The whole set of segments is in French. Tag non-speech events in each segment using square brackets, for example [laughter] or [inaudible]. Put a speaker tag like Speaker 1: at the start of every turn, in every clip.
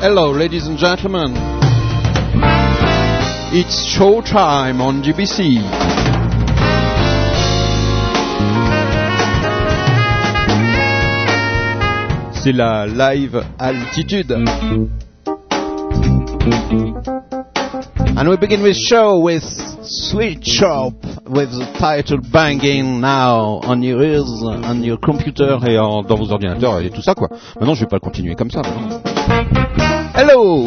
Speaker 1: Hello, ladies and gentlemen. It's showtime on GBC. C'est la live altitude. And we begin this show with Switch Up with the title banging now on your ears, on your computer et en- dans vos ordinateurs et tout ça quoi. Maintenant je vais pas continuer comme ça. Hello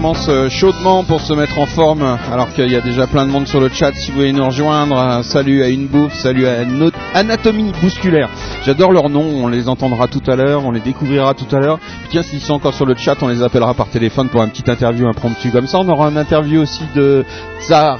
Speaker 1: commence euh, chaudement pour se mettre en forme, alors qu'il y a déjà plein de monde sur le chat. Si vous voulez nous rejoindre, salut à une bouffe, salut à Anatomie Bousculaire. J'adore leurs noms, on les entendra tout à l'heure, on les découvrira tout à l'heure. Tiens, s'ils sont encore sur le chat, on les appellera par téléphone pour un petit interview impromptu comme ça. On aura un interview aussi de Tsar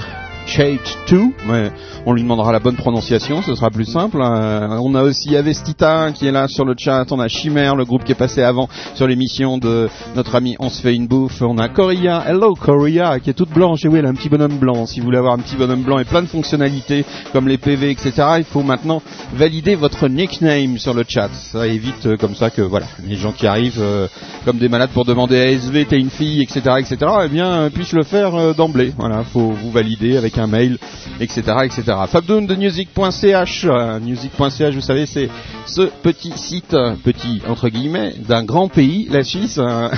Speaker 1: Chate 2. Ouais, on lui demandera la bonne prononciation, ce sera plus simple. Euh, on a aussi Avestita qui est là sur le chat. On a Chimère, le groupe qui est passé avant sur l'émission de notre ami On se fait une bouffe. On a Coria, hello Coria, qui est toute blanche. Et oui, elle a un petit bonhomme blanc. Si vous voulez avoir un petit bonhomme blanc et plein de fonctionnalités comme les PV, etc., il faut maintenant valider votre nickname sur le chat. Ça évite euh, comme ça que voilà, les gens qui arrivent euh, comme des malades pour demander à SV, t'es une fille, etc., etc., eh bien puissent le faire d'emblée. Voilà, faut vous valider avec un mail, etc., etc. Fabdoun de music.ch. Euh, music.ch, vous savez, c'est ce petit site, petit entre guillemets, d'un grand pays, la Suisse, [laughs] euh,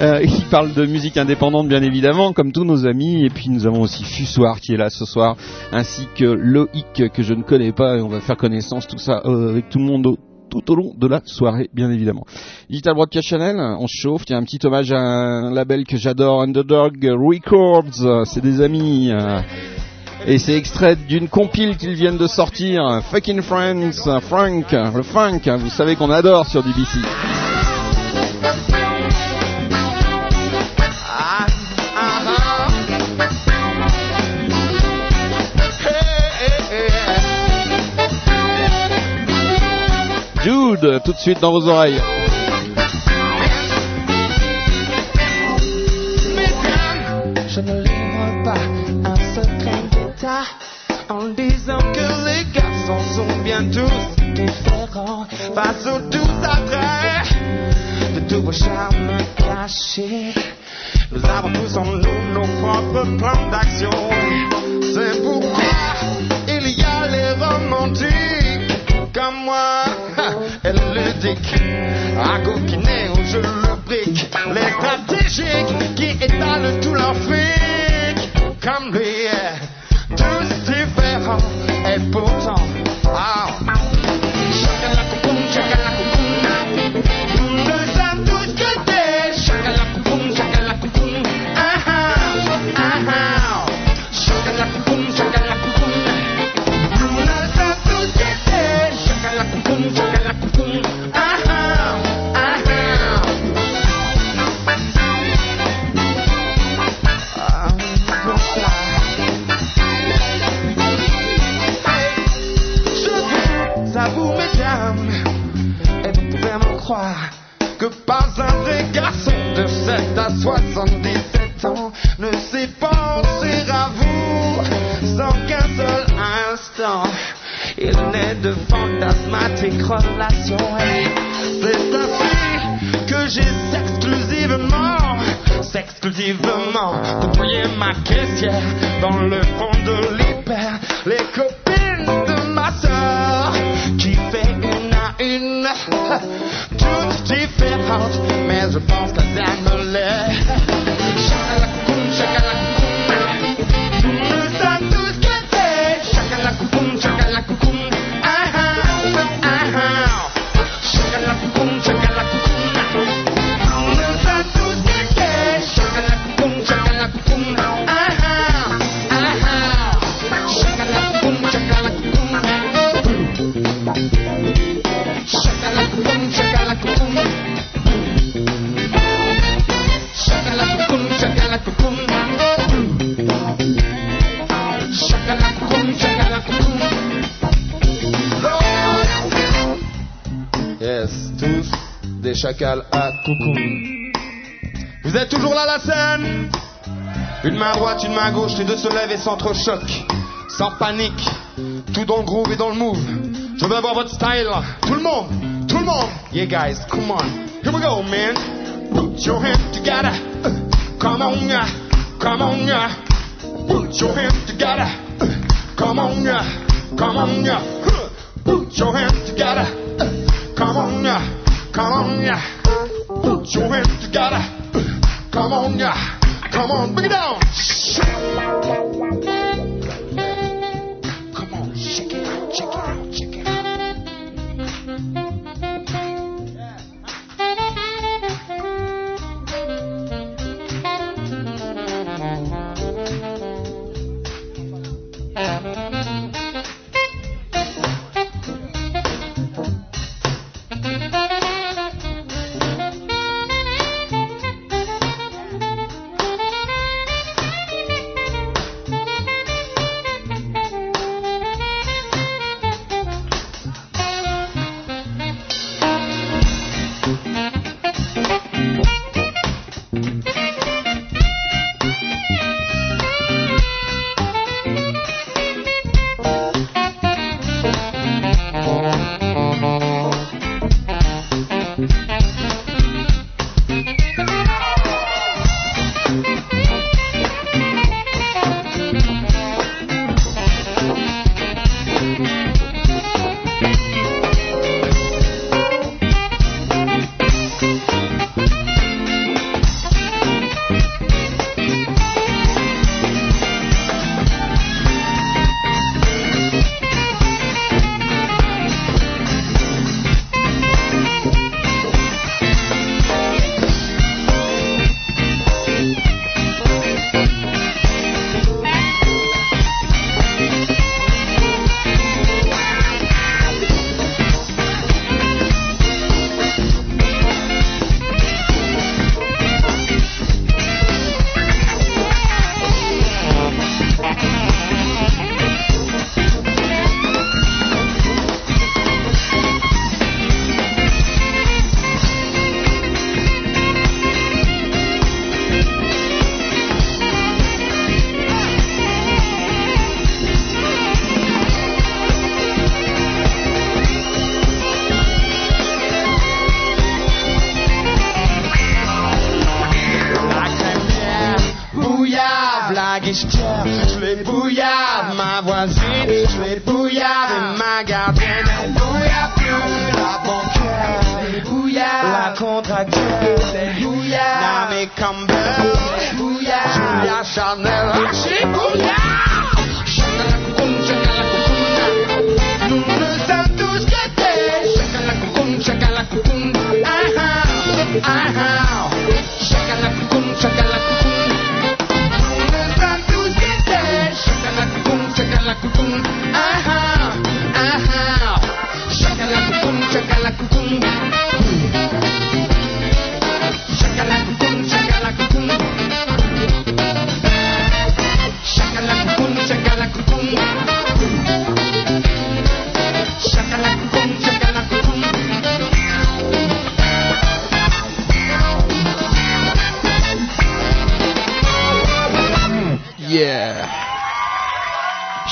Speaker 1: euh, qui parle de musique indépendante, bien évidemment, comme tous nos amis. Et puis nous avons aussi Fussoir qui est là ce soir, ainsi que Loïc que je ne connais pas. Et on va faire connaissance tout ça avec tout le monde tout au long de la soirée, bien évidemment. Digital Broadcast Channel, on se chauffe. Il y a un petit hommage à un label que j'adore, Underdog Records. C'est des amis. Et c'est extrait d'une compile qu'ils viennent de sortir, Fucking Friends, Frank, le funk, vous savez qu'on adore sur DBC. Tout de suite dans vos oreilles.
Speaker 2: en disant que les garçons sont bien tous différents face aux doux attraits de tous vos charmes cachés. Nous avons tous en nous nos propres plans d'action. C'est pourquoi il y a les romantiques comme moi et les ludiques à coquiner au jeu le brique. Les stratégiques qui étalent tout leur fric comme lui tous différents. Et pourtant, que pas un vrai garçon de 7 à 77 ans ne sait penser à vous sans qu'un seul instant. Il naît de fantasmatiques relations. C'est ainsi que j'ai exclusivement, exclusivement, déployé ma caissière dans le fond de l'hyper. Les copines de ma soeur une [laughs] toutes différentes, mais je pense qu'elles aiment les. Chacun la
Speaker 3: des chacals à coucoum.
Speaker 2: Vous êtes toujours là la scène? Une main droite, une main gauche, les deux se lèvent et s'entrechoquent. Sans panique, tout dans le groove et dans le move. Je veux avoir votre style. Tout le monde, tout le monde. Yeah guys, come on. Here we go, man. Put your hands together. Come on. Come on. Put your hands together. Come on. Come on. Put your hands together. Come on. Come on, yeah. Put your hands together. Come on, yeah. Come on, bring it down. Julia Chanel,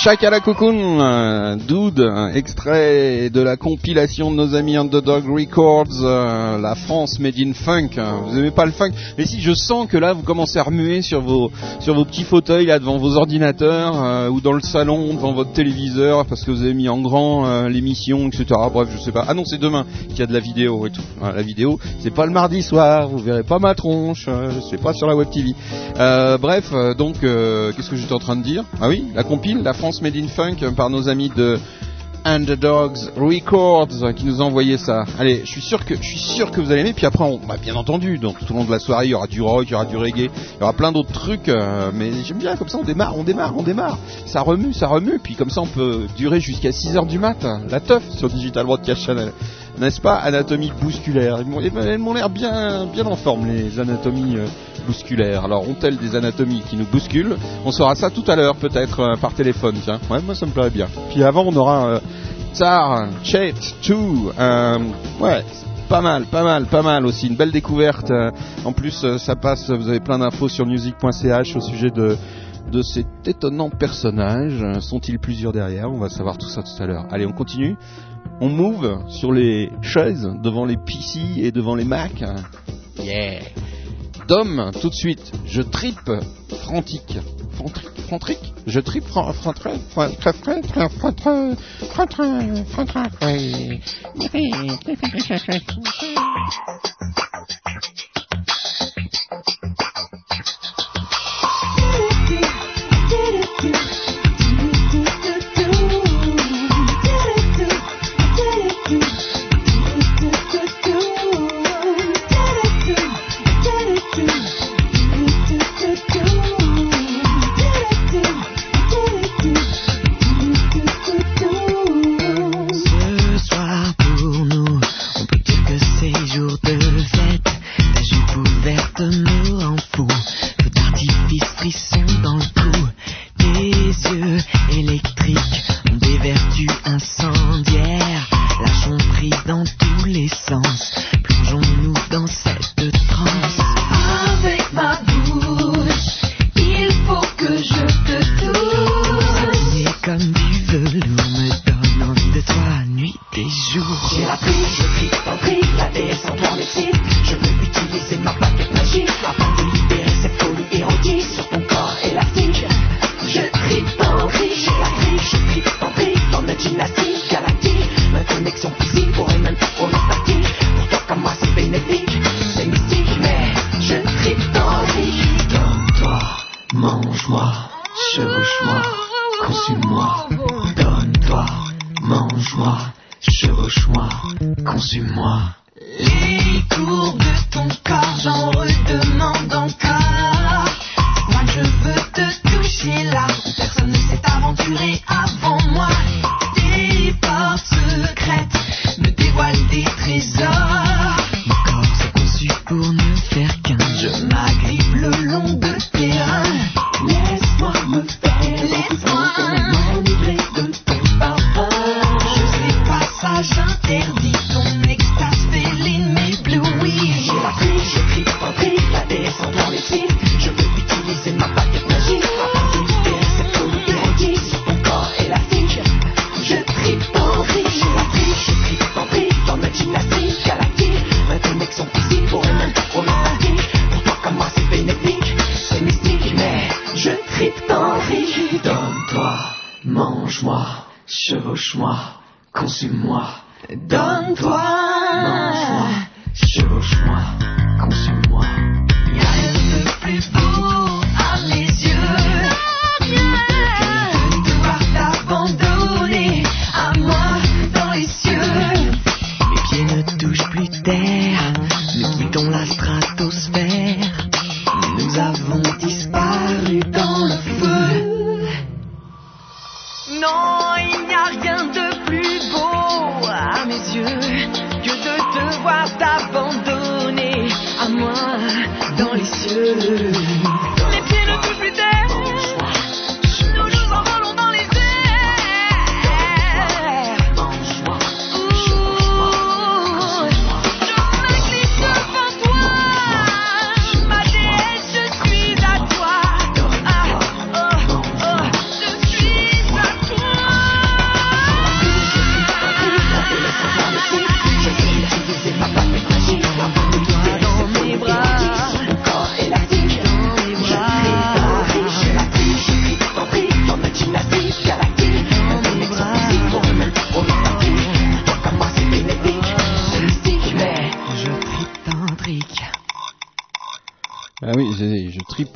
Speaker 1: Chakala Cocoon, euh, Dude, extrait de la compilation de nos amis Underdog Records, euh, la France Made in Funk. Vous aimez pas le funk? Mais si, je sens que là, vous commencez à remuer sur vos sur vos petits fauteuils là devant vos ordinateurs euh, ou dans le salon devant votre téléviseur parce que vous avez mis en grand l'émission, etc. Bref, je sais pas. Ah non, c'est demain qu'il y a de la vidéo et tout. La vidéo, c'est pas le mardi soir. Vous verrez pas ma tronche. c'est pas sur la web TV. Bref, donc, qu'est-ce que j'étais en train de dire? Ah oui, la compile, la France Made in Funk euh, par nos amis de Underdogs Records euh, qui nous a envoyé ça. Allez, je suis sûr que je suis sûr que vous allez aimer. Puis après, on, bah, bien entendu, tout au long de la soirée, il y aura du rock, il y aura du reggae, il y aura plein d'autres trucs. euh, mais j'aime bien comme ça, on démarre, on démarre, on démarre. Ça remue, ça remue. Puis comme ça, on peut durer jusqu'à 6 heures du mat. La teuf sur Digital Broadcast Channel, n'est-ce pas? Anatomie bousculaire. Elles m'ont l'air bien, bien en forme les anatomies. Bousculaires. Alors, ont-elles des anatomies qui nous bousculent On saura ça tout à l'heure, peut-être euh, par téléphone. Tiens, ouais, moi ça me plairait bien. Puis avant, on aura euh, Tsar, Chet 2. Euh, ouais, pas mal, pas mal, pas mal aussi. Une belle découverte. euh, en plus, ça passe. Vous avez plein d'infos sur music.ch au sujet de de cet étonnant personnage. Sont-ils plusieurs derrière? On va savoir tout ça tout à l'heure. Allez, on continue. On move sur les chaises devant les PC et devant les Mac. Yeah. Dom, tout de suite, je tripe frantique. Frantrique, frantrique Je tripe fran- frantrique, frantrique, frantrique, frantrique, frantrique, frantrique, frantrique.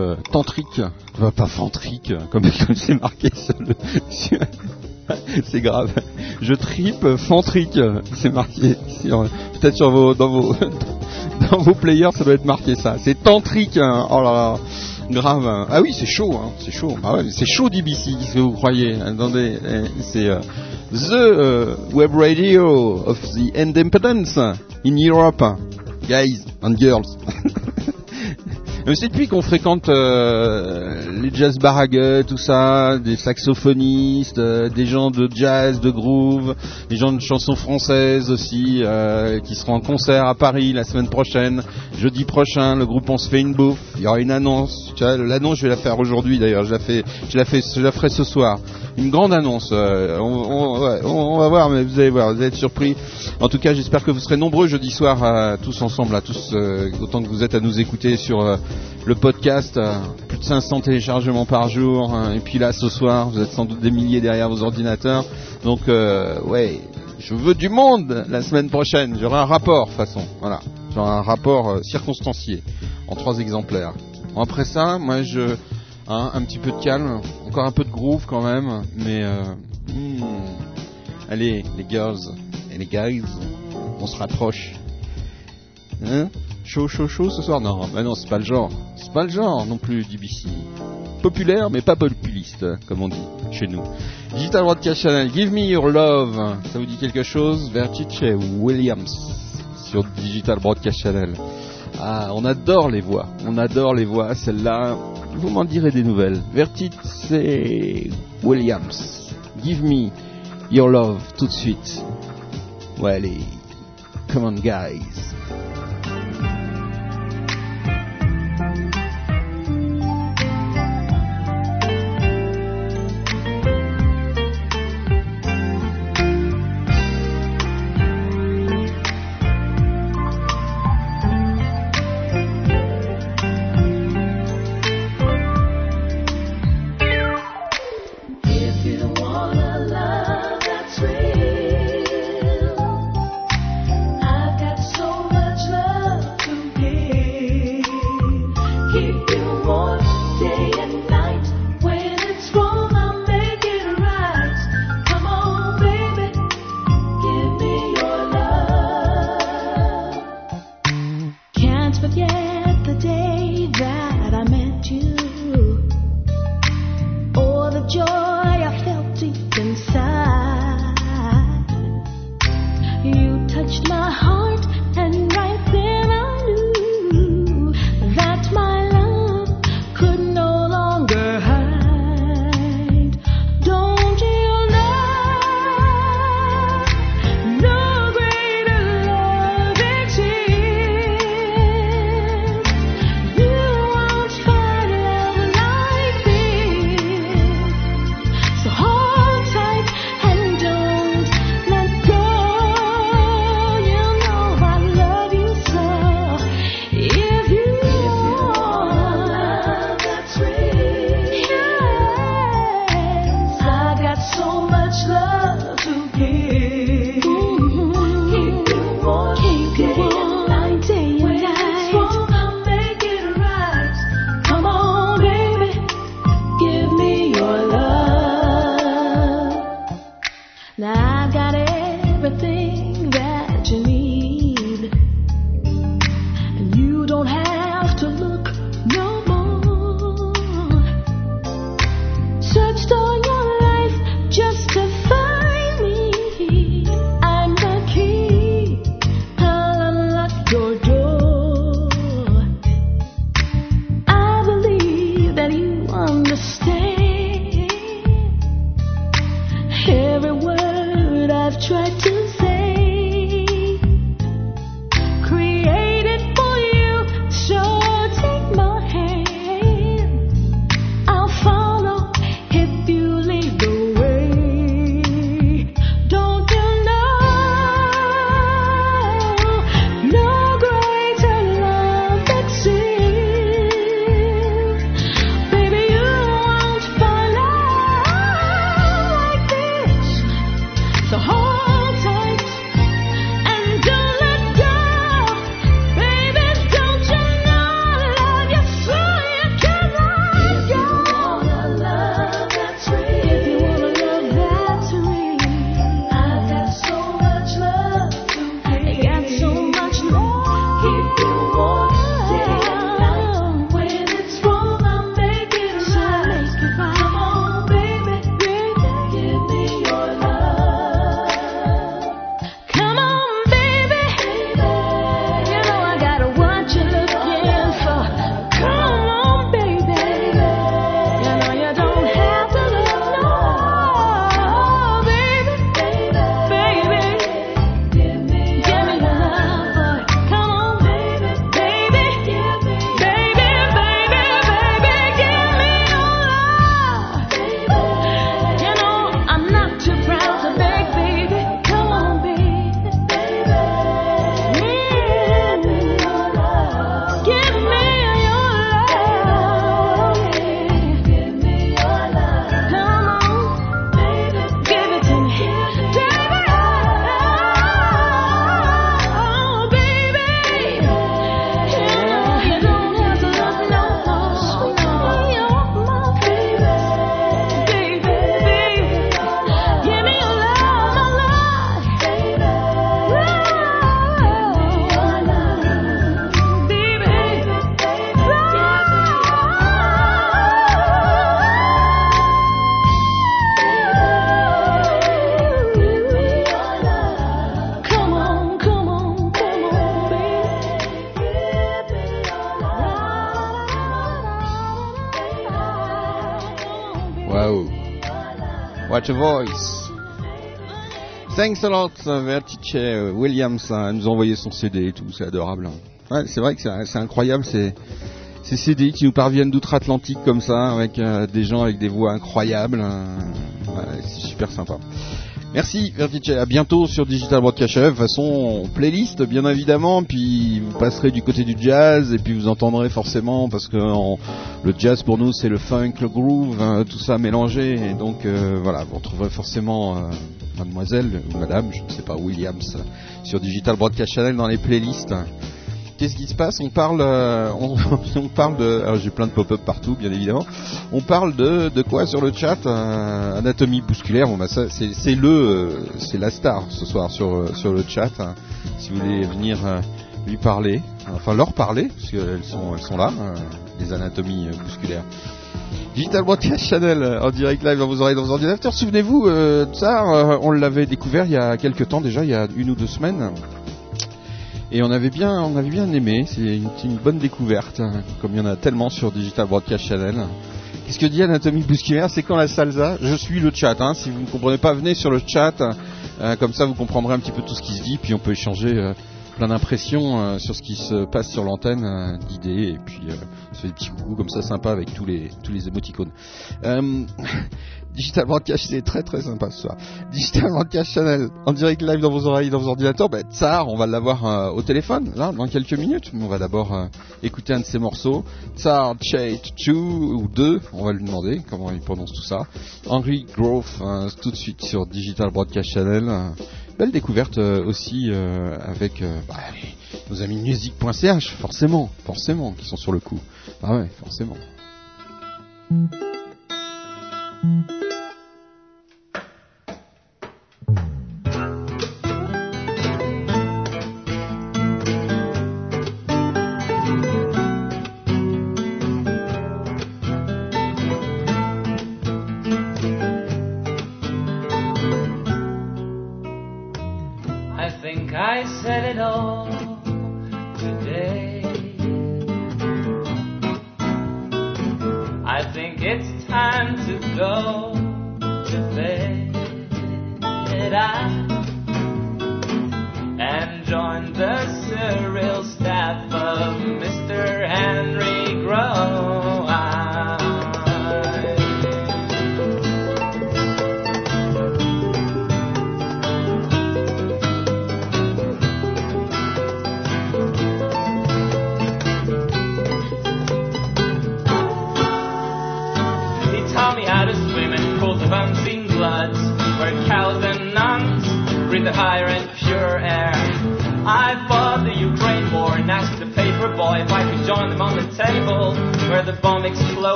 Speaker 1: Euh, tantrique, Enfin, pas fantrique, comme [laughs] c'est marqué [laughs] c'est grave. Je tripe fantrique, c'est marqué peut-être sur vos dans vos [laughs] dans vos players, ça doit être marqué ça. C'est tantrique. hein. Oh là là. Grave. hein. Ah oui, c'est chaud, hein. c'est chaud. Ah c'est chaud qu'est-ce que vous croyez? Attendez, eh, c'est euh, the euh, web radio of the independence in Europe, guys and girls. C'est depuis qu'on fréquente euh, les jazz baragueux, tout ça, des saxophonistes, euh, des gens de jazz, de groove, des gens de chansons françaises aussi, euh, qui seront en concert à Paris la semaine prochaine, jeudi prochain. Le groupe On se fait une bouffe. Il y aura une annonce. L'annonce, je vais la faire aujourd'hui d'ailleurs. Je la fais, je la fais, je la ferai ce soir. Une grande annonce. euh, on, va voir, mais vous allez voir, vous allez être surpris. En tout cas, j'espère que vous serez nombreux jeudi soir, euh, tous ensemble, là, tous euh, autant que vous êtes à nous écouter sur euh, le podcast. plus de 500 téléchargements par jour. hein, et puis là, ce soir, vous êtes sans doute des milliers derrière vos ordinateurs. Donc, ouais, je veux du monde la semaine prochaine. J'aurai un rapport, de toute façon. Voilà, j'aurai un rapport circonstancié en trois exemplaires. Bon, après ça, moi, je hein, un petit peu de calme, encore un peu de groove quand même, mais euh, hmm, allez, les girls et les guys, on se rapproche. Hein? Chaud, chaud, chaud ce soir? Non, bah non, c'est pas le genre. C'est pas le genre non plus d'IBC. Populaire, mais pas populiste, comme on dit chez nous. Digital Broadcast Channel, Give Me Your Love. Ça vous dit quelque chose? Vertice Williams sur Digital Broadcast Channel. Ah, on adore les voix. On adore les voix. Celle-là,
Speaker 4: vous m'en direz des nouvelles. Vertit, c'est Williams. Give me your love tout de suite. Come on, guys.
Speaker 1: Voice. Thanks a lot, Vertice uh, Williams, à nous envoyer son CD et tout, c'est adorable. Ouais, c'est vrai que c'est incroyable, c'est ces CD qui nous parviennent d'outre-Atlantique comme ça, avec euh, des gens avec des voix incroyables. euh, ouais, c'est super sympa. Merci Vertice, à bientôt sur Digital Broadcast de toute façon playlist bien évidemment, puis vous passerez du côté du jazz et puis vous entendrez forcément parce que en- le jazz pour nous c'est le funk, le groove, hein, tout ça mélangé et donc euh, voilà, vous retrouverez forcément euh, mademoiselle ou madame, je ne sais pas, Williams sur Digital Broadcast Channel dans les playlists. Qu'est-ce qui se passe? On parle, euh, on, [laughs] on parle de. Alors j'ai plein de pop-up partout, bien évidemment. On parle de, de quoi sur le chat? Euh, Anatomie bousculaire. Bon bah ça, c'est le, euh, c'est la star ce soir sur euh, sur le chat. hein. Si vous voulez venir lui parler, enfin leur parler, parce qu'elles sont elles sont là, euh, les anatomies euh, bousculaires. Digital Broadcast Channel euh, en direct live dans vos oreilles, dans vos ordinateurs. Souvenez-vous de ça, euh, on l'avait découvert il y a quelques temps déjà, il y a une ou deux semaines. Et on avait bien, on avait bien aimé. C'est une, bonne découverte, hein, comme il y en a tellement sur Digital Broadcast Channel. Qu'est-ce que dit Anatomie Bousculaire C'est quand la salsa Je suis le chat. Hein. Si vous ne comprenez pas, venez sur le chat. Euh, comme ça, vous comprendrez un petit peu tout ce qui se dit. Puis on peut échanger plein d'impressions euh, sur ce qui se passe sur l'antenne, euh, d'idées. Et puis euh, on se fait des petits coucous comme ça, sympa avec tous les tous les émoticônes. Euh, [laughs] Digital Broadcast, c'est très très sympa ce soir. Digital Broadcast Channel, en direct live dans vos oreilles, dans vos ordinateurs. Ben, Tsar, on va l'avoir euh, au téléphone, là, dans quelques minutes. Mais on va d'abord écouter un de ses morceaux. Tsar Chait 2 ou 2, on va lui demander comment il prononce tout ça. Henry Grove, euh, tout de suite sur Digital Broadcast Channel. Belle découverte euh, aussi euh, avec euh, bah, nos amis music.ch, forcément, forcément, qui sont sur le coup. Ah forcément.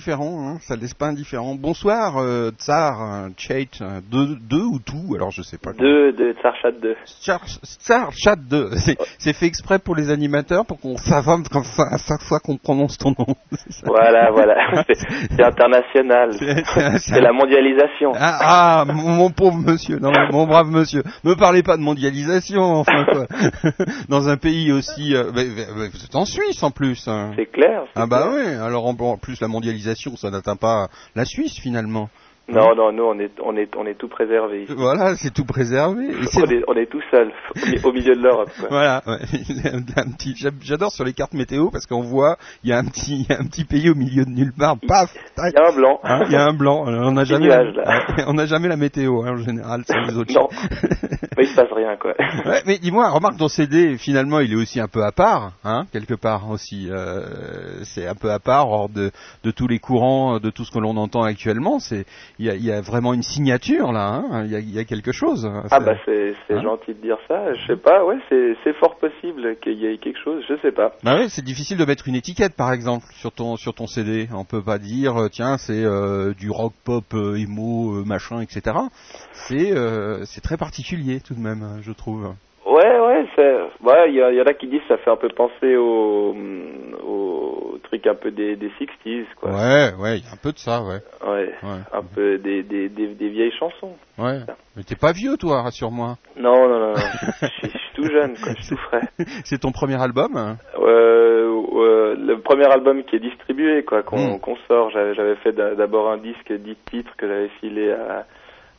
Speaker 1: Ça ça laisse pas indifférent. Bonsoir, euh, Tsar, euh, deux, deux ou tout, alors je sais pas.
Speaker 5: Deux de Tsarchat 2.
Speaker 1: Tsar, Tsar Chat 2, [laughs] c'est fait exprès pour les animateurs, pour qu'on s'avance comme ça à chaque fois qu'on prononce ton nom. [laughs]
Speaker 5: Voilà, voilà. [laughs] C'est international.
Speaker 1: C'est-
Speaker 5: la mondialisation.
Speaker 1: Ah, ah, mon, pauvre monsieur, non, mon brave monsieur, me parlez pas de mondialisation, enfin quoi. Dans un pays aussi, euh, vous êtes en Suisse en plus. hein.
Speaker 5: C'est clair.
Speaker 1: Ah bah
Speaker 5: clair.
Speaker 1: oui, alors en, en plus la mondialisation, ça n'atteint pas la Suisse finalement.
Speaker 5: Non, non, nous on est, on est, on est tout préservé.
Speaker 1: Voilà, c'est tout préservé. Et
Speaker 5: On est, on est tout seul [laughs] au mi- au milieu de l'Europe.
Speaker 1: Voilà, ouais. [laughs] petit, j'adore sur les cartes météo parce qu'on voit, il y a un petit, il y a un petit pays au milieu de nulle part, paf, tac,
Speaker 5: Il y a un blanc.
Speaker 1: hein, il y a un blanc. [laughs] On n'a jamais,
Speaker 5: là.
Speaker 1: on n'a jamais la météo hein, en général, c'est les autres.
Speaker 5: Non. Mais il se passe rien, quoi.
Speaker 1: Ouais, mais dis-moi, remarque ton CD, finalement, il est aussi un peu à part, hein, quelque part aussi. Euh, c'est un peu à part, hors de, de tous les courants, de tout ce que l'on entend actuellement. C'est, il y a, il y a vraiment une signature là. hein, Il y, a, il y a quelque chose.
Speaker 5: Ah bah c'est,
Speaker 1: Hein
Speaker 5: gentil de dire ça. Je sais pas, ouais, c'est, fort possible qu'il y ait quelque chose. Je sais pas.
Speaker 1: Bah ouais, c'est difficile de mettre une étiquette, par exemple, sur ton sur ton CD. On peut pas dire, euh, tiens, c'est euh, du rock pop, euh, emo, euh, machin, etc. C'est euh, c'est très particulier tout de même, je trouve.
Speaker 5: Ouais, ouais, c'est, ouais, il y, y en a qui disent ça fait un peu penser au, au truc un peu des, des 60s, quoi.
Speaker 1: Ouais, ouais, il y a un peu de ça, ouais.
Speaker 5: Ouais.
Speaker 1: Ouais.
Speaker 5: Un peu des, des, des, des vieilles chansons.
Speaker 1: Ouais. Mais t'es pas vieux, toi, rassure-moi.
Speaker 5: Non, non, non, je, suis- je suis tout jeune, quoi. Je suis tout frais. [laughs]
Speaker 1: C'est ton premier album hein
Speaker 5: Euh, euh, le premier album qui est distribué, quoi, qu'on
Speaker 1: Mm.
Speaker 5: sort. J'avais fait d'a- d'abord un disque 10 titres que j'avais filé à,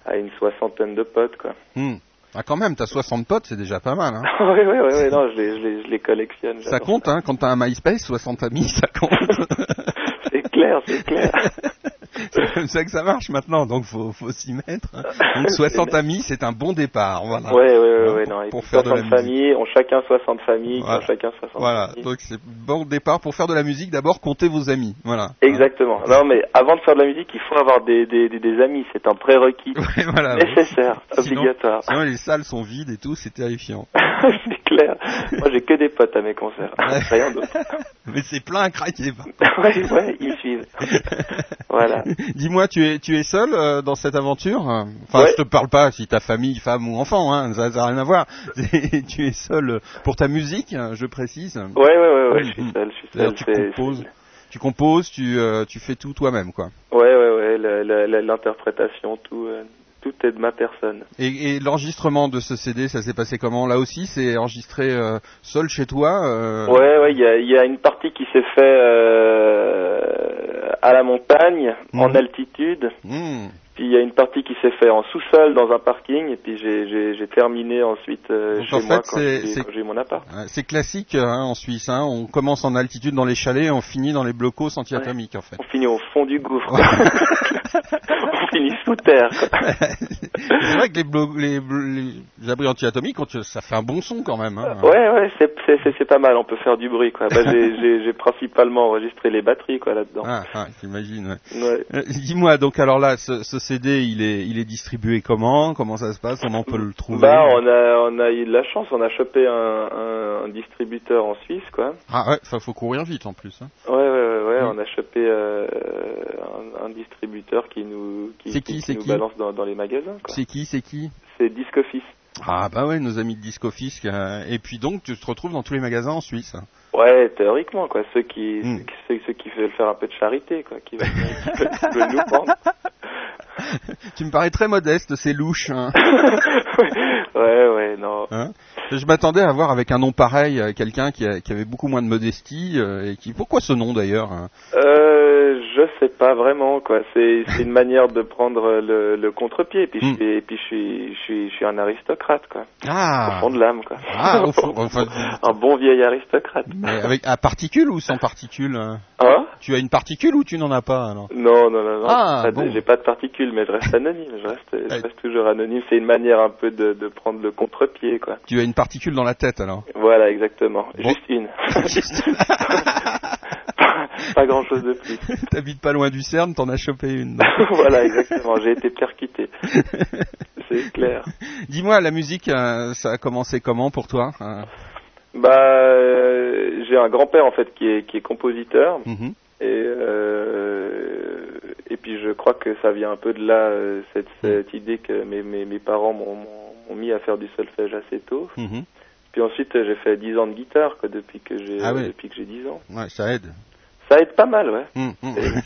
Speaker 5: à une soixantaine de potes, quoi.
Speaker 1: Hmm. Ah, quand même, t'as 60 potes, c'est déjà pas mal. Hein. [laughs]
Speaker 5: oui, oui, oui, oui, non, je les, je les, je les collectionne.
Speaker 1: Ça compte, hein, quand t'as un MySpace, 60 amis, ça compte. [laughs]
Speaker 5: C'est clair, c'est clair. [laughs]
Speaker 1: c'est comme ça que ça marche maintenant, donc faut, faut s'y mettre. hein. Donc [laughs] 60 amis, c'est un bon départ, voilà.
Speaker 5: Ouais, ouais, ouais,
Speaker 1: Hein,
Speaker 5: ouais, non. Et
Speaker 1: pour faire de la
Speaker 5: 60
Speaker 1: musique.
Speaker 5: familles, ont chacun 60 familles,
Speaker 1: Voilà.
Speaker 5: ont chacun 60
Speaker 1: Voilà,
Speaker 5: familles.
Speaker 1: donc c'est bon départ pour faire de la musique. D'abord, comptez vos amis, voilà.
Speaker 5: Exactement. Non, mais avant de faire de la musique, il faut avoir des, des, des, des amis. C'est un prérequis [laughs]
Speaker 1: Ouais, voilà.
Speaker 5: nécessaire,
Speaker 1: Sinon-
Speaker 5: obligatoire.
Speaker 1: Sinon, les salles sont vides et tout, c'est terrifiant.
Speaker 5: Clair. Moi, j'ai que des potes à mes concerts. [laughs] Rien d'autre. [laughs]
Speaker 1: Mais c'est plein à craquer. [laughs]
Speaker 5: ouais, ouais, ils suivent. Voilà.
Speaker 1: Dis-moi, tu es, tu es seul euh, dans cette aventure? Enfin,
Speaker 5: Ouais.
Speaker 1: je te parle pas si t'as famille, femme ou enfant, hein, ça n'a rien à voir. tu es seul pour ta musique, je précise.
Speaker 5: Ouais, ouais, ouais, ouais, je suis seul, je suis
Speaker 1: C'est-à-dire,
Speaker 5: seul.
Speaker 1: tu composes, tu composes, tu, euh, tu fais tout toi-même, quoi.
Speaker 5: Ouais, ouais, ouais, l'interprétation, tout, euh, tout est de ma personne.
Speaker 1: Et, et l'enregistrement de ce CD, ça s'est passé comment? Là aussi, c'est enregistré euh, seul chez toi euh,
Speaker 5: Ouais, ouais, il y a, il y a une partie qui s'est fait euh, à la montagne, en
Speaker 1: Mhm.
Speaker 5: altitude.
Speaker 1: hmm.
Speaker 5: Puis il y a une partie qui s'est fait en sous-sol dans un parking, et puis j'ai terminé ensuite euh, chez
Speaker 1: en
Speaker 5: moi
Speaker 1: fait,
Speaker 5: quand j'ai eu mon appart.
Speaker 1: C'est classique hein, en Suisse. Hein. On commence en altitude dans les chalets, on finit dans les blocos anti-atomiques en fait.
Speaker 5: On finit au fond du gouffre. [laughs] on finit sous terre. [laughs]
Speaker 1: c'est vrai que les, blo- les, blo- les abris anti-atomiques, ça fait un bon son quand même. Hein.
Speaker 5: Ouais, ouais, c'est pas mal, on peut faire du bruit. quoi. Bah, j'ai- [laughs] principalement enregistré les batteries quoi là-dedans.
Speaker 1: Ah, ah, j'imagine. Ouais. Euh, Dis-moi, donc alors là, ce, ce CD, il est, il est distribué comment? Comment ça se passe? Comment on peut le trouver?
Speaker 5: Bah, on a, on a eu de la chance, on a chopé un, un, un distributeur en Suisse, quoi.
Speaker 1: Ah ouais, ça faut courir vite en plus. Hein.
Speaker 5: Ouais, ouais, ouais, ouais, on a chopé euh, un, un distributeur qui nous, qui,
Speaker 1: C'est qui, c'est
Speaker 5: nous
Speaker 1: qui?
Speaker 5: balance dans, dans les magasins, quoi.
Speaker 1: C'est qui C'est qui?
Speaker 5: C'est Disc Office.
Speaker 1: Ah bah ouais, nos amis de Discofisc. euh, et puis donc, tu te retrouves dans tous les magasins en Suisse.
Speaker 5: Ouais, théoriquement, quoi. Ceux qui,
Speaker 1: Mm.
Speaker 5: ceux, ceux qui veulent faire un peu de charité, quoi. Qui veulent, qui veulent- qui veulent nous prendre. [laughs]
Speaker 1: tu me parais très modeste, c'est louche. Hein. [laughs]
Speaker 5: ouais, ouais, non.
Speaker 1: Hein je m'attendais à voir avec un nom pareil euh, quelqu'un qui, avait beaucoup moins de modestie euh, et qui. Pourquoi ce nom d'ailleurs hein?
Speaker 5: Euh, je sais pas vraiment quoi. C'est une [laughs] manière de prendre le, le contre-pied. Et puis je
Speaker 1: Hmm.
Speaker 5: suis, et puis je suis, je suis, je suis un aristocrate quoi.
Speaker 1: Ah.
Speaker 5: Au fond de l'âme quoi.
Speaker 1: Ah, au fond, enfin,
Speaker 5: un bon vieil aristocrate.
Speaker 1: mais avec à particule ou sans particule hein? Tu as une particule ou tu n'en as pas alors?
Speaker 5: Non, non, non, non.
Speaker 1: Ah,
Speaker 5: Pas de-
Speaker 1: bon.
Speaker 5: J'ai pas de mais je reste anonyme. Je reste, je reste toujours anonyme. C'est une manière un peu de, de prendre le contre-pied quoi.
Speaker 1: Tu as une particule dans la tête alors
Speaker 5: Voilà, exactement.
Speaker 1: Bon.
Speaker 5: Juste une. [laughs] pas grand chose de plus. [laughs]
Speaker 1: T'habites pas loin du CERN, t'en as chopé une. [laughs]
Speaker 5: voilà, exactement. J'ai été percuté. C'est clair.
Speaker 1: Dis-moi, la musique, euh, ça a commencé comment pour toi hein
Speaker 5: Bah, euh, j'ai un grand-père en fait qui est qui est compositeur
Speaker 1: Mhm.
Speaker 5: et euh, je crois que ça vient un peu de là euh, cette cette idée que mes mes, mes parents m'ont mis à faire du solfège assez tôt.
Speaker 1: Mhm.
Speaker 5: Puis ensuite j'ai fait 10 ans de guitare quoi depuis que j'ai
Speaker 1: Ah ouais.
Speaker 5: depuis que j'ai 10 ans.
Speaker 1: Ouais, ça aide.
Speaker 5: Ça aide pas mal, ouais.
Speaker 1: Mhm, mhm. [laughs]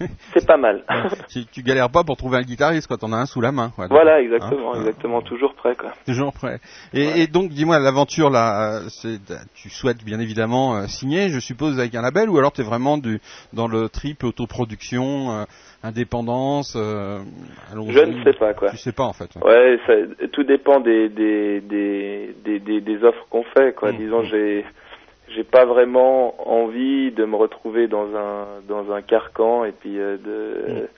Speaker 1: [laughs]
Speaker 5: C'est pas mal.
Speaker 1: tu, tu galères pas pour trouver un guitariste quand on a un sous la main. quoi.
Speaker 5: voilà,
Speaker 1: Hein
Speaker 5: exactement, exactement, toujours prêt quoi.
Speaker 1: Toujours prêt. Et, et donc, dis-moi, l'aventure là, euh, c'est, tu souhaites bien évidemment euh, signer, je suppose, avec un label, ou alors tu es vraiment du, dans le triple autoproduction, euh, indépendance. euh.
Speaker 5: Je ne sais pas quoi.
Speaker 1: Tu sais pas en fait.
Speaker 5: Ouais, ça, tout dépend des des des des, des, des offres qu'on fait quoi.
Speaker 1: Mm.
Speaker 5: Disons j'ai j'ai pas vraiment envie de me retrouver dans un dans un carcan et puis euh, de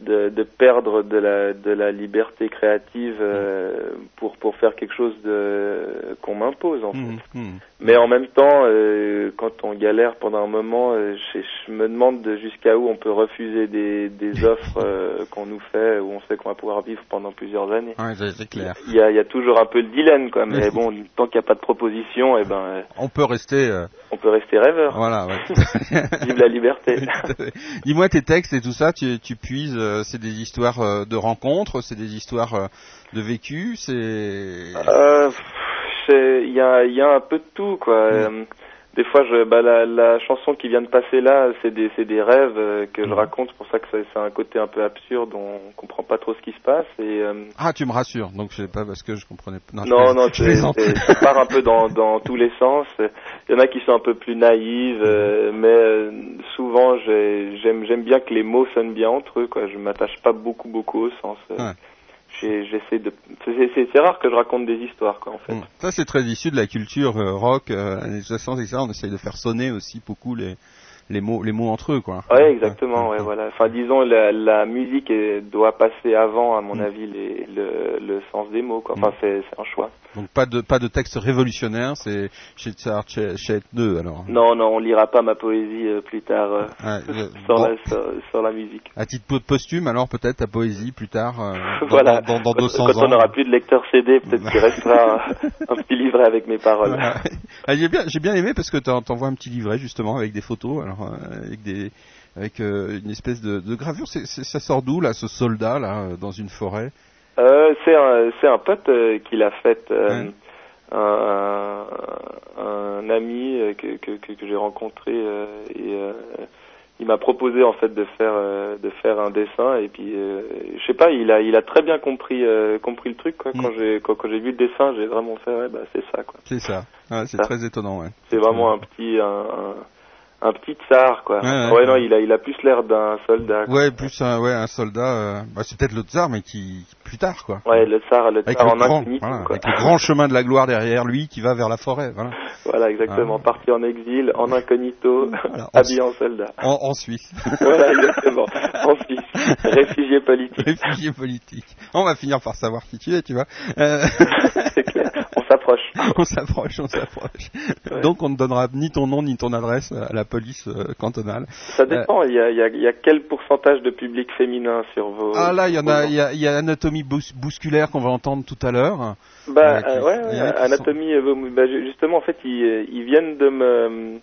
Speaker 5: de, de perdre de la de la liberté créative euh, pour pour faire quelque chose de qu'on m'impose en fait.
Speaker 1: Mhm, mhm.
Speaker 5: Mais en même temps, euh, quand on galère pendant un moment, euh, je, je me demande de jusqu'à où on peut refuser des, des [laughs] offres euh, qu'on nous fait, où on sait qu'on va pouvoir vivre pendant plusieurs années.
Speaker 1: Ouais, c'est, clair.
Speaker 5: Il y a, il y a toujours un peu le dilemme, quoi. Mais [laughs] bon, tant qu'il n'y a pas de proposition, eh ben, euh,
Speaker 1: On peut rester.
Speaker 5: on peut rester rêveur.
Speaker 1: voilà. Ouais. [laughs]
Speaker 5: Vive la liberté.
Speaker 1: Dis-moi tes textes et tout ça, tu, tu puises, c'est des histoires de rencontres, c'est des histoires de vécu, c'est.
Speaker 5: C'est- Il y a, il y a un peu de tout, quoi. Euh, des fois, je, bah, la, la chanson qui vient de passer là, c'est des, c'est des rêves euh, que je raconte. C'est pour ça que ça, c'est un côté un peu absurde. On comprend pas trop ce qui se passe. Et euh,
Speaker 1: Ah, tu me rassures. Donc je sais pas parce que je comprenais
Speaker 5: non,
Speaker 1: plais-
Speaker 5: non,
Speaker 1: je [laughs]
Speaker 5: ça part un peu dans, dans tous les sens. Il y en a qui sont un peu plus naïves, euh, mais souvent, j'ai- j'aime, j'aime bien que les mots sonnent bien entre eux. Quoi. Je m'attache pas beaucoup, beaucoup au sens.
Speaker 1: Ouais.
Speaker 5: J'essaie de. C'est rare que je raconte des histoires, quoi, en fait.
Speaker 1: Mm. Ça, c'est très issu de la culture euh, rock, euh, années 60, etc. On essaye de faire sonner aussi beaucoup les, les mots, les mots entre eux, quoi.
Speaker 5: Ouais, exactement, ouais, voilà. Enfin, disons, la, la musique doit passer avant, à mon
Speaker 1: Mm.
Speaker 5: avis, les, le, le sens des mots, quoi. Enfin, c'est, c'est un choix.
Speaker 1: Donc pas de pas de texte révolutionnaire, c'est chez chez, chez 2 alors.
Speaker 5: Non, non, on lira pas ma poésie euh, plus tard euh,
Speaker 1: Ouais, euh, [laughs]
Speaker 5: sur,
Speaker 1: bon.
Speaker 5: la, sur, sur la musique.
Speaker 1: À titre po- posthume, alors peut-être ta poésie plus tard, euh, [laughs] dans,
Speaker 5: voilà.
Speaker 1: dans, dans, dans
Speaker 5: quand,
Speaker 1: 200
Speaker 5: quand on n'aura plus de lecteur CD, peut-être qu'il restera [laughs] un, un petit livret avec mes paroles.
Speaker 1: Voilà. Ah, j'ai bien, j'ai bien aimé parce que t'en- t'envoies un petit livret justement avec des photos, alors euh, avec des, avec euh, une espèce de, de gravure. Ça sort d'où là, ce soldat là, dans une forêt?
Speaker 5: Euh, c'est un, c'est un pote euh, qui l'a fait, euh,
Speaker 1: Ouais.
Speaker 5: un, un ami euh, que, que, que, j'ai rencontré et il m'a proposé en fait de faire de faire un dessin et puis je sais pas, il a il a très bien compris compris le truc quoi. Quand j'ai quand, quand j'ai vu le dessin, j'ai vraiment fait ouais bah c'est ça quoi.
Speaker 1: C'est ça. C'est très étonnant. Ouais.
Speaker 5: C'est vraiment un petit un, un, un petit tsar quoi.
Speaker 1: Ouais, ouais.
Speaker 5: non, il a il a plus l'air d'un soldat. quoi.
Speaker 1: Ouais, plus un, ouais, un soldat. euh, bah, c'est peut-être le tsar, mais qui plus tard quoi.
Speaker 5: Ouais, le tsar le
Speaker 1: Avec
Speaker 5: tsar
Speaker 1: le,
Speaker 5: en
Speaker 1: grand, voilà,
Speaker 5: quoi.
Speaker 1: avec le grand chemin de la gloire derrière lui qui va vers la forêt. Voilà.
Speaker 5: Voilà, exactement.
Speaker 1: Ah.
Speaker 5: Parti en exil, en incognito, [laughs]
Speaker 1: Voilà, en
Speaker 5: habillé en soldat.
Speaker 1: En, en Suisse. [laughs]
Speaker 5: voilà, exactement. En Suisse. [laughs] Réfugié politique.
Speaker 1: Réfugié politique. On va finir par savoir qui tu es, tu vois. Euh,
Speaker 5: C'est clair. On s'approche.
Speaker 1: on s'approche, on s'approche.
Speaker 5: Ouais.
Speaker 1: Donc on ne donnera ni ton nom ni ton adresse à la police euh, cantonale.
Speaker 5: Ça dépend. Il y a, il y, a, il y a quel pourcentage de public féminin sur vos.
Speaker 1: Ah là, il y en a, il y a, il y a anatomie bous- bousculaire qu'on va entendre tout à l'heure.
Speaker 5: Bah,
Speaker 1: euh, qui-
Speaker 5: euh, ouais, anatomie. euh, bah, ju- justement, en fait, ils, euh, ils viennent de me.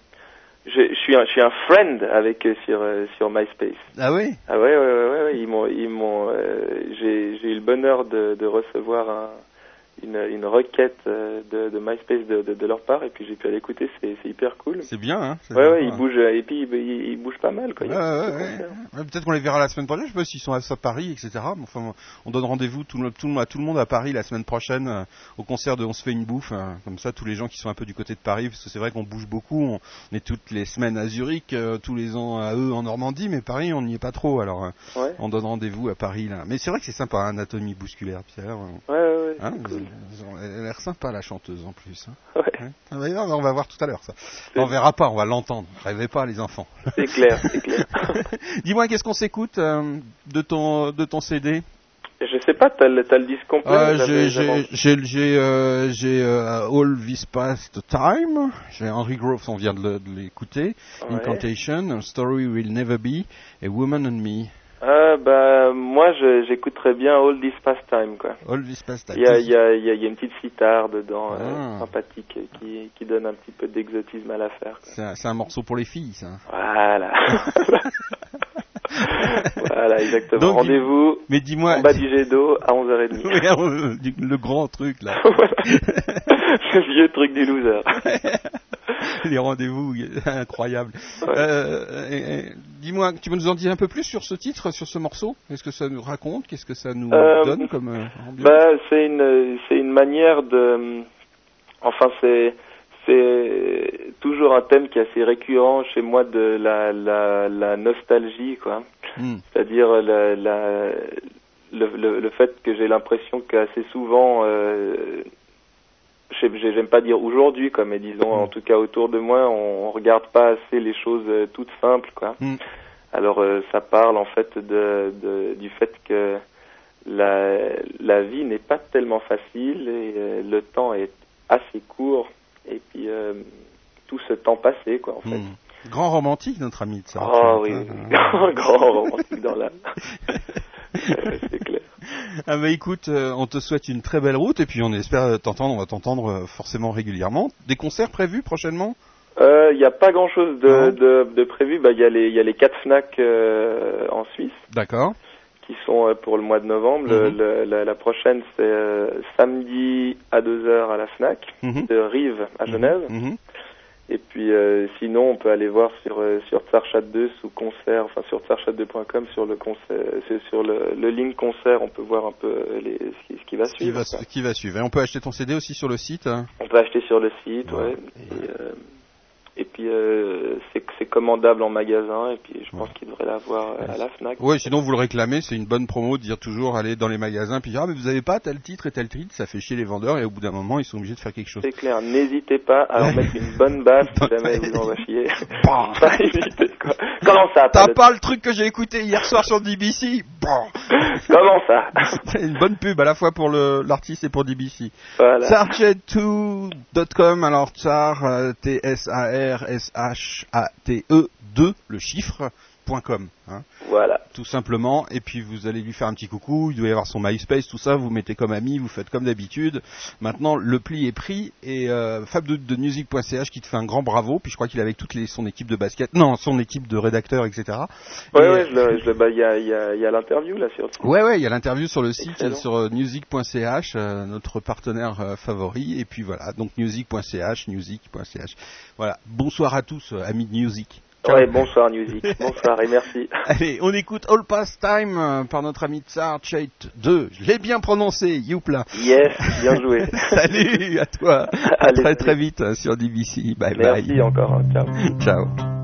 Speaker 5: Je, je suis un, je suis un friend avec eux sur euh, sur MySpace.
Speaker 1: Ah oui?
Speaker 5: Ah ouais, ouais, ouais, ouais, ouais, ils m'ont, ils m'ont, euh, j'ai, j'ai eu le bonheur de, de recevoir un, une, une requête euh, de, de MySpace de, de, de leur part et puis j'ai pu aller écouter, c'est hyper cool.
Speaker 1: C'est bien, hein
Speaker 5: Ouais, ouais,
Speaker 1: sympa.
Speaker 5: ils bougent, et puis ils, ils, ils bougent pas mal, quoi.
Speaker 1: Ouais, Peut-être qu'on les verra la semaine prochaine. Je sais pas s'ils sont à Paris, etc. Enfin, on donne rendez-vous tout tout, à tout le monde à Paris la semaine prochaine euh, au concert de On se fait une bouffe. euh, comme ça, tous les gens qui sont un peu du côté de Paris, parce que c'est vrai qu'on bouge beaucoup. On, on est toutes les semaines à Zurich, euh, tous les ans à eux en Normandie, mais Paris, on n'y est pas trop. Alors, euh, on donne rendez-vous à Paris là. Mais c'est vrai que c'est sympa, hein, anatomie bousculaire, Pierre.
Speaker 5: ouais, ouais. ouais,
Speaker 1: hein,
Speaker 5: cool.
Speaker 1: Elle a l'air sympa la chanteuse en plus. hein.
Speaker 5: Ouais,
Speaker 1: Ouais. Ah bah, on va voir tout à l'heure ça. On verra pas, on va l'entendre. Rêvez pas les enfants.
Speaker 5: c'est clair, c'est clair. [laughs]
Speaker 1: Dis-moi, qu'est-ce qu'on s'écoute euh, de ton de ton CD
Speaker 5: Je sais pas, t'as le, le disque complet
Speaker 1: Euh, J'ai j'ai j'ai euh, j'ai, euh, All This Past Time. J'ai Henry Grove, on vient de l'écouter.
Speaker 5: Ouais.
Speaker 1: Incantation, A Story Will Never Be et Woman and Me.
Speaker 5: Ah, bah, moi, j'écoute très bien All This Past Time, quoi.
Speaker 1: All This Past Time.
Speaker 5: Il y a, il y, a, il y a- il y a une petite sitar dedans, euh,
Speaker 1: Ah.
Speaker 5: sympathique, qui, qui donne un petit peu d'exotisme à l'affaire.
Speaker 1: C'est un, c'est un morceau pour les filles, ça.
Speaker 5: Voilà. [laughs] [laughs] [laughs] voilà, exactement. Rendez-vous
Speaker 1: Mais dis-moi,
Speaker 5: en bas du jet d'eau à 11h30.
Speaker 1: Regarde, [laughs] le grand truc là. [laughs]
Speaker 5: voilà. Ce vieux truc du loser.
Speaker 1: les rendez-vous incroyables.
Speaker 5: Ouais.
Speaker 1: Euh, Dis-moi, tu veux nous en dire un peu plus sur ce titre, sur ce morceau? Qu'est-ce que ça nous raconte? Qu'est-ce que ça nous
Speaker 5: Euh,
Speaker 1: donne comme euh, ambiance?
Speaker 5: Bah, c'est une, c'est une manière de, enfin, c'est, c'est toujours un thème qui est assez récurrent chez moi de la, la, la nostalgie, quoi.
Speaker 1: Hmm.
Speaker 5: C'est-à-dire la, la, le, le, le fait que j'ai l'impression qu'assez souvent, euh, j'aime pas dire aujourd'hui, quoi, mais disons
Speaker 1: Mm.
Speaker 5: en tout cas autour de moi, on, on regarde pas assez les choses euh, toutes simples, quoi.
Speaker 1: Mm.
Speaker 5: Alors euh, ça parle en fait de, de du fait que la, la vie n'est pas tellement facile et euh, le temps est assez court et puis euh, tout ce temps passé, quoi, en fait.
Speaker 1: Hmm. Grand romantique, notre ami de ça.
Speaker 5: Oh oui,
Speaker 1: Ah. [laughs]
Speaker 5: grand romantique dans l'âme. [laughs] C'est clair.
Speaker 1: Ah bah écoute, euh, on te souhaite une très belle route et puis on espère t'entendre, on va t'entendre euh, forcément régulièrement. Des concerts prévus prochainement?
Speaker 5: Euh, Il n'y a pas grand-chose de,
Speaker 1: Non.
Speaker 5: de, de prévu. Bah, Il y, a les- il y a les quatre FNAC euh, en Suisse
Speaker 1: D'accord.
Speaker 5: Qui sont euh, pour le mois de novembre.
Speaker 1: Mhm.
Speaker 5: le- la, la prochaine, c'est euh, samedi à 2h à la FNAC
Speaker 1: Mhm.
Speaker 5: de Rive à Genève.
Speaker 1: Mhm.
Speaker 5: Et puis euh, sinon, on peut aller voir sur euh, sur Tsarchat 2 sous concert, enfin sur tsarchat2.com sur le concert, sur le, le link concert, on peut voir un peu les, ce, qui, ce qui va
Speaker 1: Ce qui
Speaker 5: suivre.
Speaker 1: va, qui va suivre. Et on peut acheter ton CD aussi sur le site. hein?
Speaker 5: On peut acheter sur le site,
Speaker 1: Ouais.
Speaker 5: ouais. Et, euh, et puis euh, c'est commandable en magasin et puis je pense qu'il devrait l'avoir euh, à la Fnac.
Speaker 1: Ouais, sinon vous le réclamez, c'est une bonne promo de dire toujours aller dans les magasins puis dire ah mais vous avez pas tel titre et tel titre, ça fait chier les vendeurs et au bout d'un moment ils sont obligés de faire quelque chose.
Speaker 5: C'est clair, n'hésitez pas à leur mettre une bonne [laughs] base si jamais vous en va chier.
Speaker 1: Bah. [laughs]
Speaker 5: pas hésiter quoi. Comment ça
Speaker 1: T'as pas le truc que j'ai écouté hier soir sur DBC Bon. [laughs]
Speaker 5: Comment ça
Speaker 1: C'est une bonne pub à la fois pour l'artiste et pour DBC.
Speaker 5: Voilà.
Speaker 1: Sarjet2.com, alors Tsar, euh, T-S-A-R-S-H-A-T-E 2, le chiffre, .com, hein,
Speaker 5: Voilà.
Speaker 1: tout simplement, et puis vous allez lui faire un petit coucou, il doit y avoir son MySpace, tout ça, vous mettez comme ami, vous faites comme d'habitude. Maintenant, le pli est pris, et euh, Fab de, de Music.ch qui te fait un grand bravo, puis je crois qu'il est avec toute les, son équipe de basket, non, son équipe de rédacteurs, etc.
Speaker 5: Ouais,
Speaker 1: Et,
Speaker 5: ouais, je le, je le, bah, il y a, il y a, il y a l'interview là sur.
Speaker 1: Ouais, ouais, il y a l'interview sur le site, sur euh, music.ch, euh, notre partenaire euh, favori. Et puis voilà, donc music.ch, music.ch. Voilà, bonsoir à tous, euh, amis de music.
Speaker 5: Ouais, bonsoir Music. [laughs] bonsoir et merci.
Speaker 1: Allez, on écoute All Past Time euh, par notre ami Tsar Chait 2. Je l'ai bien prononcé, youpla.
Speaker 5: Yes, bien joué. [laughs]
Speaker 1: Salut à toi. À
Speaker 5: Allez,
Speaker 1: très très vite euh, sur DBC. Bye
Speaker 5: Merci
Speaker 1: bye.
Speaker 5: encore. hein. Ciao.
Speaker 1: Ciao.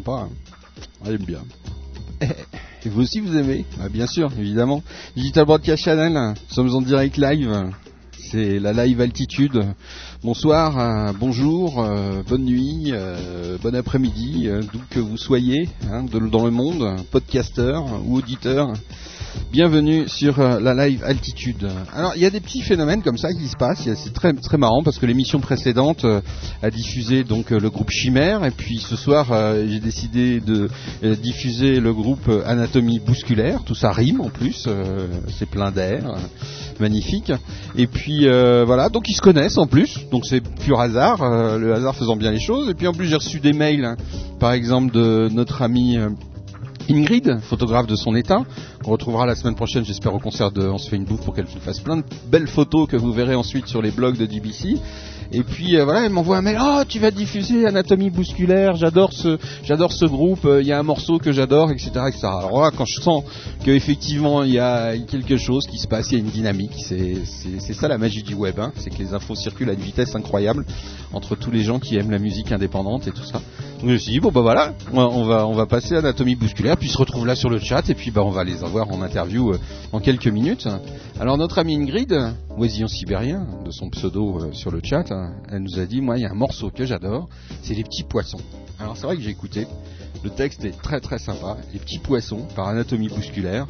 Speaker 1: Sympa. J'aime bien. Et vous aussi vous aimez? Ah, Bien sûr, évidemment. Digital Broadcast Channel, nous sommes en direct live. C'est la live altitude. Bonsoir, euh, bonjour, euh, bonne nuit, euh, bon après-midi, euh, d'où que vous soyez hein, de- dans le monde, podcasteur ou auditeur. Bienvenue sur euh, la live altitude. Alors il y a des petits phénomènes comme ça qui se passent. C'est très très marrant parce que l'émission précédente euh, a diffusé donc euh, le groupe Chimère et puis ce soir j'ai décidé de diffuser le groupe Anatomie bousculaire. Tout ça rime en plus. C'est plein d'air, magnifique. Et puis voilà, donc ils se connaissent en plus. Donc c'est pur hasard, le hasard faisant bien les choses. Et puis en plus j'ai reçu des mails, hein, par exemple de notre ami. Ingrid, photographe de son état, qu'on retrouvera la semaine prochaine, j'espère, au concert de On se fait une bouffe pour qu'elle fasse plein de belles photos que vous verrez ensuite sur les blogs de DBC. Et puis euh, voilà, elle m'envoie un mail. Oh, tu vas diffuser Anatomie bousculaire. J'adore ce, j'adore ce groupe. euh, Il y a un morceau que j'adore, etc.. Alors là, quand je sens qu'effectivement il y a quelque chose qui se passe, il y a une dynamique. C'est, ça la magie du web. Hein. C'est que les infos circulent à une vitesse incroyable entre tous les gens qui aiment la musique indépendante et tout ça. Donc je me suis dit bon bah voilà, on va- on va passer Anatomie bousculaire, puis se retrouve là sur le chat et puis bah on va les avoir en interview euh, en quelques minutes. Alors notre amie Ingrid, oisillon sibérien de son pseudo euh, sur le chat, hein, elle nous a dit moi il y a un morceau que j'adore, c'est les petits poissons. Alors c'est vrai que j'ai écouté, le texte est très très sympa, les petits poissons par Anatomie bousculaire.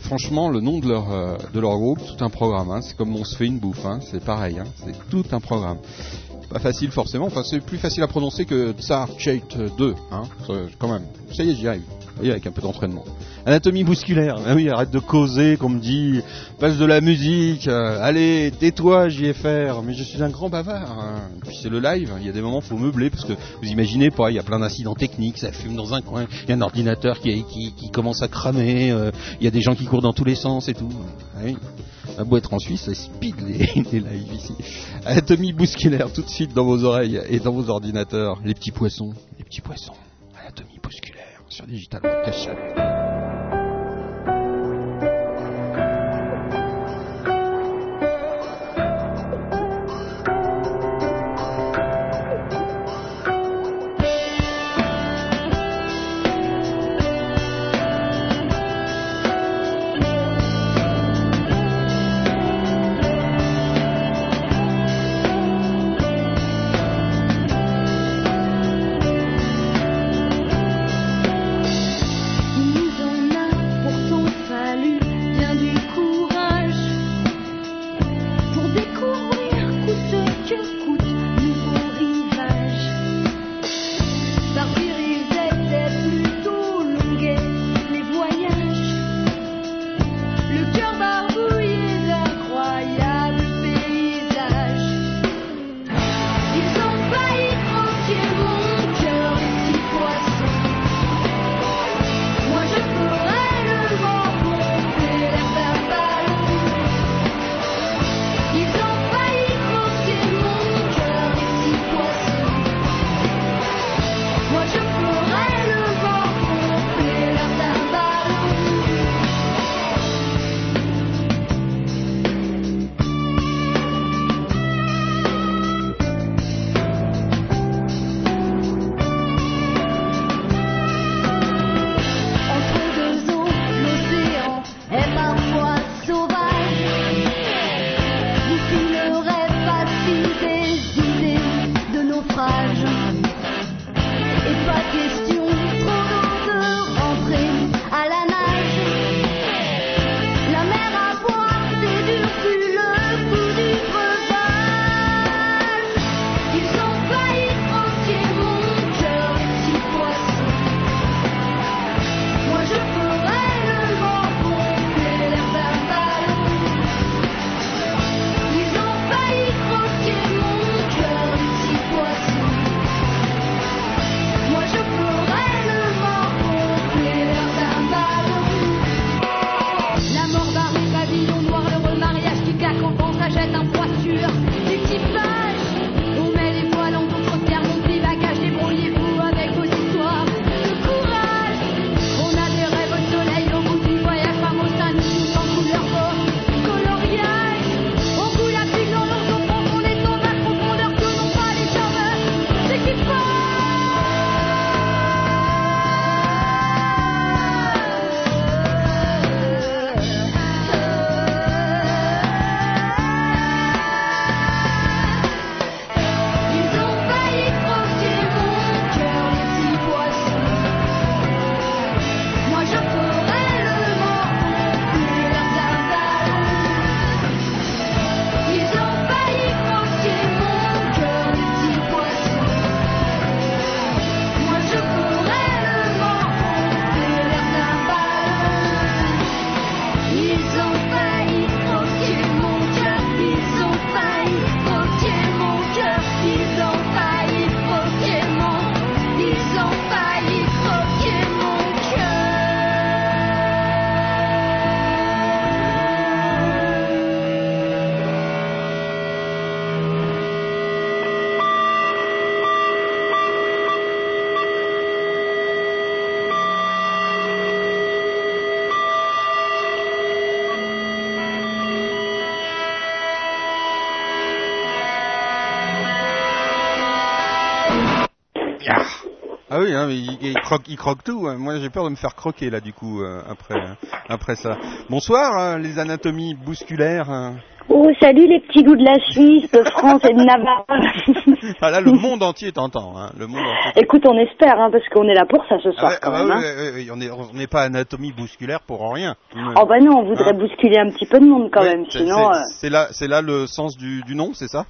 Speaker 1: Franchement, le nom de leur, euh, de leur groupe, tout un programme. hein. C'est comme on se fait une bouffe, hein. c'est pareil, c'est tout un programme pas facile forcément, enfin c'est plus facile à prononcer que Tsar Chait 2, hein, quand même. Ça y est, j'y arrive. Voyez, avec un peu d'entraînement. Anatomie bousculaire. Ah oui, arrête de causer, qu'on me dit, passe de la musique, euh, allez, tais-toi, JFR. Mais je suis un grand bavard. hein. Puis c'est le live, il y a des moments, faut meubler, parce que vous imaginez pas, il y a plein d'incidents techniques, ça fume dans un coin, il y a un ordinateur qui, commence à cramer, euh, il y a des gens qui courent dans tous les sens et tout. Ah oui. A beau être en Suisse, ça speed les, [laughs] les lives ici. Anatomie bousculaire tout de suite dans vos oreilles et dans vos ordinateurs. Les petits poissons, les petits poissons. Anatomie bousculaire sur Digital Broadcast oui, hein, mais il, il croque, il croque tout. hein. Moi, j'ai peur de me faire croquer là, du coup, euh, après, après ça. Bonsoir, hein, les anatomies bousculaires. hein.
Speaker 6: Oh, salut les petits loups de la Suisse, de France et de Navarre. [laughs]
Speaker 1: Ah là, le monde entier t'entend. Hein, le monde entier.
Speaker 6: Écoute, on espère, hein, parce qu'on est là pour ça ce
Speaker 1: Ah
Speaker 6: soir
Speaker 1: ouais,
Speaker 6: quand
Speaker 1: ah
Speaker 6: même. hein.
Speaker 1: oui, on est, on n'est pas anatomie bousculaire pour rien.
Speaker 6: Oh bah non, on voudrait
Speaker 1: Hein
Speaker 6: bousculer un petit peu de monde quand même,
Speaker 1: c'est-
Speaker 6: sinon...
Speaker 1: c'est-
Speaker 6: euh,
Speaker 1: là, c'est là le sens du, du nom, c'est ça?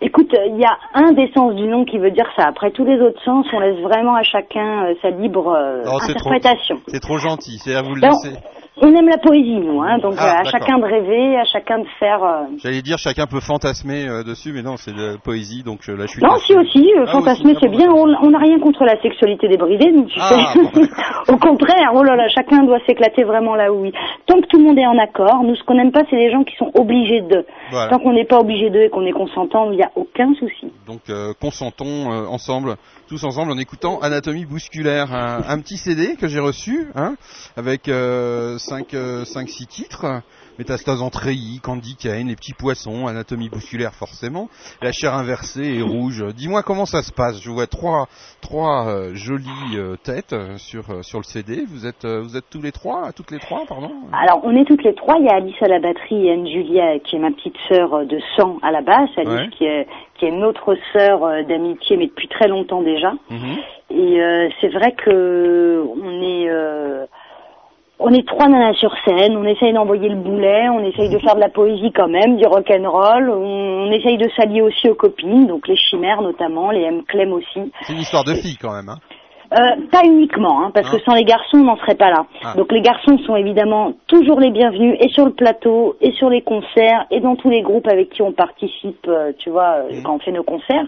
Speaker 6: Écoute, il y a un des sens du nom qui veut dire ça. Après tous les autres sens, on laisse vraiment à chacun euh, sa libre euh,
Speaker 1: Non,
Speaker 6: interprétation.
Speaker 1: C'est trop gentil. C'est à vous le laisser.
Speaker 6: On aime la poésie, nous, hein, donc
Speaker 1: Ah,
Speaker 6: euh, à chacun de rêver, à chacun de faire... euh,
Speaker 1: J'allais dire chacun peut fantasmer euh, dessus, mais non, c'est de la poésie, donc euh, là je suis.
Speaker 6: Non, si aussi,
Speaker 1: Ah,
Speaker 6: fantasmer c'est bien, on n'a rien contre la sexualité débridée, nous, tu
Speaker 1: Ah,
Speaker 6: sais. [laughs] Au contraire, oh là là, chacun doit s'éclater vraiment là où il... Tant que tout le monde est en accord, nous ce qu'on n'aime pas c'est les gens qui sont obligés de.
Speaker 1: Voilà.
Speaker 6: Tant qu'on n'est pas obligé d'eux et qu'on est consentant, il n'y a aucun souci.
Speaker 1: Donc consentons ensemble, tous ensemble, en écoutant Anatomie bousculaire, un, un petit CD que j'ai reçu, hein, avec 5 euh, cinq, six titres. Métastase en treillis, Candy Cane, les petits poissons, anatomie bousculaire forcément, la chair inversée et rouge. Dis-moi comment ça se passe. Je vois trois, trois euh, jolies euh, têtes euh, sur sur le CD. Vous êtes vous êtes tous les trois, toutes les trois, pardon?
Speaker 6: Alors, on est toutes les trois. Il y a Alice à la batterie et Anne-Julia, qui est ma petite sœur de sang à la basse. Alice,
Speaker 1: Ouais.
Speaker 6: qui, est, qui est notre sœur d'amitié, mais depuis très longtemps déjà.
Speaker 1: Mhm.
Speaker 6: Et euh, c'est vrai que on est euh, on est trois nanas sur scène, on essaye d'envoyer le boulet, on essaye de faire de la poésie quand même, du rock and roll, on, on essaye de s'allier aussi aux copines, donc les chimères notamment, les M Clem aussi.
Speaker 1: C'est une histoire de filles quand même. Hein.
Speaker 6: Euh, pas uniquement, hein, parce
Speaker 1: Ah.
Speaker 6: que sans les garçons, on n'en serait pas là.
Speaker 1: Ah.
Speaker 6: Donc les garçons sont évidemment toujours les bienvenus, et sur le plateau, et sur les concerts, et dans tous les groupes avec qui on participe, euh, tu vois, euh,
Speaker 1: Mm.
Speaker 6: quand on fait nos concerts.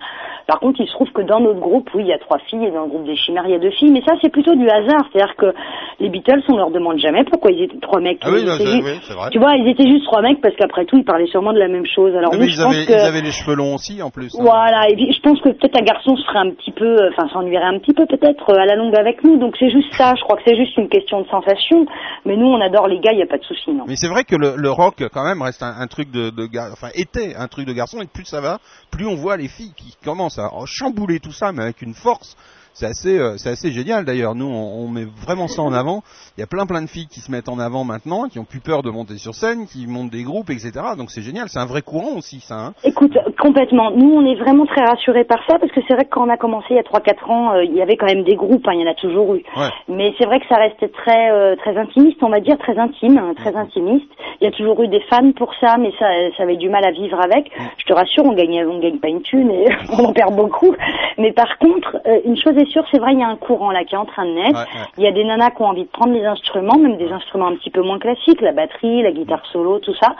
Speaker 6: Par contre, il se trouve que dans notre groupe, oui, il y a trois filles, et dans le groupe des chimères, il y a deux filles, mais ça, c'est plutôt du hasard. C'est-à-dire que les Beatles, on leur demande jamais pourquoi ils étaient trois mecs.
Speaker 1: Ah oui, non,
Speaker 6: étaient
Speaker 1: c'est
Speaker 6: ju-
Speaker 1: oui, vrai.
Speaker 6: Tu vois, ils étaient juste trois mecs, parce qu'après tout, ils parlaient sûrement de la même chose. Alors
Speaker 1: Ah,
Speaker 6: nous,
Speaker 1: mais
Speaker 6: je
Speaker 1: ils
Speaker 6: pense
Speaker 1: avaient,
Speaker 6: que...
Speaker 1: ils avaient les cheveux longs aussi en plus. hein.
Speaker 6: Voilà, et puis je pense que peut-être un garçon se ferait un petit peu, enfin s'ennuierait un petit peu peut-être à la longue avec nous, donc c'est juste ça, je crois que c'est juste une question de sensation, mais nous on adore les gars, il n'y a pas de souci.
Speaker 1: Mais c'est vrai que le, rock quand même reste un, un truc de, de gar- enfin était un truc de garçon et plus ça va, plus on voit les filles qui commencent à chambouler tout ça mais avec une force. C'est assez, euh, c'est assez génial d'ailleurs. Nous, on, on met vraiment ça en avant. Il y a plein plein de filles qui se mettent en avant maintenant, qui ont plus peur de monter sur scène, qui montent des groupes, etc. Donc c'est génial. C'est un vrai courant aussi, ça. Hein.
Speaker 6: Écoute, complètement, nous on est vraiment très rassurés par ça, parce que c'est vrai que quand on a commencé il y a 3-4 ans, euh, il y avait quand même des groupes, hein, il y en a toujours eu.
Speaker 1: Ouais.
Speaker 6: Mais c'est vrai que ça restait très euh, très intimiste, on va dire, très intime, hein, très intimiste. Il y a toujours eu des fans pour ça, mais ça, ça avait du mal à vivre avec. Je te rassure, on gagne, on gagne pas une thune et [laughs] on en perd beaucoup. Mais par contre, une chose est sûre, c'est vrai, il y a un courant là qui est en train de naître.
Speaker 1: Ouais, ouais.
Speaker 6: Il y a des nanas qui ont envie de prendre les instruments, même des instruments un petit peu moins classiques, la batterie, la guitare solo, tout ça.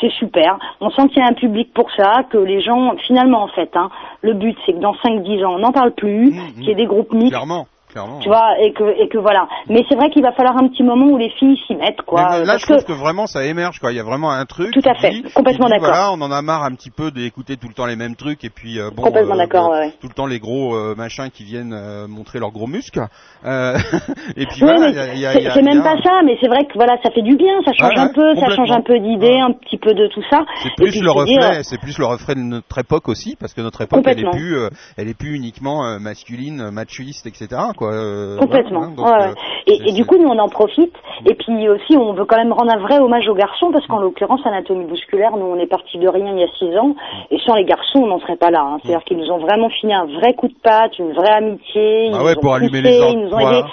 Speaker 6: C'est super. On sent qu'il y a un public pour ça, que les gens, finalement en fait, hein, le but c'est que dans 5-10 ans, on n'en parle plus,
Speaker 1: Mhm.
Speaker 6: qu'il y ait des groupes mixtes,
Speaker 1: Clairement, clairement.
Speaker 6: tu vois, et que, et que voilà. Mais c'est vrai qu'il va falloir un petit moment où les filles s'y mettent, quoi.
Speaker 1: Mais
Speaker 6: euh,
Speaker 1: là,
Speaker 6: parce
Speaker 1: je trouve
Speaker 6: que,
Speaker 1: que vraiment ça émerge, quoi. Il y a vraiment un truc.
Speaker 6: Tout à fait,
Speaker 1: dit-
Speaker 6: complètement d'accord.
Speaker 1: Voilà, on en a marre un petit peu d'écouter tout le temps les mêmes trucs et puis euh, bon,
Speaker 6: Complètement
Speaker 1: euh,
Speaker 6: d'accord, ouais, ouais.
Speaker 1: tout le temps les gros euh, machins qui viennent euh, montrer leurs gros muscles. Euh, [laughs] et puis
Speaker 6: Oui,
Speaker 1: voilà,
Speaker 6: mais
Speaker 1: il y a- il y a-
Speaker 6: c'est même pas ça, mais c'est vrai que voilà, ça fait du bien, ça change
Speaker 1: Ouais,
Speaker 6: un peu, ça change un peu d'idées, un petit peu de tout ça.
Speaker 1: C'est plus
Speaker 6: puis
Speaker 1: le reflet,
Speaker 6: dire-
Speaker 1: c'est plus le reflet de notre époque aussi, parce que notre époque, elle est plus, euh, elle est plus uniquement euh, masculine, euh, machiste, etc. Quoi. euh,
Speaker 6: Complètement.
Speaker 1: hein, donc,
Speaker 6: ouais, ouais.
Speaker 1: euh,
Speaker 6: et, du coup, nous, on en profite. Et puis aussi, on veut quand même rendre un vrai hommage aux garçons, parce qu'en l'occurrence, Anatomie bousculaire, nous, on est parti de rien il y a six ans. Et sans les garçons, on n'en serait pas là. hein. C'est-à-dire qu'ils nous ont vraiment filé un vrai coup de patte, une vraie amitié. Ils nous
Speaker 1: ouais,
Speaker 6: ont
Speaker 1: pour allumer les
Speaker 6: Ils nous ont
Speaker 1: emplois.
Speaker 6: aidés.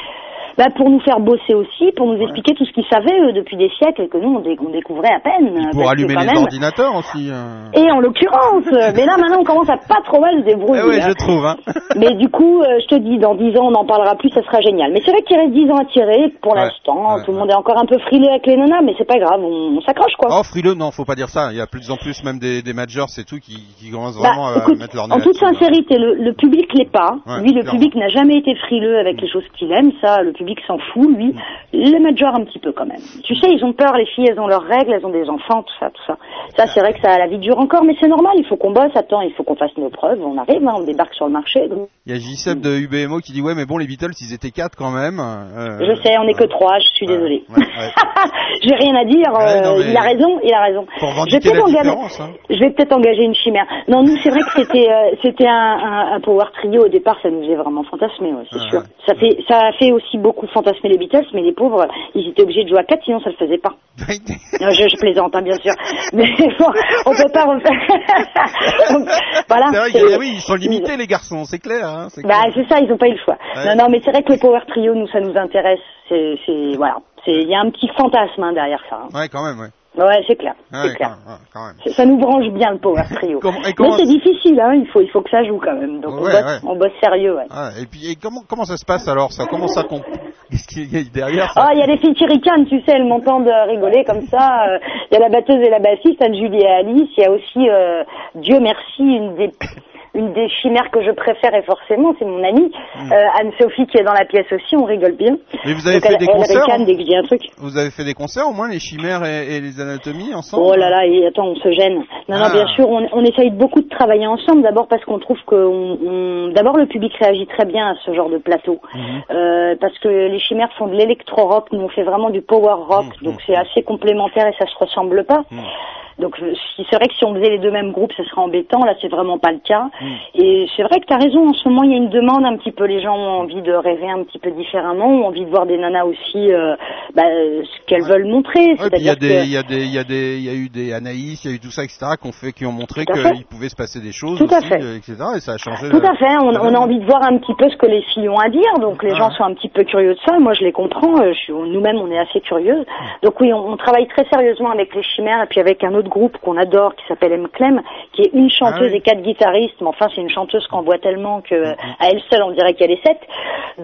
Speaker 6: Bah, pour nous faire bosser aussi, pour nous expliquer tout ce qu'ils savaient eux, depuis des siècles et que nous on, dé- on découvrait à peine.
Speaker 1: Puis pour allumer les
Speaker 6: même-
Speaker 1: ordinateurs aussi. euh.
Speaker 6: Et en l'occurrence, euh, mais là maintenant on commence à pas trop mal se débrouiller.
Speaker 1: Eh ouais,
Speaker 6: hein.
Speaker 1: je trouve. Hein. [laughs]
Speaker 6: Mais du coup, euh, je te dis, dans 10 ans, on n'en parlera plus, ça sera génial. Mais c'est vrai qu'il reste 10 ans à tirer. Pour
Speaker 1: Ouais,
Speaker 6: l'instant,
Speaker 1: ouais,
Speaker 6: tout le monde est encore un peu frileux avec les nanas, mais c'est pas grave, on, on s'accroche quoi.
Speaker 1: Oh frileux, non, faut pas dire ça. Il y a plus en plus même des, des majors, c'est tout, qui, qui commencent
Speaker 6: Bah,
Speaker 1: vraiment à mettre leur nez
Speaker 6: en toute sincérité, le, le public l'est pas. Lui, le
Speaker 1: clairement.
Speaker 6: public n'a jamais été frileux avec les choses qu'il aime. Ça, le public public s'en fout, lui. Les majors un petit peu quand même. Tu sais, ils ont peur, les filles, elles ont leurs règles, elles ont des enfants, tout ça, tout ça. Ça, c'est vrai que ça, la vie dure encore, mais c'est normal, il faut qu'on bosse, attends, il faut qu'on fasse nos preuves, on arrive, hein, on débarque sur le marché. donc-
Speaker 1: Il y a JSEP de UBMO qui dit ouais mais bon les Beatles ils étaient quatre quand même. euh,
Speaker 6: Je sais, on est que trois, je suis désolée.
Speaker 1: ouais, ouais. [laughs]
Speaker 6: J'ai rien à dire,
Speaker 1: non,
Speaker 6: euh, il a raison, il a raison. Je vais peut-être engager-.
Speaker 1: Hein.
Speaker 6: Je vais peut-être engager une chimère. Non, nous, c'est vrai que c'était euh, c'était un, un, un power trio au départ, ça nous faisait vraiment fantasmer, ouais, c'est sûr. Ça fait ça a fait aussi beaucoup fantasmer les Beatles, mais les pauvres, ils étaient obligés de jouer à quatre, sinon ça le faisait pas. Non, [laughs] je, je plaisante, hein, bien sûr. Mais [laughs] bon, on peut pas refaire. [laughs] Donc, voilà.
Speaker 1: vrai que, oui ils sont limités les garçons c'est clair. Hein, c'est
Speaker 6: Bah c'est ça, ils ont pas eu le choix.
Speaker 1: Ouais.
Speaker 6: Non, non, mais c'est vrai que le power trio, nous, ça nous intéresse. C'est, voilà, c'est il y a un petit fantasme hein, derrière ça. hein.
Speaker 1: Ouais quand même ouais.
Speaker 6: Ouais, c'est clair,
Speaker 1: Ouais,
Speaker 6: c'est
Speaker 1: quand
Speaker 6: clair.
Speaker 1: même, ouais, quand même.
Speaker 6: Ça- nous branche bien le power trio.
Speaker 1: Comment- et comment-
Speaker 6: Mais c'est difficile, hein. Il faut, il faut que ça joue quand même. Donc on, bosse,
Speaker 1: ouais.
Speaker 6: on bosse sérieux,
Speaker 1: et puis et comment comment ça se passe alors ça? Comment ça ça
Speaker 6: il y a des filles qui tu sais, elles m'entendent rigoler comme ça. Euh, Il y a la batteuse et la bassiste, Anne-Julie et Alice. Il y a aussi, euh, Dieu merci, une des, une des chimères que je préfère et forcément, c'est mon amie,
Speaker 1: Hmm.
Speaker 6: euh, Anne-Sophie qui est dans la pièce aussi, on rigole bien.
Speaker 1: Mais vous avez
Speaker 6: Donc
Speaker 1: fait
Speaker 6: elle,
Speaker 1: des
Speaker 6: elle
Speaker 1: concerts
Speaker 6: dès que je dis un truc.
Speaker 1: Vous avez fait des concerts au moins les chimères et, et les anatomies ensemble
Speaker 6: Oh là là, et attends, on se gêne. Non, non,
Speaker 1: Ah.
Speaker 6: bien sûr, on, on essaye beaucoup de travailler ensemble. D'abord parce qu'on trouve que, on- on- d'abord le public réagit très bien à ce genre de plateau,
Speaker 1: Mhm.
Speaker 6: Euh, parce que les chimères font de l'électro-rock, nous on fait vraiment du power rock,
Speaker 1: Mhm.
Speaker 6: donc c'est assez complémentaire et ça se ressemble pas. Donc je- si- c'est vrai que si on faisait les deux mêmes groupes, ce serait embêtant. Là, c'est vraiment pas le cas.
Speaker 1: Mhm.
Speaker 6: Et c'est vrai que tu as raison. En ce moment, il y a une demande un petit peu. Les gens ont envie de rêver un petit peu différemment, ont envie de voir des nanas aussi, euh, bah, ce qu'elles veulent montrer.
Speaker 1: Ouais, il y a
Speaker 6: que-
Speaker 1: y y y eu des Anaïs, il y a eu tout ça, etc., qu'on fait, qui ont montré qu'il pouvait se passer des choses
Speaker 6: Tout à fait.
Speaker 1: euh, etc., et ça a changé.
Speaker 6: Tout
Speaker 1: la-
Speaker 6: à fait, on, a envie de voir un petit peu ce que les filles ont à dire, donc les
Speaker 1: Ah.
Speaker 6: gens sont un petit peu curieux de ça, moi je les comprends, euh, nous-mêmes on est assez curieux. Donc oui, on, on travaille très sérieusement avec les chimères et puis avec un autre groupe qu'on adore qui s'appelle M. Clem, qui est une chanteuse
Speaker 1: Ah oui.
Speaker 6: et quatre guitaristes, mais enfin c'est une chanteuse qu'on voit tellement que euh, à elle seule on dirait qu'elle est sept.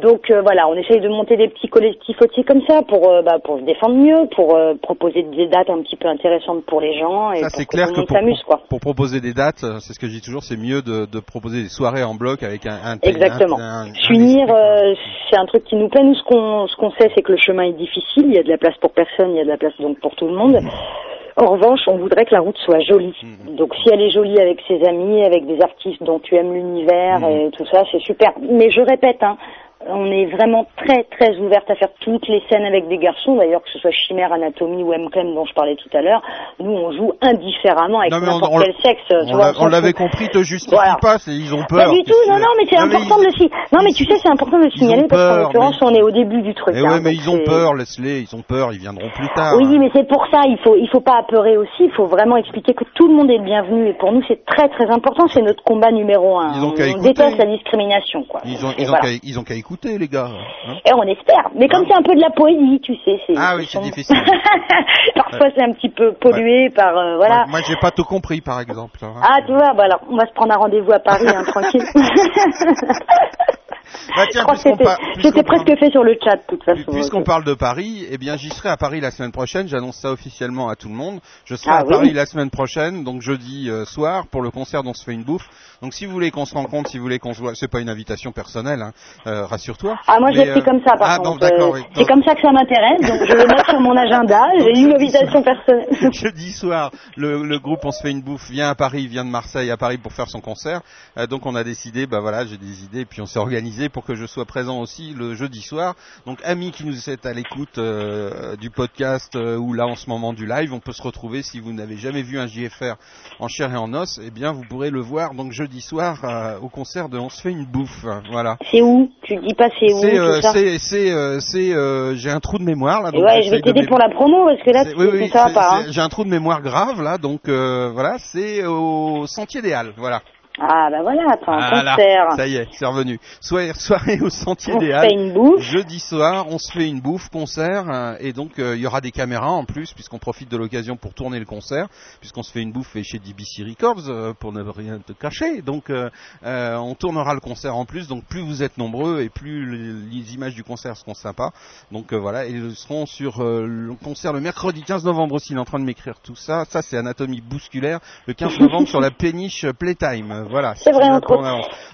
Speaker 6: Donc euh, voilà, on essaye de monter des petits collectifs aussi comme ça pour, euh, bah, pour se défendre mieux, pour euh, proposer des dates un petit peu intéressantes pour les gens et
Speaker 1: Ça,
Speaker 6: pour que
Speaker 1: clair que pour,
Speaker 6: s'amuse quoi.
Speaker 1: pour proposer des dates, c'est ce que je dis toujours, c'est mieux de, de proposer des soirées en bloc avec un, un
Speaker 6: Exactement.
Speaker 1: un- un- un
Speaker 6: S'unir, c'est un truc qui nous plaît. Nous, ce qu'on ce qu'on sait, c'est que le chemin est difficile. Il y a de la place pour personne, il y a de la place donc pour tout le monde. En revanche, on voudrait que la route soit jolie.
Speaker 1: Mhm.
Speaker 6: Donc, si elle est jolie avec ses amis, avec des artistes dont tu aimes l'univers
Speaker 1: Mhm.
Speaker 6: et tout ça, c'est super. Mais je répète, hein, on est vraiment très très ouverte à faire toutes les scènes avec des garçons. D'ailleurs, que ce soit Chimère, Anatomie ou M-Clem dont je parlais tout à l'heure, nous on joue indifféremment avec
Speaker 1: mais on-
Speaker 6: n'importe
Speaker 1: on-
Speaker 6: quel sexe.
Speaker 1: On
Speaker 6: on
Speaker 1: on l'avait compris, te justifie
Speaker 6: Voilà.
Speaker 1: pas, ils ont peur.
Speaker 6: Pas du tout, non, non, mais c'est
Speaker 1: mais
Speaker 6: important
Speaker 1: ils-
Speaker 6: de le. Non, mais tu sais, c'est important de le signaler parce qu'en l'occurrence,
Speaker 1: mais-
Speaker 6: on est au début du truc.
Speaker 1: Eh
Speaker 6: hein,
Speaker 1: ouais, mais ils ont peur, laisse-les, ils ont peur, ils viendront plus tard.
Speaker 6: Oui, mais c'est pour ça, il faut, il faut pas apeurer aussi, il faut vraiment expliquer que tout le monde est le bienvenu. Et pour nous, c'est très très important, c'est notre combat numéro un.
Speaker 1: Ils ont
Speaker 6: on
Speaker 1: qu'à écouter.
Speaker 6: déteste la discrimination, quoi.
Speaker 1: Ils ont, ils qu'à, qu'à écouter, les gars. hein.
Speaker 6: Et on espère. Mais comme
Speaker 1: Hein
Speaker 6: c'est un peu de la poésie, tu sais, c'est.
Speaker 1: Ah oui, c'est
Speaker 6: sont-
Speaker 1: difficile. [laughs]
Speaker 6: Parfois, c'est un petit peu pollué par, euh, voilà.
Speaker 1: Moi, moi, j'ai pas tout compris, par exemple. hein.
Speaker 6: Ah, tu vois, bah alors, on va se prendre un rendez-vous à Paris, hein, tranquille. [laughs]
Speaker 1: Bah, tiens,
Speaker 6: Je crois que
Speaker 1: puisqu'on
Speaker 6: c'était
Speaker 1: par-
Speaker 6: c'était
Speaker 1: puisqu'on
Speaker 6: presque
Speaker 1: parle-
Speaker 6: fait sur le chat, de toute façon.
Speaker 1: Puisqu'on parle de Paris, eh bien, j'y serai à Paris la semaine prochaine. J'annonce ça officiellement à tout le monde. Je serai
Speaker 6: Ah
Speaker 1: à
Speaker 6: oui.
Speaker 1: Paris la semaine prochaine, donc jeudi euh, soir, pour le concert dont se fait une bouffe. Donc, si vous voulez qu'on se rencontre, si vous voulez qu'on se voit, c'est pas une invitation personnelle, hein, euh, rassure-toi.
Speaker 6: Ah, moi, l'ai pris
Speaker 1: euh,
Speaker 6: comme ça, par
Speaker 1: ah,
Speaker 6: contre.
Speaker 1: bon,
Speaker 6: Euh,
Speaker 1: oui.
Speaker 6: C'est
Speaker 1: Donc,
Speaker 6: comme ça que ça m'intéresse, donc je vais mettre sur mon agenda. [laughs] J'ai une invitation personnelle. [laughs]
Speaker 1: Jeudi soir, le, le groupe On se fait une bouffe vient à Paris, vient de Marseille à Paris pour faire son concert. Euh, donc on a décidé, bah voilà, j'ai des idées, puis on s'est organisé pour que je sois présent aussi le jeudi soir. Donc amis qui nous êtes à l'écoute euh, du podcast euh, ou là en ce moment du live, on peut se retrouver si vous n'avez jamais vu un JFR en chair et en os, eh bien vous pourrez le voir donc jeudi soir euh, au concert de On se fait une bouffe. Voilà.
Speaker 6: C'est où? Tu dis pas c'est où
Speaker 1: C'est, c'est, c'est, j'ai un trou de mémoire là. Donc
Speaker 6: Ouais, je vais
Speaker 1: de
Speaker 6: t'aider pour la promo parce que là,
Speaker 1: oui, oui,
Speaker 6: ça va pas. hein.
Speaker 1: j'ai un trou de mémoire grave là, donc voilà, c'est au Sentier des Halles, voilà.
Speaker 6: Ah bah voilà, attends,
Speaker 1: Voilà,
Speaker 6: concert.
Speaker 1: ça y est, c'est revenu. Soirée, [laughs] soirée au Sentier
Speaker 6: On
Speaker 1: des
Speaker 6: se
Speaker 1: Halles.
Speaker 6: fait une bouffe.
Speaker 1: Jeudi soir, on se fait une bouffe, concert, euh, et donc euh, il y aura des caméras en plus, puisqu'on profite de l'occasion pour tourner le concert, puisqu'on se fait une bouffe chez DBC Records, euh, pour ne rien te cacher. Donc on tournera le concert en plus, donc plus vous êtes nombreux et plus le- les images du concert seront sympas. Donc voilà, et ils seront sur le concert le mercredi 15 novembre aussi, il est en train de m'écrire tout ça. Ça c'est Anatomie bousculaire, le 15 novembre sur la [laughs] péniche Playtime. Euh, voilà.
Speaker 6: C'est vrai, entre.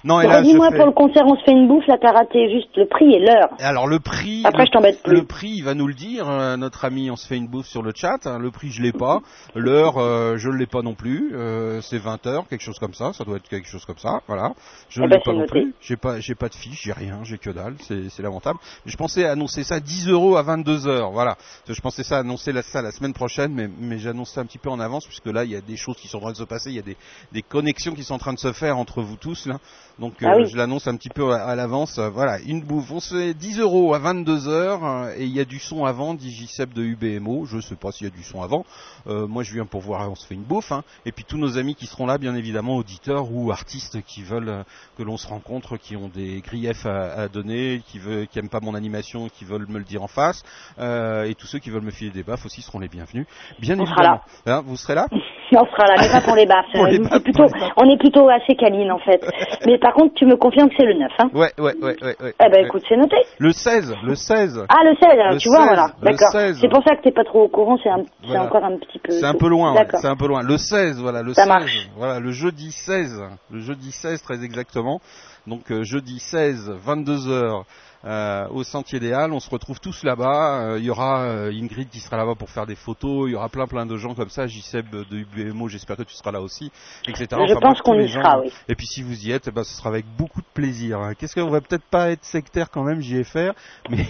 Speaker 1: Non, et là, je
Speaker 6: Dis-moi,
Speaker 1: fais-
Speaker 6: pour le concert, on se fait une bouffe, là, t'as raté juste le prix et l'heure.
Speaker 1: Alors le prix,
Speaker 6: Après,
Speaker 1: le,
Speaker 6: je t'embête plus.
Speaker 1: le prix, il va nous le dire. euh, notre ami, on se fait une bouffe sur le chat. hein, le prix, je l'ai pas. [laughs] L'heure, euh, je l'ai pas non plus. euh, c'est 20 heures, quelque chose comme ça. Ça doit être quelque chose comme ça. Voilà. Je
Speaker 6: Eh
Speaker 1: l'ai
Speaker 6: ben,
Speaker 1: pas non
Speaker 6: noté.
Speaker 1: plus. J'ai pas, j'ai pas de fiche, j'ai rien, j'ai que dalle. C'est, c'est lamentable. Je pensais annoncer ça 10 euros à 22 heures. Voilà. Je pensais ça annoncer la, ça la semaine prochaine, mais, mais j'annonce ça un petit peu en avance puisque là, il y a des choses qui sont en train de se passer. Il y a des, des connexions qui sont en train de se faire entre vous tous là. Donc
Speaker 6: Ah
Speaker 1: euh,
Speaker 6: oui.
Speaker 1: je l'annonce un petit peu à, à l'avance. Euh, Voilà, une bouffe. On se fait 10 euros à 22 heures euh, et il y a du son avant, dit JCEP de UBMO. Je sais pas s'il y a du son avant. Moi, je viens pour voir. On se fait une bouffe. hein. Et puis tous nos amis qui seront là, bien évidemment, auditeurs ou artistes qui veulent que l'on se rencontre, qui ont des griefs à, à donner, qui veulent, qui aiment pas mon animation, qui veulent me le dire en face. Euh, et tous ceux qui veulent me filer des baffes aussi seront les bienvenus. Bien
Speaker 6: On
Speaker 1: évidemment. Hein, vous serez là? [laughs]
Speaker 6: On sera là, mais pas pour les baffes.
Speaker 1: Pour les baffes,
Speaker 6: c'est plutôt,
Speaker 1: pour les baffes.
Speaker 6: on est plutôt assez câline, en fait. [laughs] mais par contre, tu me confirmes que c'est le 9, hein
Speaker 1: Ouais, ouais, ouais, ouais. ouais.
Speaker 6: Eh ben,
Speaker 1: Ouais.
Speaker 6: écoute, c'est noté.
Speaker 1: Le 16, le 16.
Speaker 6: Ah, le 16, alors,
Speaker 1: Le
Speaker 6: tu vois,
Speaker 1: 16,
Speaker 6: voilà.
Speaker 1: le
Speaker 6: D'accord.
Speaker 1: 16.
Speaker 6: C'est pour ça que t'es pas trop au courant, c'est
Speaker 1: Voilà.
Speaker 6: encore un petit peu.
Speaker 1: C'est un peu loin, ouais,
Speaker 6: D'accord.
Speaker 1: c'est un peu loin. Le 16, voilà, le
Speaker 6: Ça
Speaker 1: 16.
Speaker 6: marche.
Speaker 1: Voilà, le jeudi 16. Le jeudi 16, très exactement. Donc, euh, jeudi 16, 22h, euh, au Sentier des Halles. On se retrouve tous là-bas. Euh, Il y aura euh, Ingrid qui sera là-bas pour faire des photos. Il y aura plein plein de gens comme ça. JCEB de UBMO, j'espère que tu seras là aussi, etc.
Speaker 6: Je
Speaker 1: Enfin,
Speaker 6: pense qu'on y
Speaker 1: gens.
Speaker 6: sera, oui.
Speaker 1: Et puis si vous y êtes, eh ben, ce sera avec beaucoup de plaisir. hein. Qu'est-ce qu'on va peut-être pas être sectaire quand même, JFR, [laughs] mais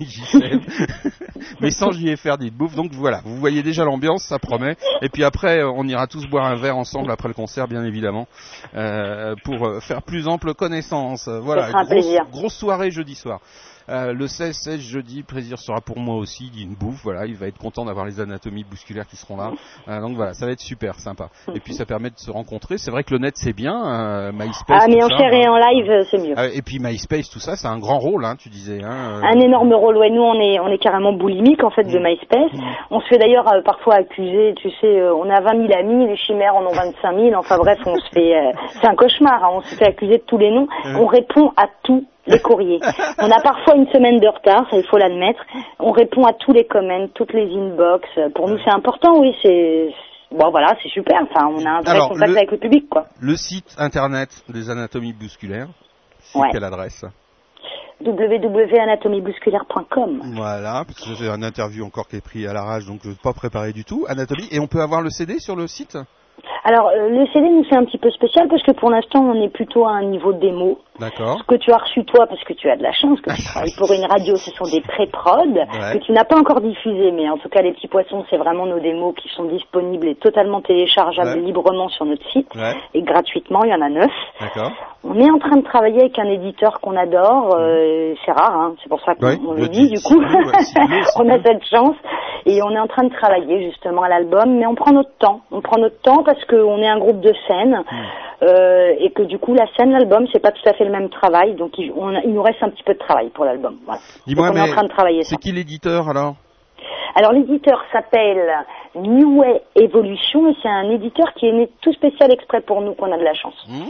Speaker 1: JCEB. [laughs] mais sans JFR dit bouffe. Donc voilà, vous voyez déjà l'ambiance, ça promet. Et puis après, euh, on ira tous boire un verre ensemble après le concert, bien évidemment, euh, pour faire plus ample connaissance. Voilà, grosse,
Speaker 6: plaisir.
Speaker 1: grosse soirée jeudi soir. Euh, le 16, 16 jeudi, plaisir sera pour moi aussi, une bouffe. Voilà, il va être content d'avoir les anatomies bousculaires qui seront là. Euh, donc voilà, ça va être super sympa. Et puis ça permet de se rencontrer. C'est vrai que le net c'est bien, euh, MySpace.
Speaker 6: Ah, mais
Speaker 1: tout
Speaker 6: en chair et
Speaker 1: hein.
Speaker 6: en live, c'est mieux.
Speaker 1: Et puis MySpace, tout ça, c'est un grand rôle, hein, tu disais. Hein.
Speaker 6: Un énorme rôle, ouais. Nous, on est, on est carrément boulimique, en fait, de MySpace. On se fait d'ailleurs parfois accuser, tu sais, on a 20 000 amis, les chimères en ont 25 000. Enfin bref, on se fait, c'est un cauchemar, hein, on se fait accuser de tous les noms. On répond à tous les courriers. [laughs] On a parfois une semaine de retard, ça il faut l'admettre. On répond à tous les comments, toutes les inbox. Pour nous, c'est important, oui, c'est, bon voilà, c'est super. Enfin, on a un vrai
Speaker 1: Alors,
Speaker 6: contact
Speaker 1: le-
Speaker 6: avec le public, quoi.
Speaker 1: Le site internet des anatomies bousculaires, c'est
Speaker 6: Ouais.
Speaker 1: quelle adresse?
Speaker 6: Www.anatomiebousculaire.com.
Speaker 1: Voilà, parce que j'ai un interview encore qui est pris à l'arrache, donc je ne pas préparé du tout. Anatomie, et on peut avoir le CD sur le site?
Speaker 6: Alors, euh, le CD, nous, c'est un petit peu spécial parce que pour l'instant, on est plutôt à un niveau démo.
Speaker 1: D'accord.
Speaker 6: Ce que tu as reçu toi, parce que tu as de la chance, que tu [laughs] travailles pour une radio, ce sont des pré-prod que tu n'as pas encore diffusés, mais en tout cas les petits poissons, c'est vraiment nos démos qui sont disponibles et totalement téléchargeables
Speaker 1: Ouais.
Speaker 6: librement sur notre site
Speaker 1: Ouais,
Speaker 6: et gratuitement, il y en a neuf.
Speaker 1: d'accord.
Speaker 6: On est en train de travailler avec un éditeur qu'on adore, euh, c'est rare, hein, c'est pour ça qu'on
Speaker 1: Ouais,
Speaker 6: on
Speaker 1: le
Speaker 6: dit du coup.
Speaker 1: Ouais, [laughs]
Speaker 6: on a cette chance et on est en train de travailler justement à l'album, mais on prend notre temps. On prend notre temps parce qu'on est un groupe de scène euh, et que du coup la scène, l'album, c'est pas tout à fait le même travail, donc il, on a- il nous reste un petit peu de travail pour l'album. Voilà.
Speaker 1: Dis-moi,
Speaker 6: Donc on est
Speaker 1: mais
Speaker 6: en train de travailler ça.
Speaker 1: c'est qui l'éditeur alors?
Speaker 6: Alors l'éditeur s'appelle New Way Evolution et c'est un éditeur qui est né tout spécial exprès pour nous, qu'on a de la chance.
Speaker 1: Mmh.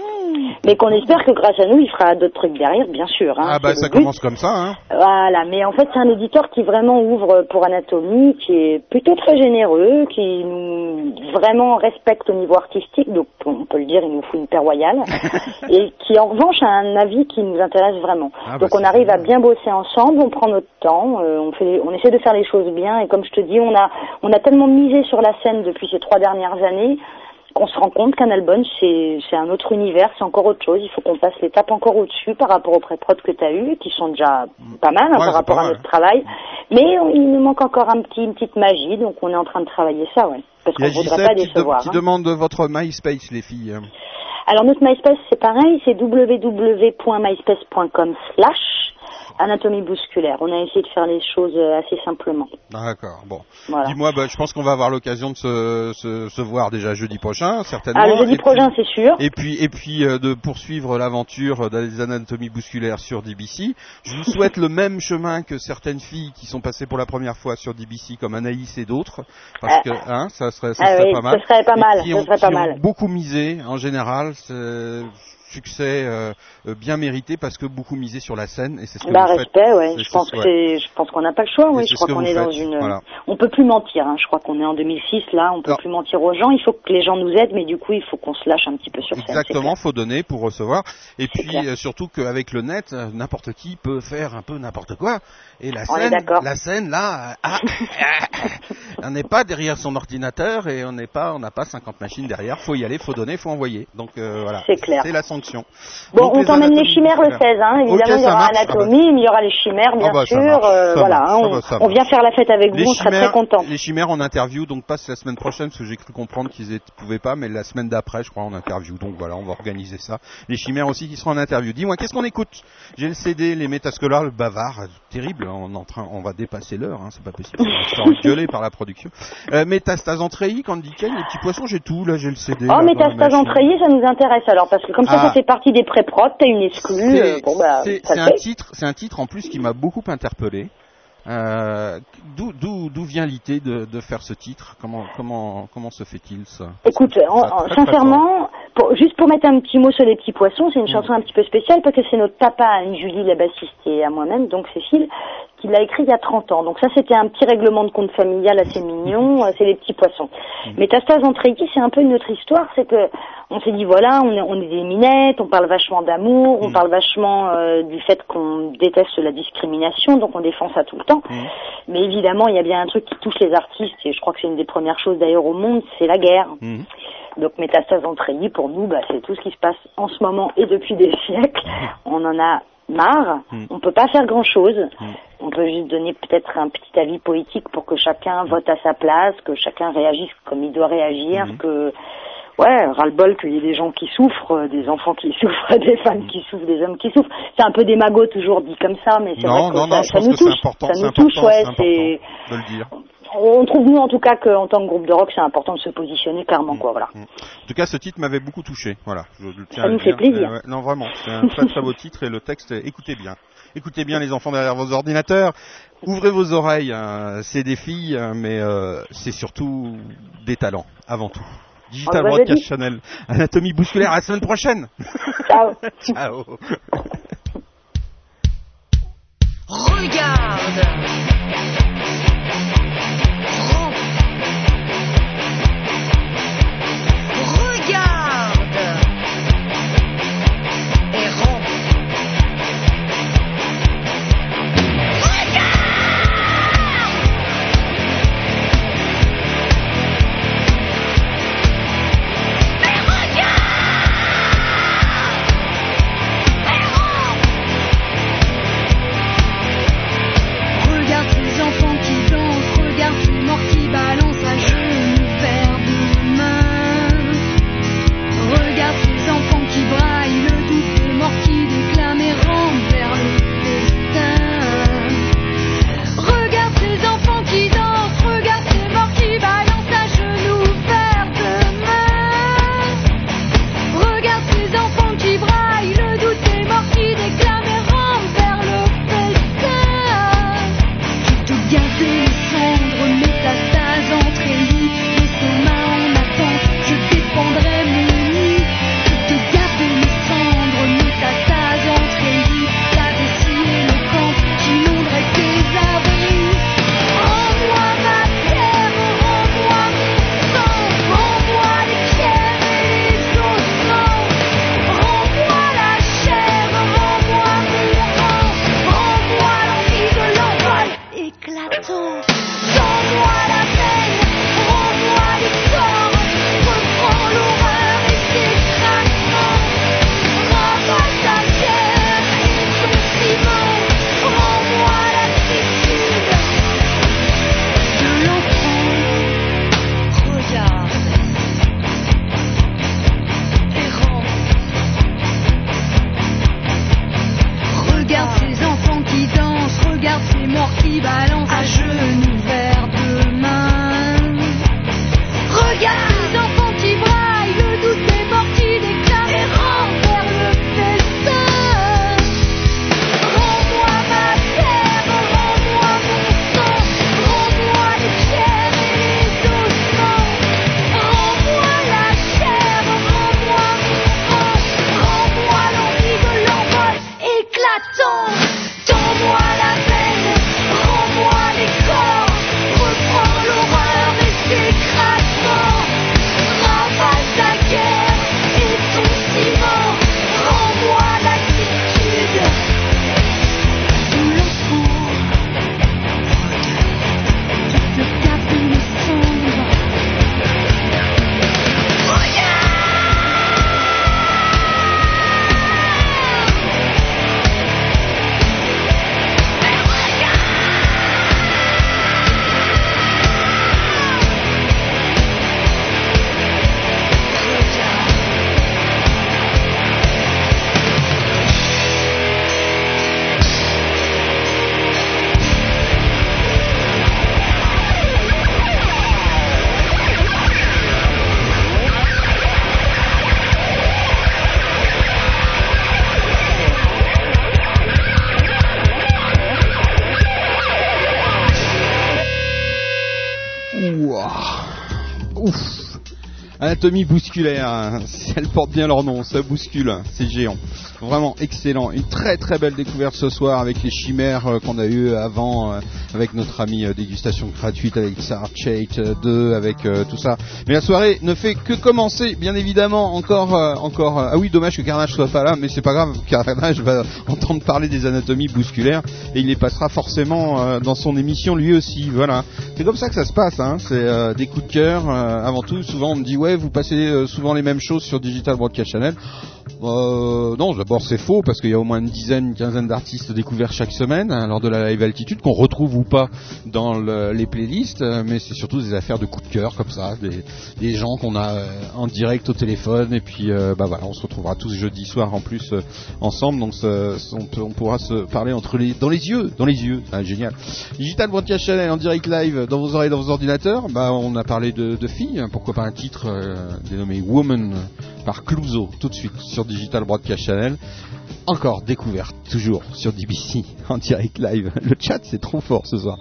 Speaker 6: Mais qu'on espère que grâce à nous, il fera d'autres trucs derrière, bien sûr. hein,
Speaker 1: Ah bah ça
Speaker 6: but.
Speaker 1: commence comme ça, hein
Speaker 6: Voilà, mais en fait c'est un éditeur qui vraiment ouvre pour anatomie, qui est plutôt très généreux, qui nous vraiment respecte au niveau artistique, donc on peut le dire, il nous fout une paire royale, [laughs] et qui en revanche a un avis qui nous intéresse vraiment.
Speaker 1: Ah bah,
Speaker 6: donc on
Speaker 1: c'est
Speaker 6: arrive à bien bosser ensemble, on prend notre temps, euh, on fait, on essaie de faire les choses bien, et comme je te dis, on a, on a tellement misé sur la scène depuis ces trois dernières années qu'on se rend compte qu'un album, c'est un autre univers, c'est encore autre chose. Il faut qu'on passe l'étape encore au-dessus par rapport aux pré-prod que tu as eu, qui sont déjà pas mal hein,
Speaker 1: Ouais,
Speaker 6: par rapport à notre travail. Mais on- il nous manque encore un petit, une petite magie, donc on est en train de travailler ça, ouais. Parce qu'on
Speaker 1: a
Speaker 6: voudrait pas
Speaker 1: qui,
Speaker 6: décevoir.
Speaker 1: qui
Speaker 6: hein.
Speaker 1: demande votre MySpace, les filles.
Speaker 6: Alors notre MySpace, c'est pareil, c'est www.myspace.com slash anatomie bousculaire. On a essayé de faire les choses euh, assez simplement.
Speaker 1: D'accord, bon.
Speaker 6: Voilà.
Speaker 1: Dis-moi, bah, je pense qu'on va avoir l'occasion de se, se, se voir déjà jeudi prochain, certainement.
Speaker 6: Ah, le jeudi
Speaker 1: Et
Speaker 6: prochain, c'est sûr.
Speaker 1: Et puis, et puis euh, de poursuivre l'aventure des anatomies bousculaires sur DBC. Je vous souhaite le même chemin que certaines filles qui sont passées pour la première fois sur DBC, comme Anaïs et d'autres, parce
Speaker 6: Ah.
Speaker 1: que hein, ça serait, ça
Speaker 6: Ah
Speaker 1: serait
Speaker 6: oui,
Speaker 1: pas mal.
Speaker 6: ce serait pas mal,
Speaker 1: qui ont,
Speaker 6: serait pas
Speaker 1: qui ont
Speaker 6: mal.
Speaker 1: beaucoup misé en général. Succès euh, euh, bien mérité parce que beaucoup misé sur la scène et c'est ce que
Speaker 6: Bah
Speaker 1: vous
Speaker 6: respect,
Speaker 1: faites.
Speaker 6: ouais. Je pense
Speaker 1: c'est-
Speaker 6: que
Speaker 1: ouais.
Speaker 6: c'est, je pense qu'on n'a pas le choix.
Speaker 1: C'est
Speaker 6: je crois qu'on est dans une.
Speaker 1: voilà.
Speaker 6: On peut plus mentir. Hein. Je crois qu'on est en 2006 là. On peut plus mentir aux gens. Il faut que les gens nous aident, mais du coup, il faut qu'on se lâche un petit peu sur scène. c'est
Speaker 1: Exactement, faut donner pour recevoir. Et puis euh, surtout qu'avec le net, n'importe qui peut faire un peu n'importe quoi. Et la scène, la scène là, euh, ah, [laughs] on n'est pas derrière son ordinateur et on n'est pas, on n'a pas 50 machines derrière. Faut y aller, faut donner, faut envoyer. Donc euh, voilà,
Speaker 6: C'est clair.
Speaker 1: c'est la sanction.
Speaker 6: Bon,
Speaker 1: Donc,
Speaker 6: on t'emmène les chimères le
Speaker 1: musculaires.
Speaker 6: 16, hein. Évidemment, il y aura
Speaker 1: marche. Ah bah.
Speaker 6: anatomie, il y aura les chimères, bien
Speaker 1: Ah bah, ça
Speaker 6: sûr. euh, voilà, hein, on,
Speaker 1: va,
Speaker 6: on vient faire la fête avec vous, on sera très contents.
Speaker 1: les chimères en interview, donc pas la semaine prochaine parce que j'ai cru comprendre qu'ils ne pouvaient pas, mais la semaine d'après, je crois, en interview. Donc voilà, on va organiser ça. Les chimères aussi qui seront en interview. Dis-moi, qu'est-ce qu'on écoute? J'ai le CD, les métascolaires, le bavard, terrible. On est en train, on va dépasser l'heure, hein, c'est pas possible. On va se par la production. Euh, métastase entrée, Candy les petits poissons, j'ai tout. Là, j'ai le CD.
Speaker 6: Oh, métastase ça nous intéresse alors, parce que comme ça,
Speaker 1: Ah.
Speaker 6: ça fait partie des pré-prod, t'as une exclue, euh,
Speaker 1: C'est
Speaker 6: bon bah,
Speaker 1: un titre, c'est un titre en plus qui m'a beaucoup interpellé. Euh, D'où d'où d'où vient l'idée de, de faire ce titre? Comment comment comment se fait-il ça?
Speaker 6: Écoute,
Speaker 1: Ça,
Speaker 6: sincèrement, pour, juste pour mettre un petit mot sur les petits poissons, c'est une
Speaker 1: Mm.
Speaker 6: chanson un petit peu spéciale parce que c'est notre papa, Anne-Julie, la bassiste, et à moi-même, donc Cécile, qui l'a écrit il y a 30 ans. Donc ça, c'était un petit règlement de compte familial assez mignon, [laughs] c'est les petits poissons. Métastase Entreiki, c'est un peu une autre histoire, c'est que on s'est dit, voilà, on est, on est des minettes, on parle vachement d'amour, on
Speaker 1: Mm.
Speaker 6: parle vachement euh, du fait qu'on déteste la discrimination, donc on défend ça tout le temps.
Speaker 1: Mm.
Speaker 6: Mais évidemment, il y a bien un truc qui touche les artistes, et je crois que c'est une des premières choses d'ailleurs au monde, c'est la guerre. Donc métastase en treillis, pour nous, bah, c'est tout ce qui se passe en ce moment et depuis des siècles. On en a marre.
Speaker 1: Mm.
Speaker 6: On peut pas faire grand-chose.
Speaker 1: Mm.
Speaker 6: On peut juste donner peut-être un petit avis poétique pour que chacun vote à sa place, que chacun réagisse comme il doit réagir,
Speaker 1: Mhm.
Speaker 6: que ouais, ras-le-bol qu'il y ait des gens qui souffrent, euh, des enfants qui [laughs] souffrent, des femmes
Speaker 1: Mm.
Speaker 6: qui souffrent, des hommes qui souffrent. C'est un peu démago toujours dit comme ça, mais c'est vrai que
Speaker 1: non
Speaker 6: ça,
Speaker 1: non, je
Speaker 6: ça
Speaker 1: pense
Speaker 6: nous
Speaker 1: que
Speaker 6: touche.
Speaker 1: important,
Speaker 6: ça nous touche, ouais,
Speaker 1: c'est
Speaker 6: c'est
Speaker 1: important de le dire.
Speaker 6: On trouve nous en tout cas qu'en tant que groupe de rock, c'est important de se positionner clairement quoi, voilà.
Speaker 1: Mm. En tout cas, ce titre m'avait beaucoup touché. Voilà, je le tiens
Speaker 6: Ça nous fait
Speaker 1: dire.
Speaker 6: plaisir.
Speaker 1: Euh, ouais, non, vraiment, c'est un très très beau [laughs] titre et le texte. Écoutez bien, écoutez bien les enfants derrière vos ordinateurs. Ouvrez vos oreilles. hein. C'est des filles, hein, mais euh, c'est surtout des talents avant tout. Digital
Speaker 6: Oh, bah,
Speaker 1: Broadcast
Speaker 6: vas-y.
Speaker 1: Channel, Anatomie bousculaire. À la semaine prochaine. [laughs]
Speaker 6: Ciao. [laughs]
Speaker 1: Ciao.
Speaker 7: Regarde
Speaker 1: Anatomie bousculaire, hein. elles portent bien leur nom, ça bouscule, c'est géant. Vraiment excellent. Une très très belle découverte ce soir avec les chimères euh, qu'on a eu avant, euh, avec notre ami euh, dégustation gratuite, avec Sarah Chait 2, avec tout ça. Mais la soirée ne fait que commencer, bien évidemment. Encore, encore. ah oui, dommage que Carnage soit pas là, mais c'est pas grave. [laughs] Carnage va entendre parler des anatomies bousculaires et il les passera forcément dans son émission lui aussi. Voilà. C'est comme ça que ça se passe. Hein. C'est des coups de cœur avant tout. Souvent on me dit ouais, vous passez euh, souvent les mêmes choses sur Digital Broadcast Channel. Euh, non, d'abord c'est faux parce qu'il y a au moins une dizaine, une quinzaine d'artistes découverts chaque semaine hein, lors de la live altitude qu'on retrouve ou pas dans le- les playlists, euh, mais c'est surtout des affaires de coup de cœur comme ça, des, gens qu'on a en direct au téléphone et puis bah voilà, on se retrouvera tous jeudi soir en plus ensemble, donc on, pourra se parler dans les yeux, dans les yeux, Ah, génial. Digital Broadcast Channel en direct live dans vos oreilles, dans vos ordinateurs. Bah on a parlé de, filles, hein, pourquoi pas un titre dénommé Woman par Clouseau tout de suite sur Digital Broadcast Channel. Encore découverte, toujours sur DBC en direct live. Le chat c'est trop fort ce soir.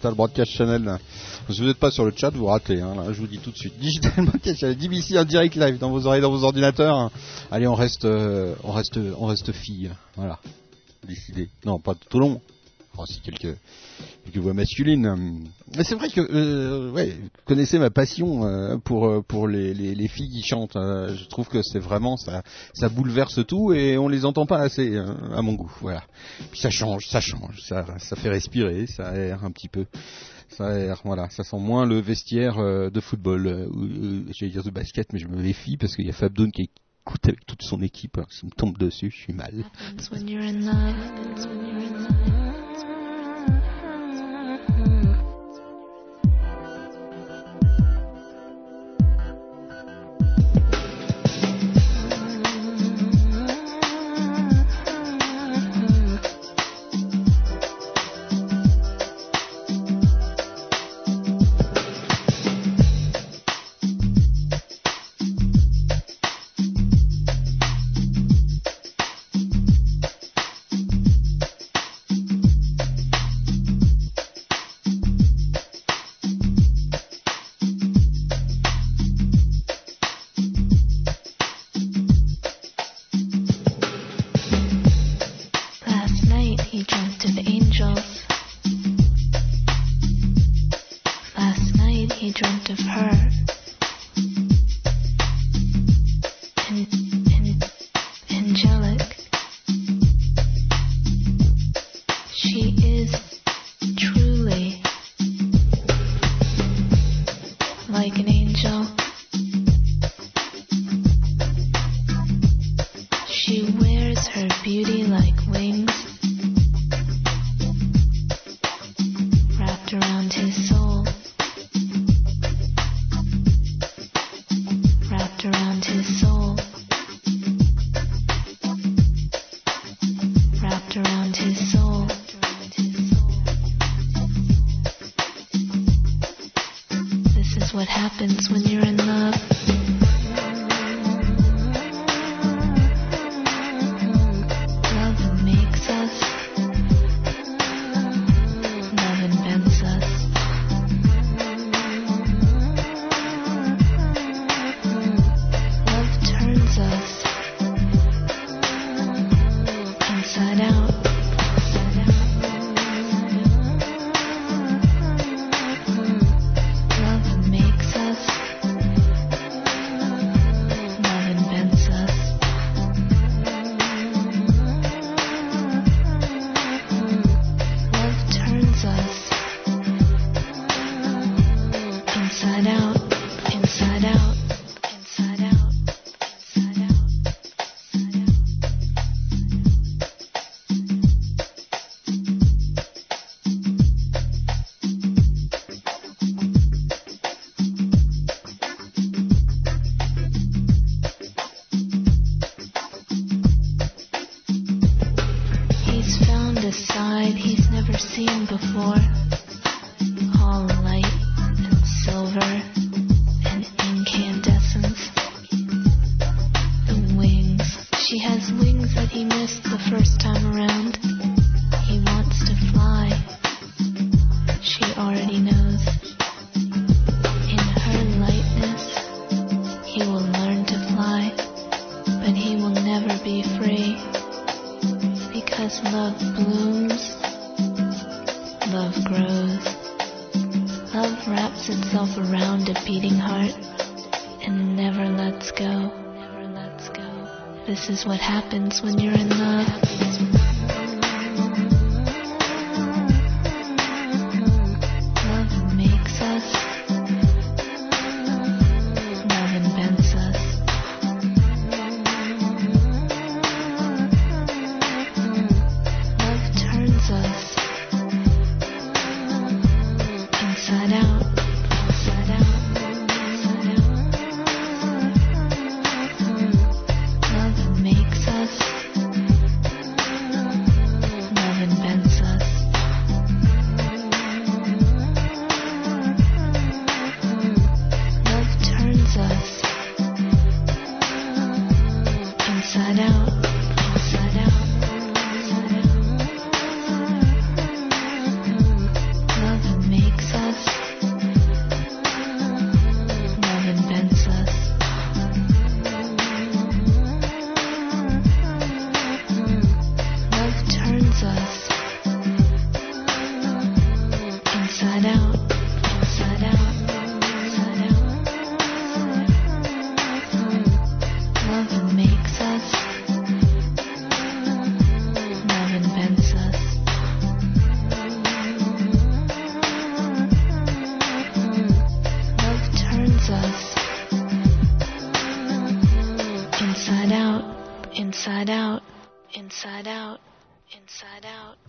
Speaker 8: Digital Broadcast Channel. Si vous n'êtes pas sur le chat, vous ratez. Hein, je vous dis tout de suite. [laughs] Digital Broadcast Channel, DBC en direct live dans vos oreilles, dans vos ordinateurs. Allez, on reste, euh, on reste, on reste fille. Voilà. Décidé. Non, pas tout long. Enfin, si quelques, quelques voix masculines. Mais c'est vrai que, euh, ouais, vous connaissez ma passion euh, pour euh, pour les, les, les filles qui chantent. je trouve que c'est vraiment ça, ça bouleverse tout et on les entend pas assez euh, à mon goût. Voilà. Puis ça change, ça change, ça ça fait respirer, ça aère un petit peu. Ça aère, voilà, ça sent moins le vestiaire de football, j'allais dire de basket, mais je me méfie parce qu'il y a Fabdoun qui écoute avec toute son équipe. S'il me tombe dessus, je suis mal.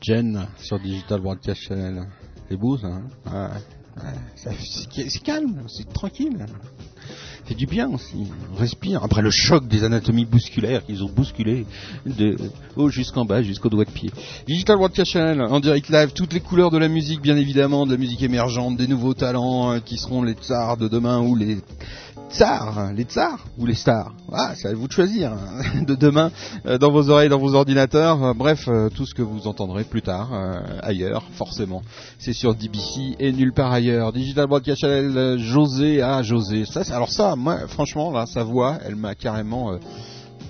Speaker 1: Jen sur Digital Broadcast Channel. C'est beau ça, hein ouais, ouais, ça- c'est c'est calme, c'est tranquille. Fait du bien aussi. On respire. Après le choc des anatomies bousculaires qu'ils ont bousculé de haut jusqu'en bas, jusqu'au doigt de pied. Digital Broadcast Channel, en direct live, toutes les couleurs de la musique, bien évidemment, de la musique émergente, des nouveaux talents euh, qui seront les tsars de demain ou les tsars, les tsars ou les stars. Ah, c'est à vous de choisir hein, [laughs] de demain euh, dans vos oreilles, dans vos ordinateurs. Euh, bref, euh, tout ce que vous entendrez plus tard ailleurs, forcément. C'est sur DBC et nulle part ailleurs. Digital Broadcast Channel, José à José. Alors ça, moi, franchement, là, sa voix, elle m'a carrément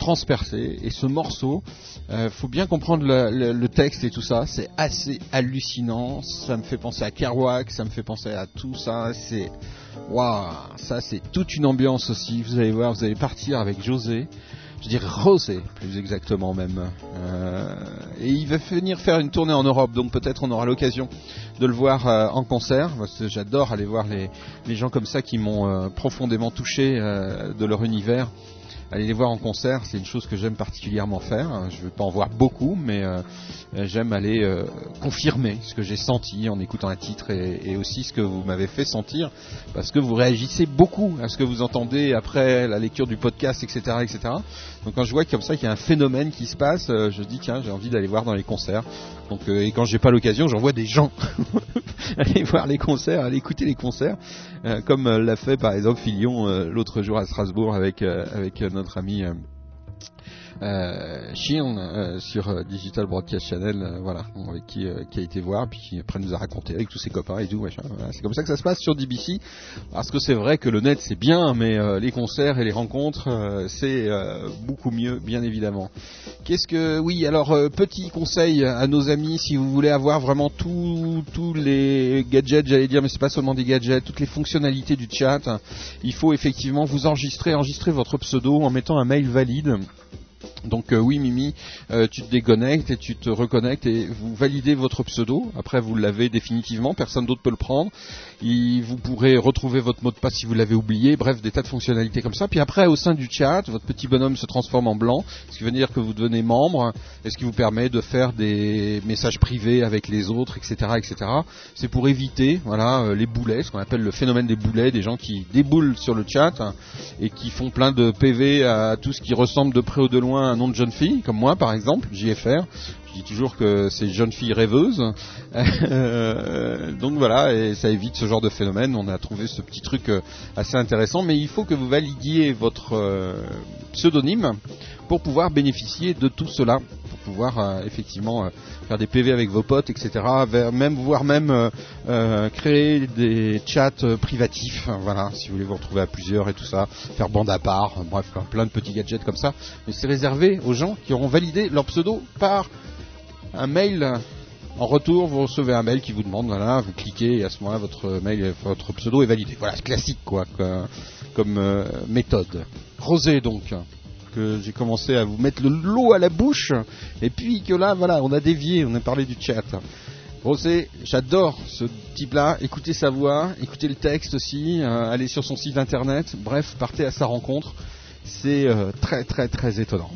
Speaker 1: transpercé. Et ce morceau, euh, faut bien comprendre le, texte et tout ça. C'est assez hallucinant. Ça me fait penser à Kerouac, ça me fait penser à tout ça. C'est waouh, ça c'est toute une ambiance aussi. Vous allez voir, vous allez partir avec José. Je dirais Rosé, plus exactement même. Euh, et il va venir faire une tournée en Europe, donc peut-être on aura l'occasion de le voir euh, en concert. Parce j'adore aller voir les, gens comme ça qui m'ont euh, profondément touché de leur univers. Aller les voir en concert, c'est une chose que j'aime particulièrement faire. Je ne vais pas en voir beaucoup, mais euh, j'aime aller euh, confirmer ce que j'ai senti en écoutant un titre et, aussi ce que vous m'avez fait sentir, parce que vous réagissez beaucoup à ce que vous entendez après la lecture du podcast, etc., etc. Donc quand je vois comme ça qu'il y a un phénomène qui se passe, euh, je dis tiens, j'ai envie d'aller voir dans les concerts. Donc et quand j'ai pas l'occasion, j'envoie des gens [laughs] aller voir les concerts, aller écouter les concerts, comme euh, l'a fait par exemple Filion euh, l'autre jour à Strasbourg avec euh, avec euh, notre ami euh, euh, sur euh, Digital Broadcast Channel, euh, voilà, avec qui, euh, qui a été voir, puis après nous a raconté avec tous ses copains et tout, machin. Voilà, c'est comme ça que ça se passe sur DBC, parce que c'est vrai que le net c'est bien, mais les concerts et les rencontres c'est beaucoup mieux, bien évidemment. Qu'est-ce que, oui, alors petit conseil à nos amis, si vous voulez avoir vraiment tous tous les gadgets, j'allais dire, mais c'est pas seulement des gadgets, toutes les fonctionnalités du chat, il faut effectivement vous enregistrer, enregistrer votre pseudo en mettant un mail valide. Donc euh, oui Mimi, euh, tu te déconnectes et tu te reconnectes et vous validez votre pseudo. Après vous l'avez définitivement, personne d'autre peut le prendre. Vous pourrez retrouver votre mot de passe si vous l'avez oublié. Bref, des tas de fonctionnalités comme ça. Puis après au sein du chat, votre petit bonhomme se transforme en blanc, ce qui veut dire que vous devenez membre et ce qui vous permet de faire des messages privés avec les autres, etc., etc. C'est pour éviter voilà euh, les boulets, ce qu'on appelle le phénomène des boulets, des gens qui déboulent sur le chat hein, et qui font plein de PV à tout ce qui ressemble de près ou de loin à un nom de jeune fille, comme moi par exemple, JFR. Je dis toujours que c'est jeune fille rêveuse. Euh, donc voilà, et ça évite ce genre de phénomène. On a trouvé ce petit truc euh, assez intéressant, mais il faut que vous validiez votre euh, pseudonyme pour pouvoir bénéficier de tout cela, pour pouvoir effectivement faire des PV avec vos potes, etc. Même voire même créer des chats privatifs. Voilà, si vous voulez vous retrouver à plusieurs et tout ça, faire bande à part, bref, plein de petits gadgets comme ça. Mais c'est réservé aux gens qui auront validé leur pseudo par un mail. En retour, vous recevez un mail qui vous demande, voilà, vous cliquez et à ce moment-là, votre mail, votre pseudo est validé. Voilà, classique, quoi, comme euh, méthode. Rosé, donc, que j'ai commencé à vous mettre le lot à la bouche, et puis que là, voilà, on a dévié, on a parlé du chat. Rosé, j'adore ce type-là. Écoutez sa voix, écoutez le texte aussi, euh, allez sur son site internet. Bref, partez à sa rencontre. C'est euh, très très très étonnant.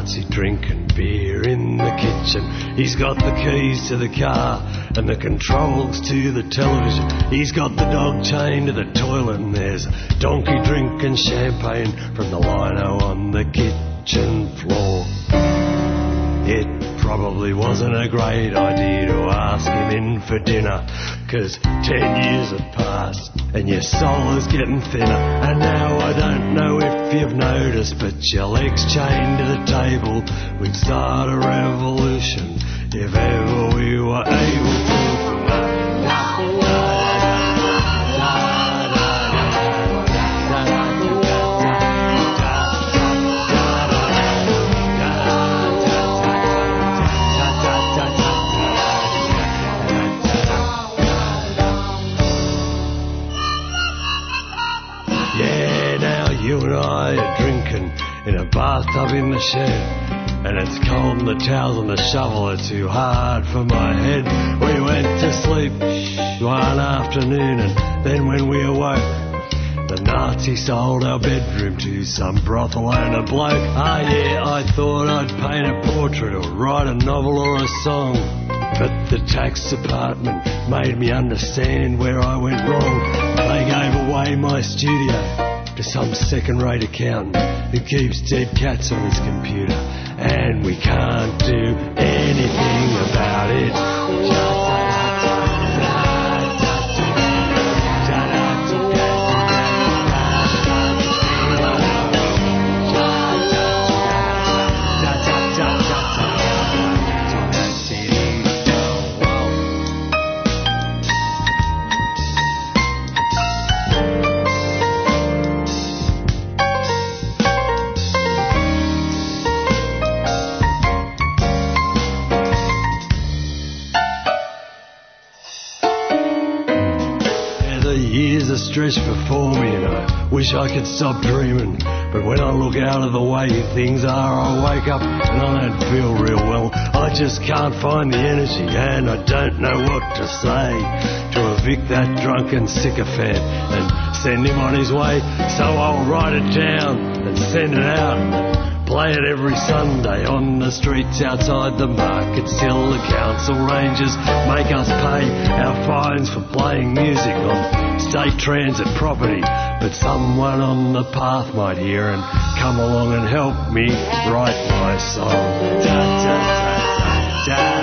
Speaker 9: Nazi drinking beer in the kitchen. He's got the keys to the car and the controls to the television. He's got the dog chained to the toilet and there's a donkey drinking champagne from the lino on the kitchen floor. It probably wasn't a great idea to ask him in for dinner, cause ten years have passed and your soul is getting thinner. And now I don't know if you've noticed, but your legs chained to the table. We'd start a revolution if ever we were able to. In a bathtub in the shed. And it's cold and the towels and the shovel are too hard for my head. We went to sleep one afternoon and then when we awoke, the Nazi sold our bedroom to some brothel and a bloke. Ah yeah, I thought I'd paint a portrait or write a novel or a song. But the tax department made me understand where I went wrong. They gave away my studio to some second-rate accountant who keeps dead cats on his computer. And we can't do anything about it. Yeah, wish I could stop dreaming. But when I look out of the way things are, I wake up and I don't feel real well. I just can't find the energy and I don't know what to say to evict that drunken sycophant and send him on his way. So I'll write it down and send it out. Play it every Sunday on the streets outside the market till the council rangers make us pay our fines for playing music on state transit property. But someone on the path might hear and come along and help me write my song. Da, da, da,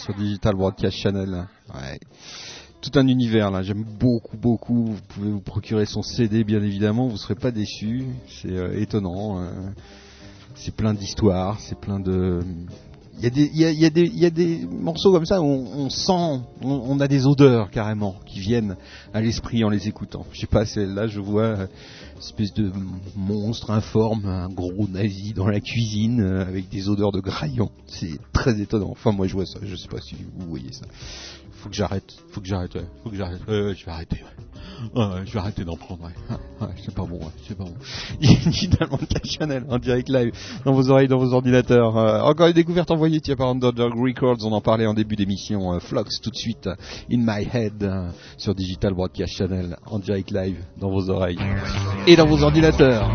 Speaker 1: sur Digital Broadcast Channel. Ouais. Tout un univers là, j'aime beaucoup beaucoup. Vous pouvez vous procurer son CD bien évidemment, vous serez pas déçus. C'est euh, étonnant. euh, c'est plein d'histoires, c'est plein de. Il y, a des, y a, y a des, morceaux comme ça où on, sent, on, a des odeurs carrément qui viennent à l'esprit en les écoutant. Je sais pas, là je vois espèce de monstre informe, un gros nazi dans la cuisine euh, avec des odeurs de graillon. C'est très étonnant. Enfin moi je vois ça, je sais pas si vous voyez ça. Faut que j'arrête, faut que j'arrête, faut que j'arrête. Ouais, je vais arrêter. Ouais. Ouais, je vais arrêter d'en prendre. Ouais, Ouais, ouais, c'est pas bon, ouais, c'est pas bon. Digital Broadcast Channel en direct live dans vos oreilles, dans vos ordinateurs. Euh, encore une découverte envoyée tiens, par Underdog Records. On en parlait en début d'émission. Euh, Flux tout de suite. euh, In My Head euh, sur Digital Broadcast Channel en direct live dans vos oreilles et dans vos ordinateurs.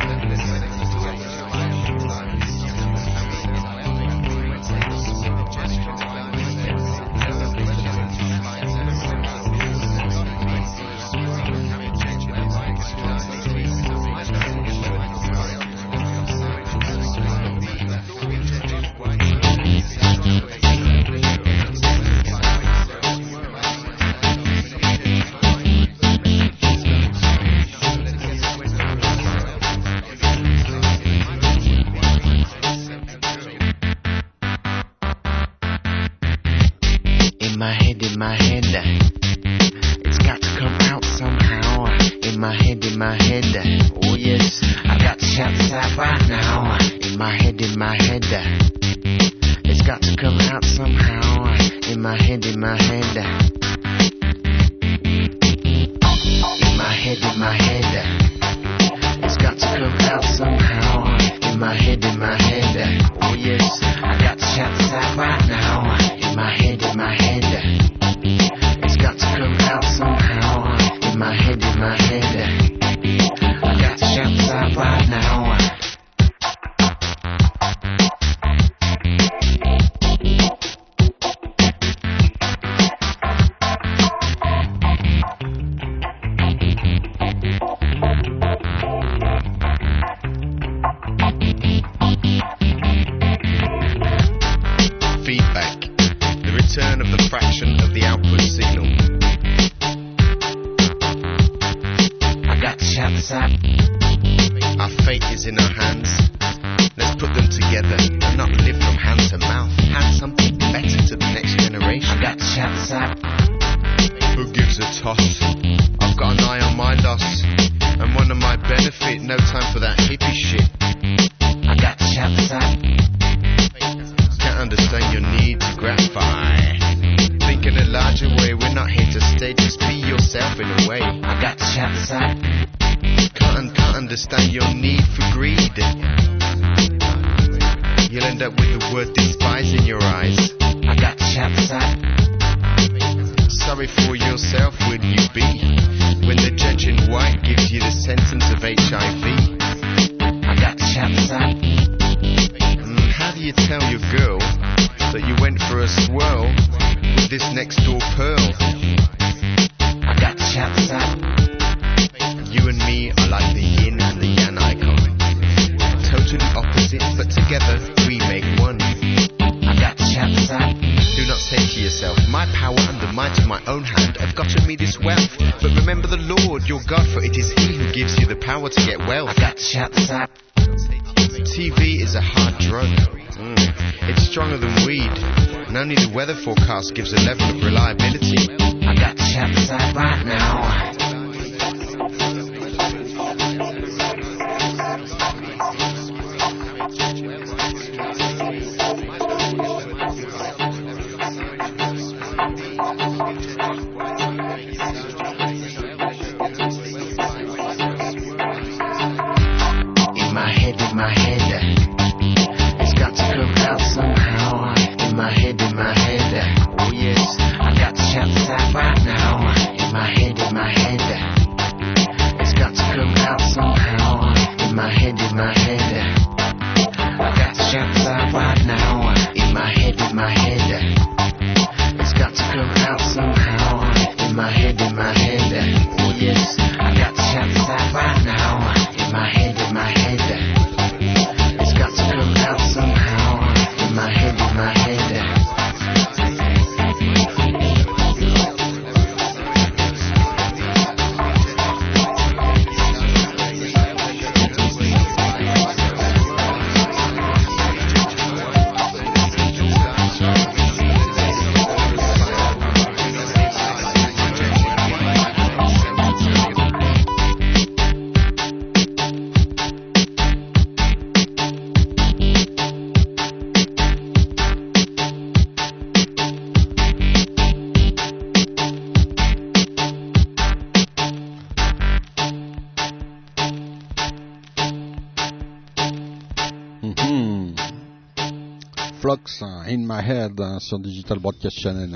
Speaker 1: Hein, sur Digital Broadcast Channel.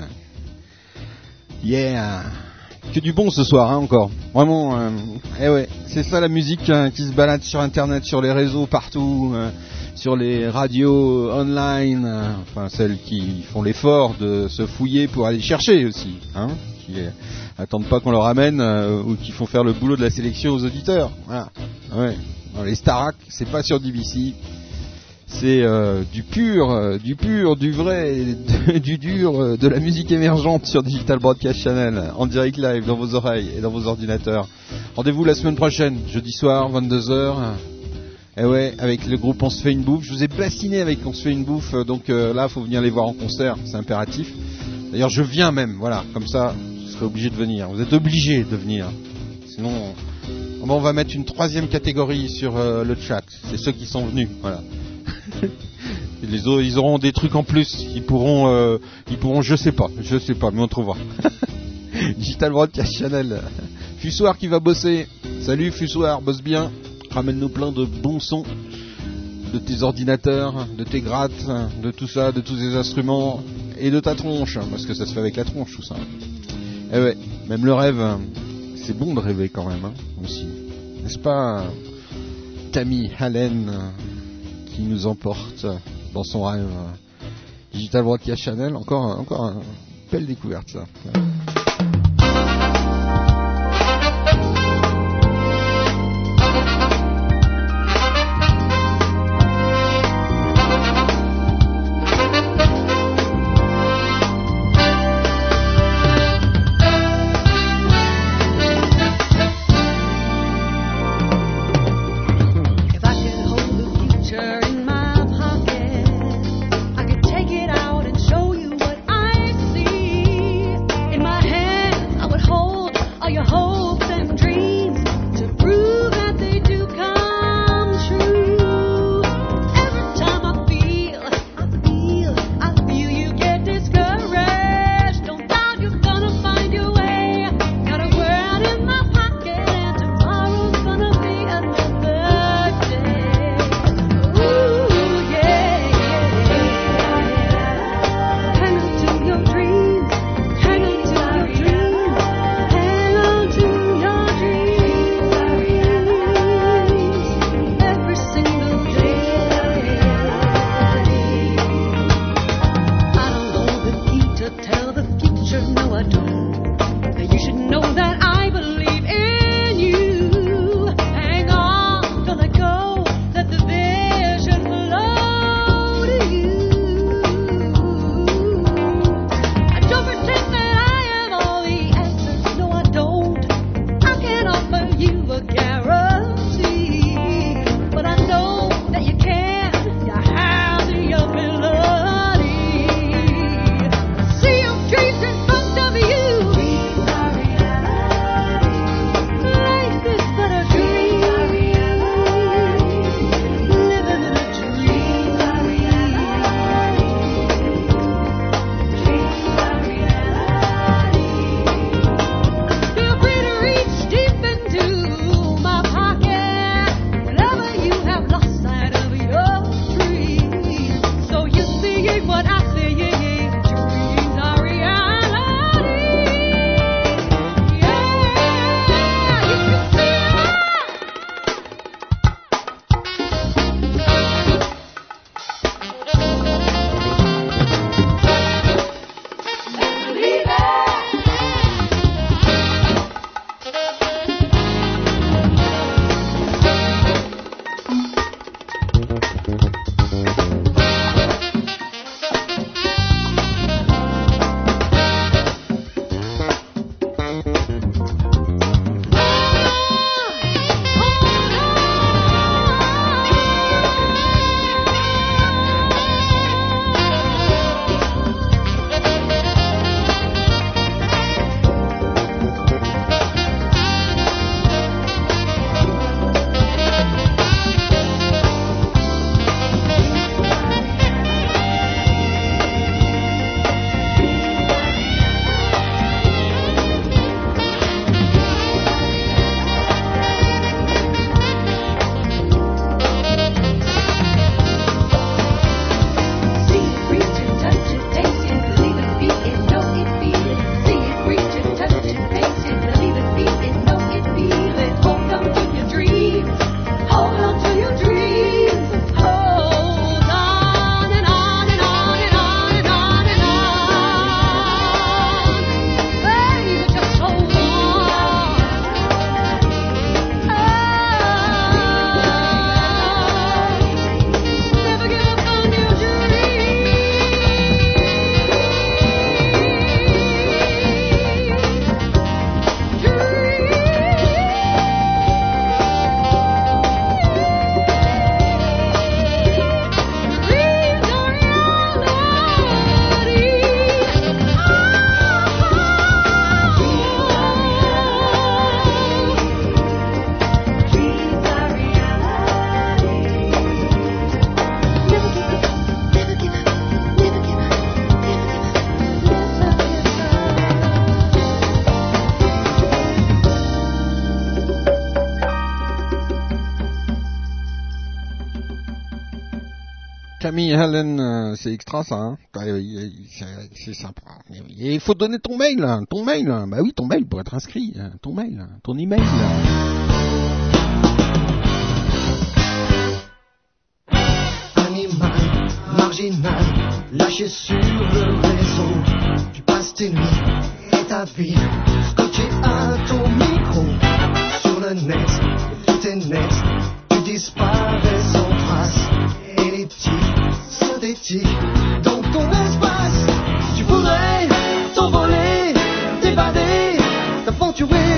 Speaker 1: Yeah Que du bon ce soir, hein, encore. Vraiment, euh, eh c'est ça la musique hein, qui se balade sur Internet, sur les réseaux, partout, euh, sur les radios online, euh, enfin celles qui font l'effort de se fouiller pour aller chercher aussi, qui euh, attendent pas qu'on leur amène ou qui font faire le boulot de la sélection aux auditeurs. Voilà. Ouais. Les Starac, c'est pas sur DBC. C'est euh, du pur, euh, du pur, du vrai, [laughs] du dur, euh, de la musique émergente sur Digital Broadcast Channel, en direct live dans vos oreilles et dans vos ordinateurs. Rendez-vous la semaine prochaine, jeudi soir, 22h. Et ouais, avec le groupe On se fait une bouffe. Je vous ai bassiné avec On se fait une bouffe, donc euh, là, faut venir les voir en concert, c'est impératif. D'ailleurs, je viens même, voilà, comme ça, je serai obligé de venir. Vous êtes obligé de venir. Sinon, on, va mettre une troisième catégorie sur le chat. C'est ceux qui sont venus, voilà. Les autres, ils auront des trucs en plus. Ils pourront, euh, ils pourront, je sais pas, je sais pas, mais on trouvera. [laughs] Digital Broadcast Channel. Fussoir qui va bosser. Salut Fussoir, bosse bien. Ramène-nous plein de bons sons de tes ordinateurs, de tes grattes, de tout ça, de tous ces instruments et de ta tronche, parce que ça se fait avec la tronche tout ça. Eh ouais, même le rêve, c'est bon de rêver quand même, hein, aussi. N'est-ce pas, Tammy Allen, nous emporte dans son rêve Digital Broadcast Channel, encore, encore une belle découverte. Camille Helen, euh, c'est extra ça, hein oui, c'est- sympa. Et il faut donner ton mail, hein, ton mail. hein. Bah oui, ton mail pour être inscrit, hein, ton mail, ton email.
Speaker 10: Animal, marginal, lâché sur le réseau. Tu passes tes nuits et ta vie, scotché à ton micro. Sur le net, tout est net, tu disparais dans ton espace. Tu voudrais t'envoler, t'évader, t'aventurer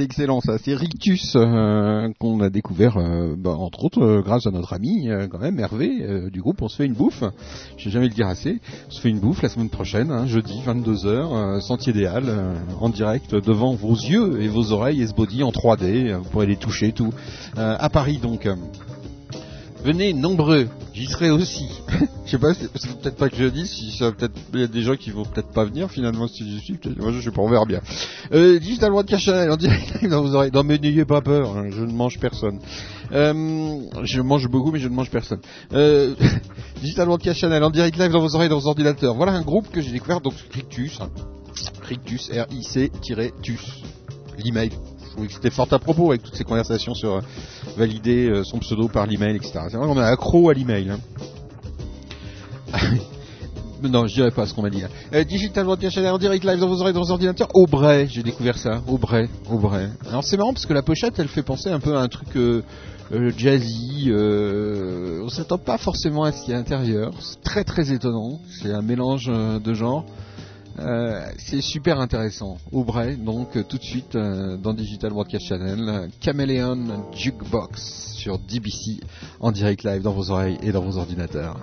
Speaker 1: c'est excellent ça. C'est Rictus euh, qu'on a découvert, euh, bah, entre autres, euh, grâce à notre ami quand même Hervé du groupe. On se fait une bouffe. Je vais jamais le dire assez. On se fait une bouffe la semaine prochaine, hein, jeudi 22h, euh, Sentier des Halles, en direct devant vos yeux et vos oreilles et ce body en 3D. euh, Vous pourrez les toucher tout. À Paris donc. Venez nombreux, j'y serai aussi. [laughs] je sais pas, c'est peut-être pas que je dis, ça peut-être il y a des gens qui vont peut-être pas venir finalement si j'y suis. Moi je sais pas, on verra bien. Euh, Digital Cash Channel en direct dans vos oreilles. Non mais n'ayez pas peur, hein, je ne mange personne. Euh, je mange beaucoup mais je ne mange personne. Euh, Digital Cash Channel en direct live dans vos oreilles, dans vos ordinateurs. Voilà un groupe que j'ai découvert donc Rictus, hein. Rictus, R-I-C-TUS, l'email. Je que c'était fort à propos avec toutes ces conversations sur euh, valider euh, son pseudo par l'email, etc. C'est vrai qu'on est accro à l'email. Hein. [laughs] Non, je dirais pas ce qu'on m'a dit là. Euh, Digital Channel en direct live dans vos oreilles, dans vos ordinateurs. Aubray, j'ai découvert ça. Aubray, Aubray. Alors c'est marrant parce que la pochette, elle fait penser un peu à un truc euh, jazzy. On s'attend pas forcément à ce qu'il y a à l'intérieur. C'est très très étonnant. C'est un mélange de genres. Euh, c'est super intéressant. Aubray, donc euh, tout de suite euh, dans Digital Broadcast Channel, Chameleon Jukebox sur DBC en direct live dans vos oreilles et dans vos ordinateurs.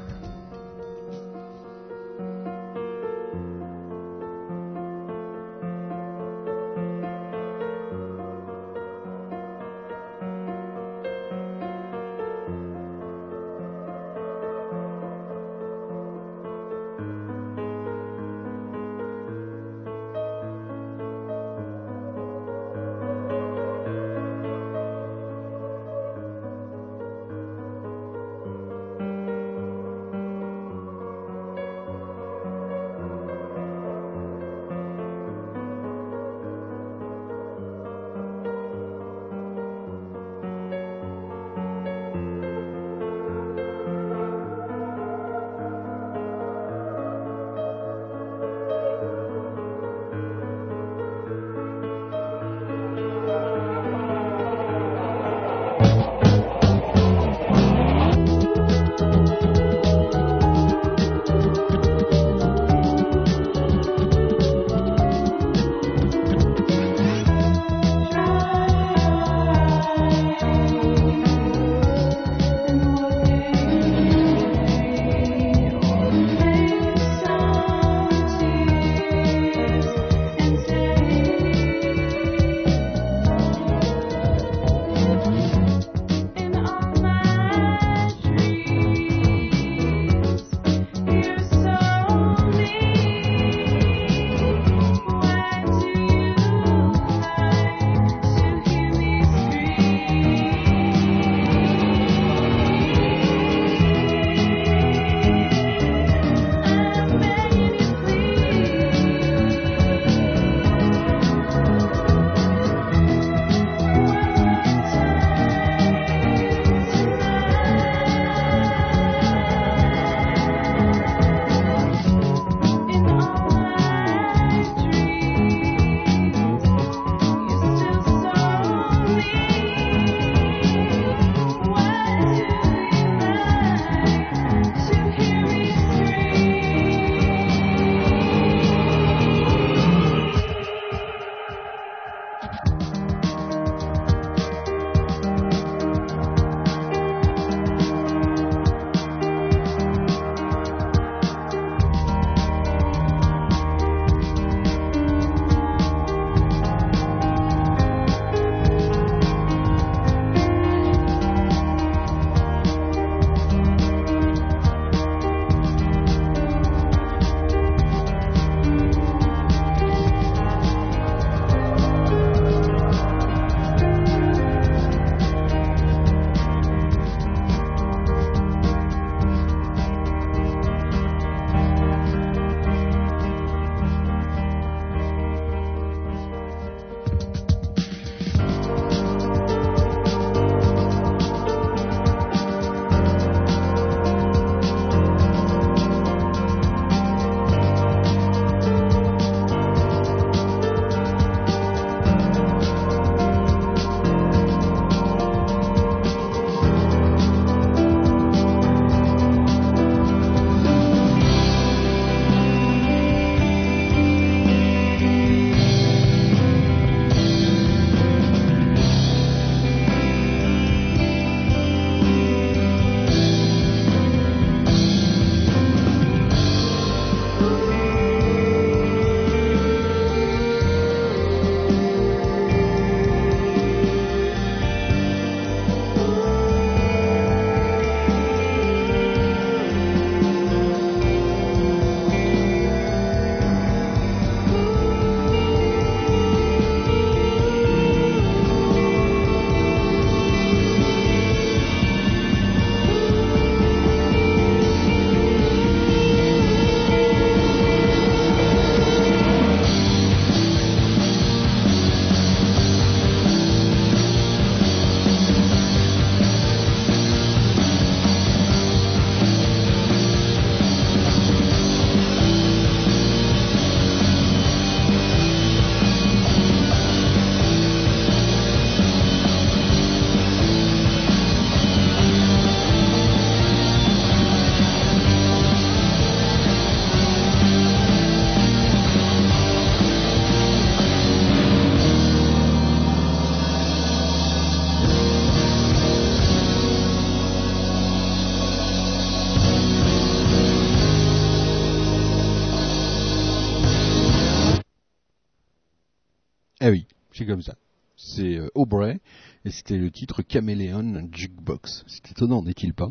Speaker 1: Comme ça. C'est euh, Aubrey et c'était le titre Caméléon Jukebox. C'est étonnant, n'est-il pas?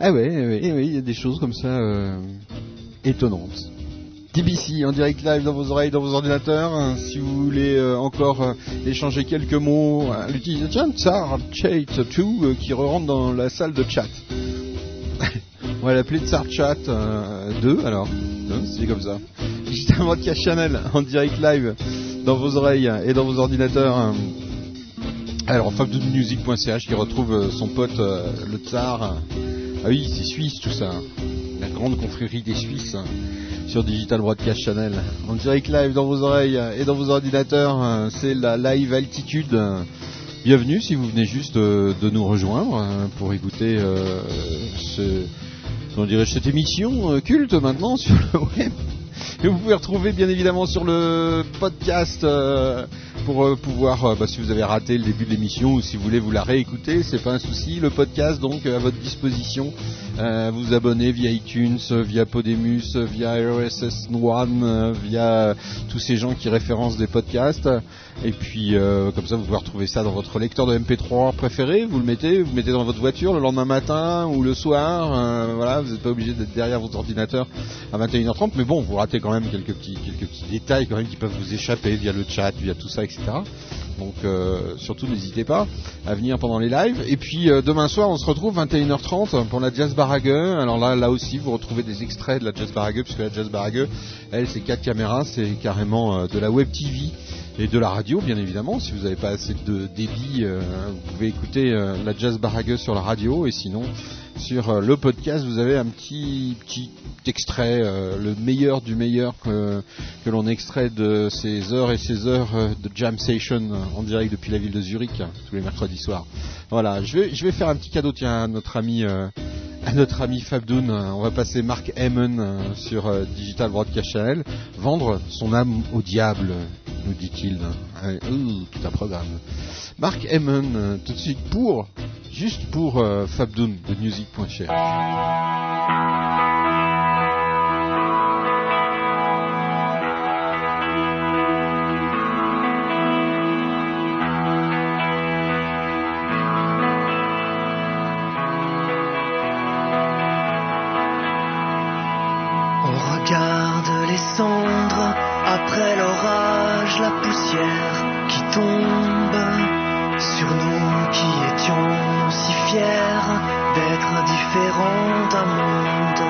Speaker 1: Ah ouais, eh ouais, eh il y a des choses comme ça euh, étonnantes. TBC en direct live dans vos oreilles, dans vos ordinateurs. hein, si vous voulez euh, encore échanger quelques mots, euh, l'utilisateur Tsar Chat 2 euh, qui rentre dans la salle de chat. [laughs] On va l'appeler Tsar Chat euh, 2 alors. C'est comme ça. Digital Broadcast Channel en direct live dans vos oreilles et dans vos ordinateurs. Alors, fabdoodmusic.ch qui retrouve euh, son pote euh, le Tsar. Ah oui, c'est suisse tout ça. La grande confrérie des Suisses sur Digital Broadcast Channel. En direct live dans vos oreilles et dans vos ordinateurs, hein, c'est la live altitude. Bienvenue si vous venez juste euh, de nous rejoindre pour écouter euh, ce, comment dirais-je, cette émission euh, culte maintenant sur le web. Que vous pouvez retrouver bien évidemment sur le podcast euh, pour euh, pouvoir, bah, si vous avez raté le début de l'émission ou si vous voulez vous la réécouter, c'est pas un souci. Le podcast donc à votre disposition. Vous abonner via iTunes, via Podemus, via RSS One, via tous ces gens qui référencent des podcasts. Et puis euh, comme ça vous pouvez retrouver ça dans votre lecteur de MP3 préféré. Vous le mettez, vous le mettez dans votre voiture le lendemain matin ou le soir. euh, voilà, vous n'êtes pas obligé d'être derrière votre ordinateur à 21h30. Mais bon, vous ratez quand même quelques petits, quelques petits détails quand même qui peuvent vous échapper via le chat, via tout ça, etc. Donc euh, surtout n'hésitez pas à venir pendant les lives. Et puis euh, demain soir on se retrouve 21h30 pour la Jazz Barague. Alors là, là aussi vous retrouvez des extraits de la Jazz Barague puisque la Jazz Barague, elle c'est quatre caméras, c'est carrément euh, de la web TV et de la radio bien évidemment. Si vous n'avez pas assez de débit, vous pouvez écouter la Jazz Barague sur la radio et sinon sur euh, le podcast vous avez un petit petit extrait, euh, le meilleur du meilleur que, que l'on extrait de ces heures et ces heures euh, de jam session en direct depuis la ville de Zurich tous les mercredis soirs. Voilà, je vais je vais faire un petit cadeau tiens à notre ami à notre ami Fabdoun, euh, on va passer Mark Heyman euh, sur euh, Digital Broadcast Channel, vendre son âme au diable, nous dit-il. Tout un programme. Mark euh, tout de suite pour, juste pour Fabdoun de music.ch.
Speaker 11: qui tombe sur nous qui étions si fiers d'être différents d'un monde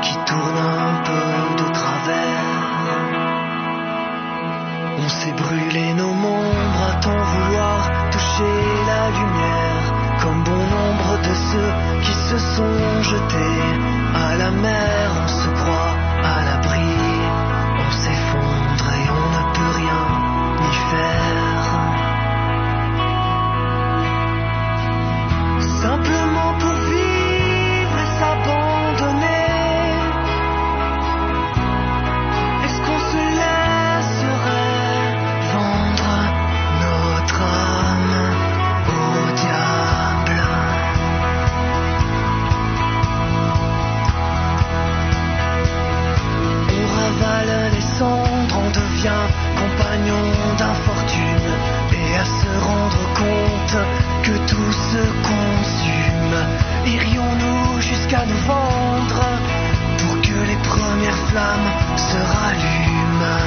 Speaker 11: qui tourne un peu de travers. On s'est brûlé nos membres à tant vouloir toucher la lumière, comme bon nombre de ceux qui se sont jetés à la mer. On se croit à l'abri, Simplement pour vivre et s'abandonner. Est-ce qu'on se laisserait vendre notre âme au diable? On ravale les cendres, on devient compagnon d'infortune et à se rendre compte que tout se consume. Irions-nous jusqu'à nous vendre pour que les premières flammes se rallument,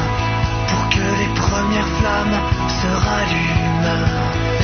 Speaker 11: pour que les premières flammes se rallument?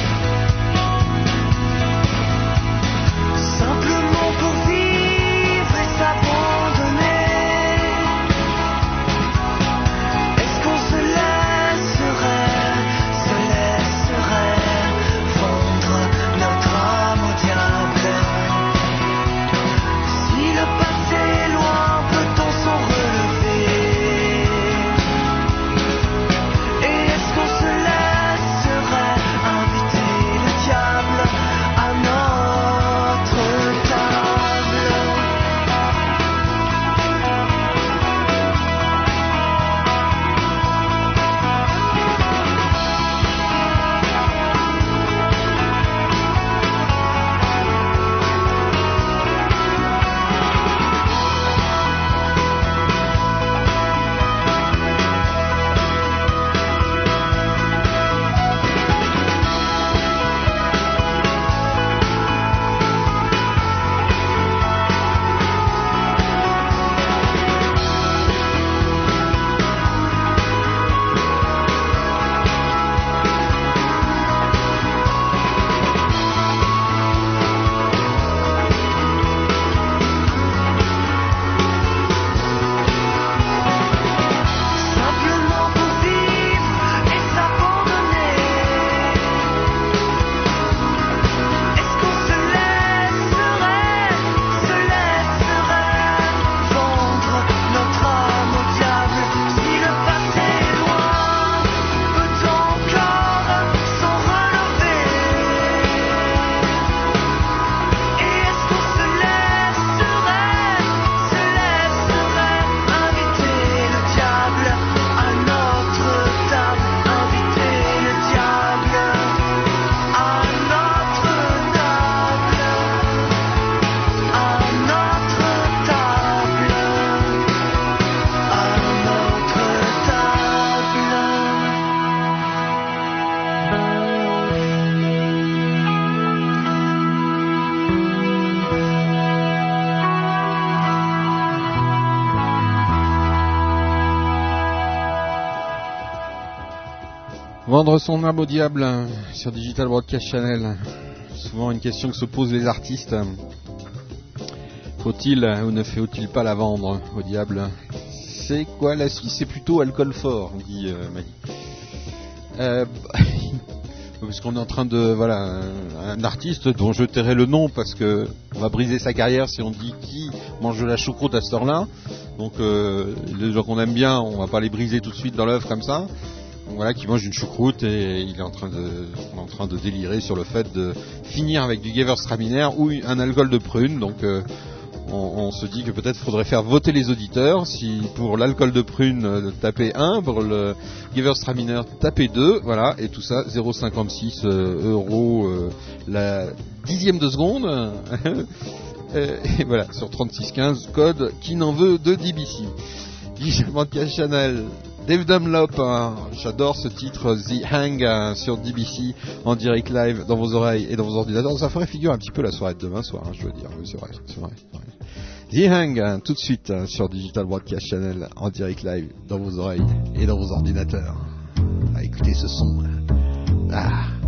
Speaker 11: Vendre
Speaker 1: son âme au diable sur Digital Broadcast Channel. Souvent une question que se posent les artistes. Faut-il ou ne faut-il pas la vendre au diable? C'est quoi la suite C'est plutôt alcool fort, dit euh, Mali. Euh, [laughs] parce qu'on est en train de voilà un artiste dont je tairai le nom parce que on va briser sa carrière si on dit qui mange de la choucroute à cette heure-là. Donc euh, les gens qu'on aime bien, on va pas les briser tout de suite dans l'œuf comme ça. Voilà, qui mange une choucroute et il est en train de en train de délirer sur le fait de finir avec du Gewürztraminer ou un alcool de prune. Donc euh, on, se dit que peut-être faudrait faire voter les auditeurs. Si pour l'alcool de prune euh, tapez 1, pour le Gewürztraminer tapez 2, voilà, et tout ça 0,56 euh, euros la dixième de seconde. [laughs] Et voilà, sur 3615, code qui n'en veut de DBC. Broadcast Channel. Dave Dunlop, hein, j'adore ce titre The Hang euh, sur DBC en direct live dans vos oreilles et dans vos ordinateurs. Ça ferait figure un petit peu la soirée de demain soir, hein, je veux dire. C'est vrai, c'est vrai. The Hang, hein, tout de suite hein, sur Digital Broadcast Channel en direct live dans vos oreilles et dans vos ordinateurs. Ah, écoutez ce son. Ah.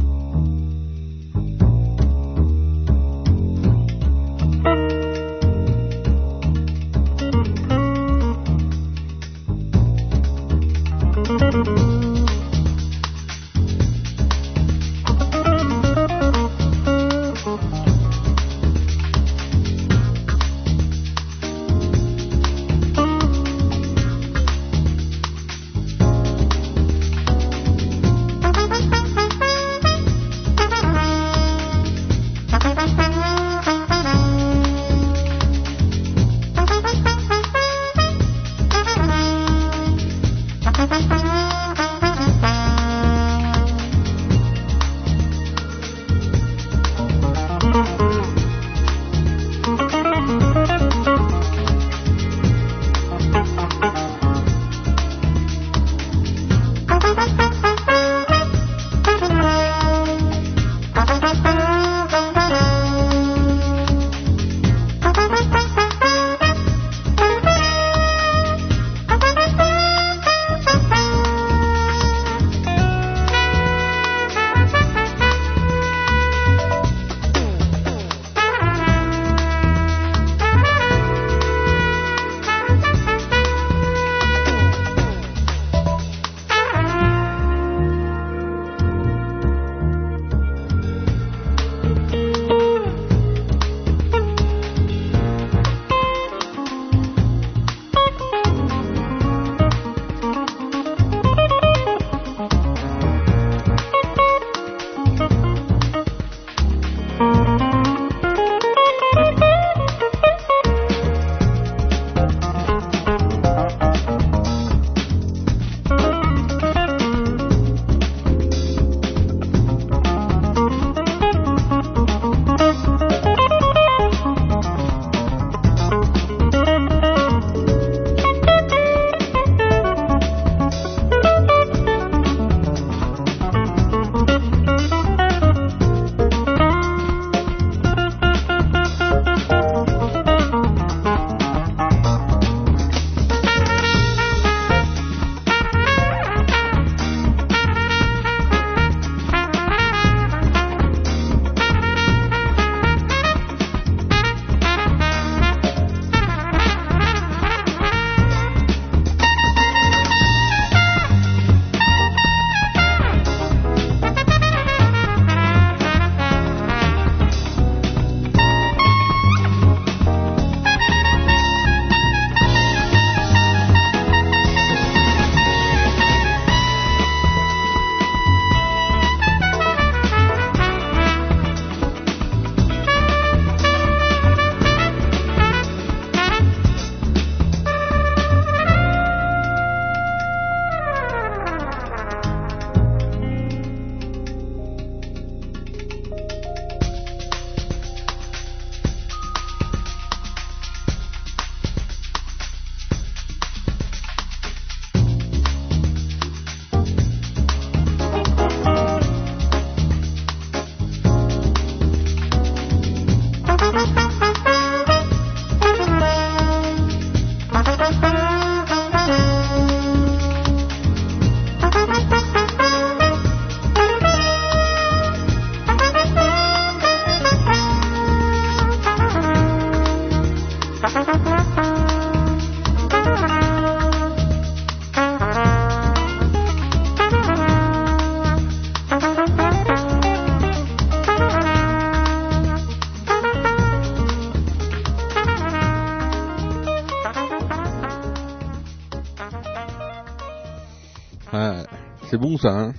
Speaker 1: Bon ça. Hein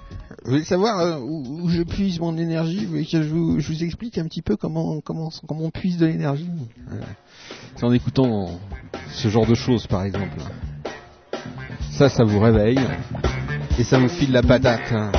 Speaker 1: vous voulez savoir euh, où, où je puise mon énergie? Vous voulez que je vous, je vous explique un petit peu comment comment comment on puise de l'énergie? Voilà. C'est en écoutant ce genre de choses par exemple. Ça, ça vous réveille et ça vous file la patate. hein.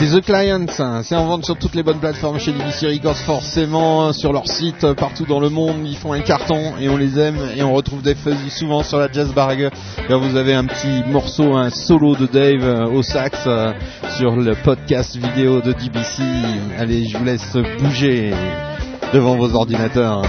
Speaker 1: C'est The Clients, hein. c'est en vente sur toutes les bonnes plateformes chez DBC Records forcément, sur leur site euh, partout dans le monde, ils font un carton et on les aime et on retrouve des fuzzy souvent sur la Jazz Barg. Là vous avez un petit morceau, un solo de Dave euh, au sax euh, sur le podcast vidéo de DBC. Allez, je vous laisse bouger devant vos ordinateurs.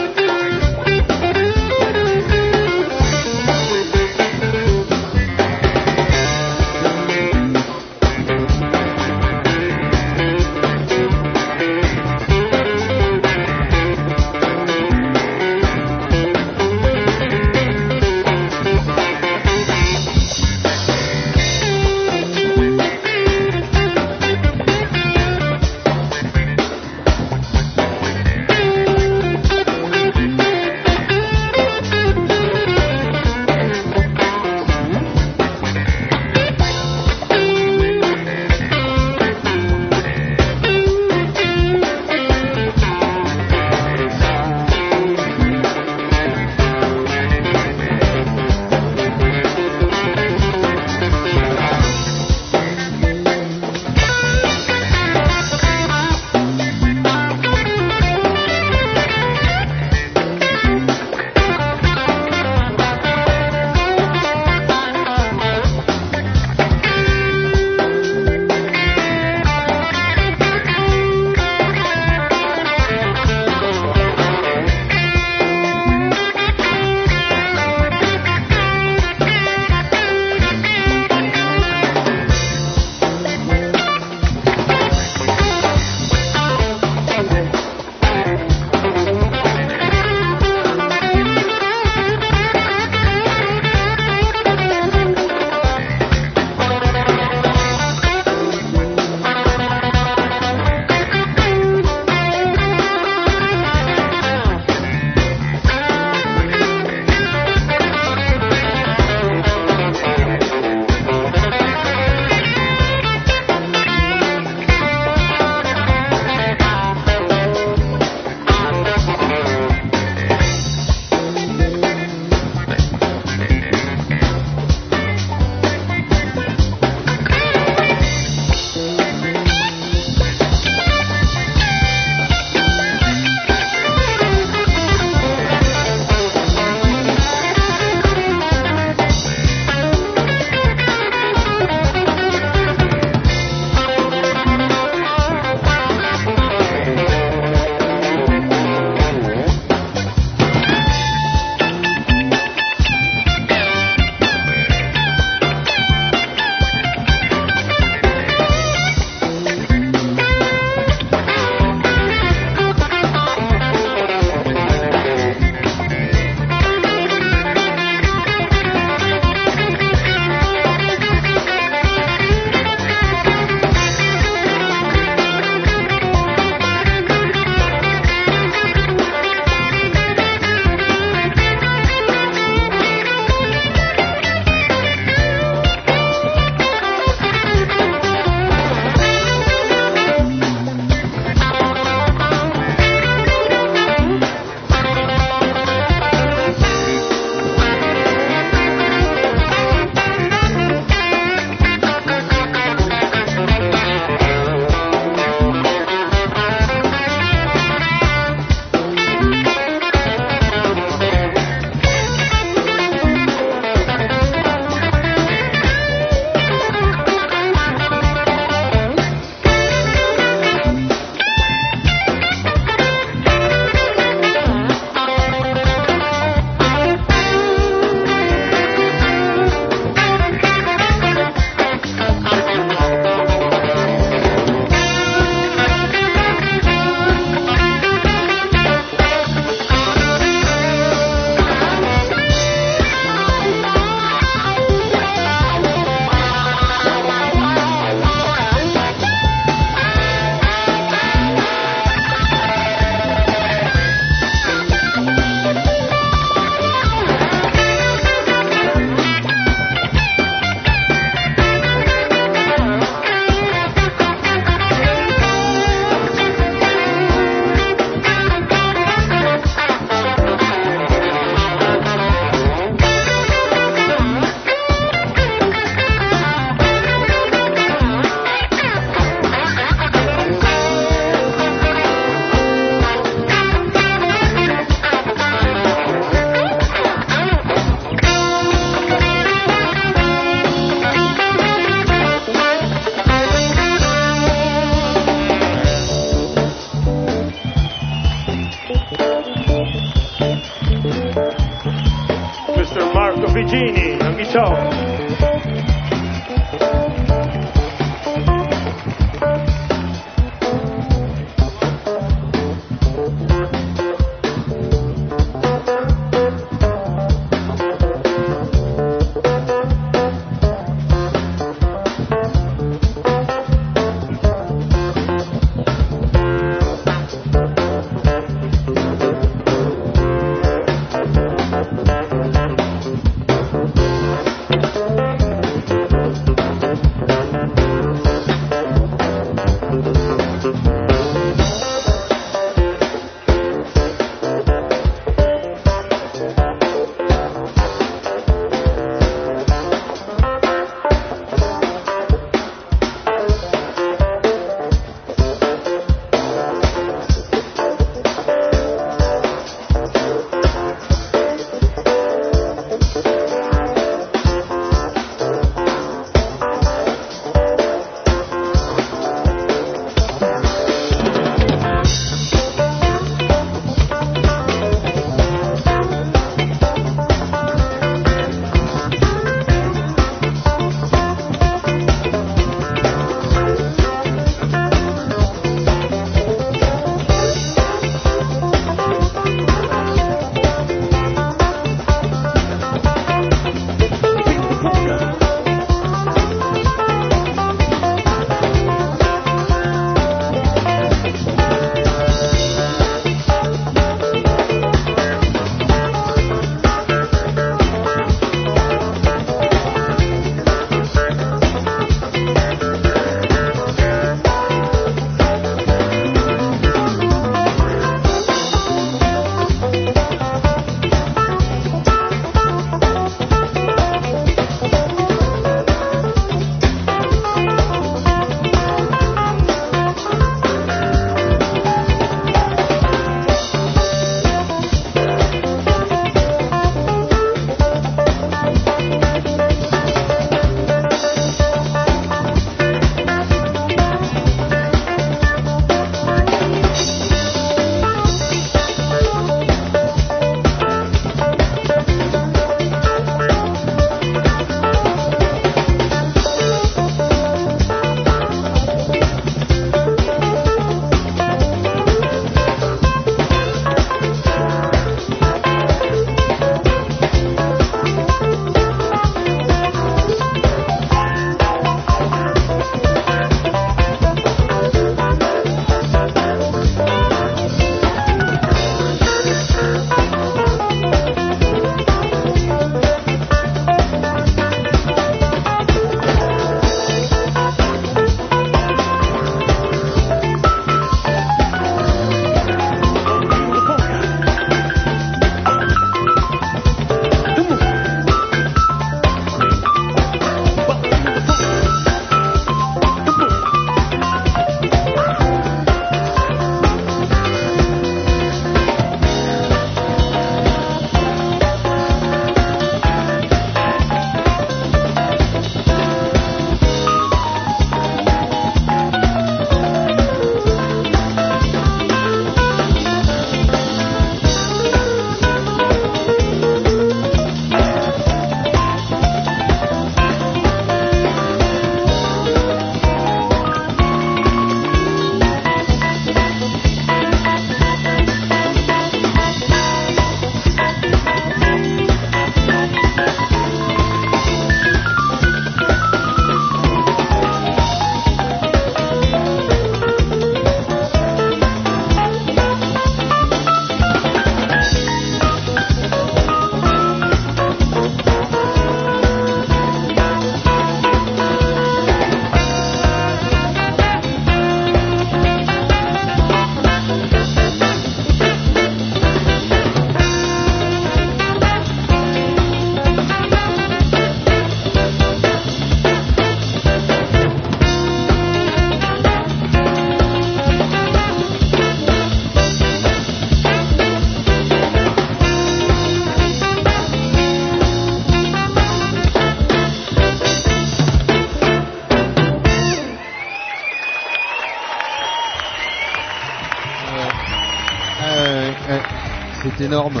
Speaker 1: Énorme.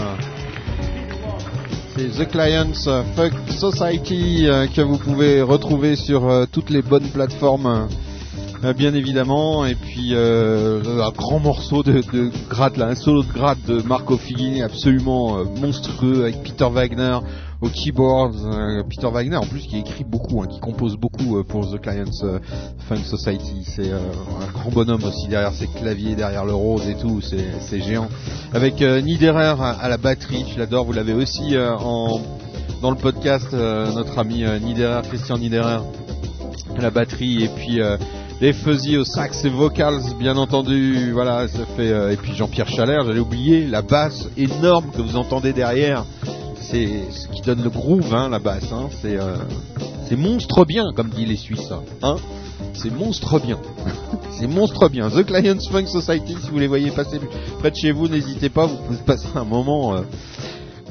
Speaker 1: C'est The Clients Fuck Society euh, que vous pouvez retrouver sur euh, toutes les bonnes plateformes, euh, bien évidemment. Et puis un grand morceau de, de gratte un solo de gratte de Marco Figini absolument monstrueux avec Peter Wagner au keyboard. Euh, Peter Wagner en plus qui écrit beaucoup, hein, qui compose beaucoup euh, pour The Clients euh, Funk Society. C'est un grand bonhomme aussi derrière ses claviers, derrière le rose et tout. C'est géant. Avec Niederer à, la batterie, je l'adore. Vous l'avez aussi dans le podcast, notre ami Niederer, Christian Niederer à la batterie et puis les fuzzy au sax et vocals bien entendu voilà ça fait et puis Jean-Pierre Chalère j'allais oublier la basse énorme que vous entendez derrière c'est ce qui donne le groove hein, la basse hein. c'est euh, c'est monstre bien comme disent les Suisses hein. C'est monstre bien. [laughs] C'est monstre bien. The Clients Funk Society si vous les voyez passer près de chez vous n'hésitez pas vous pouvez passer un moment euh,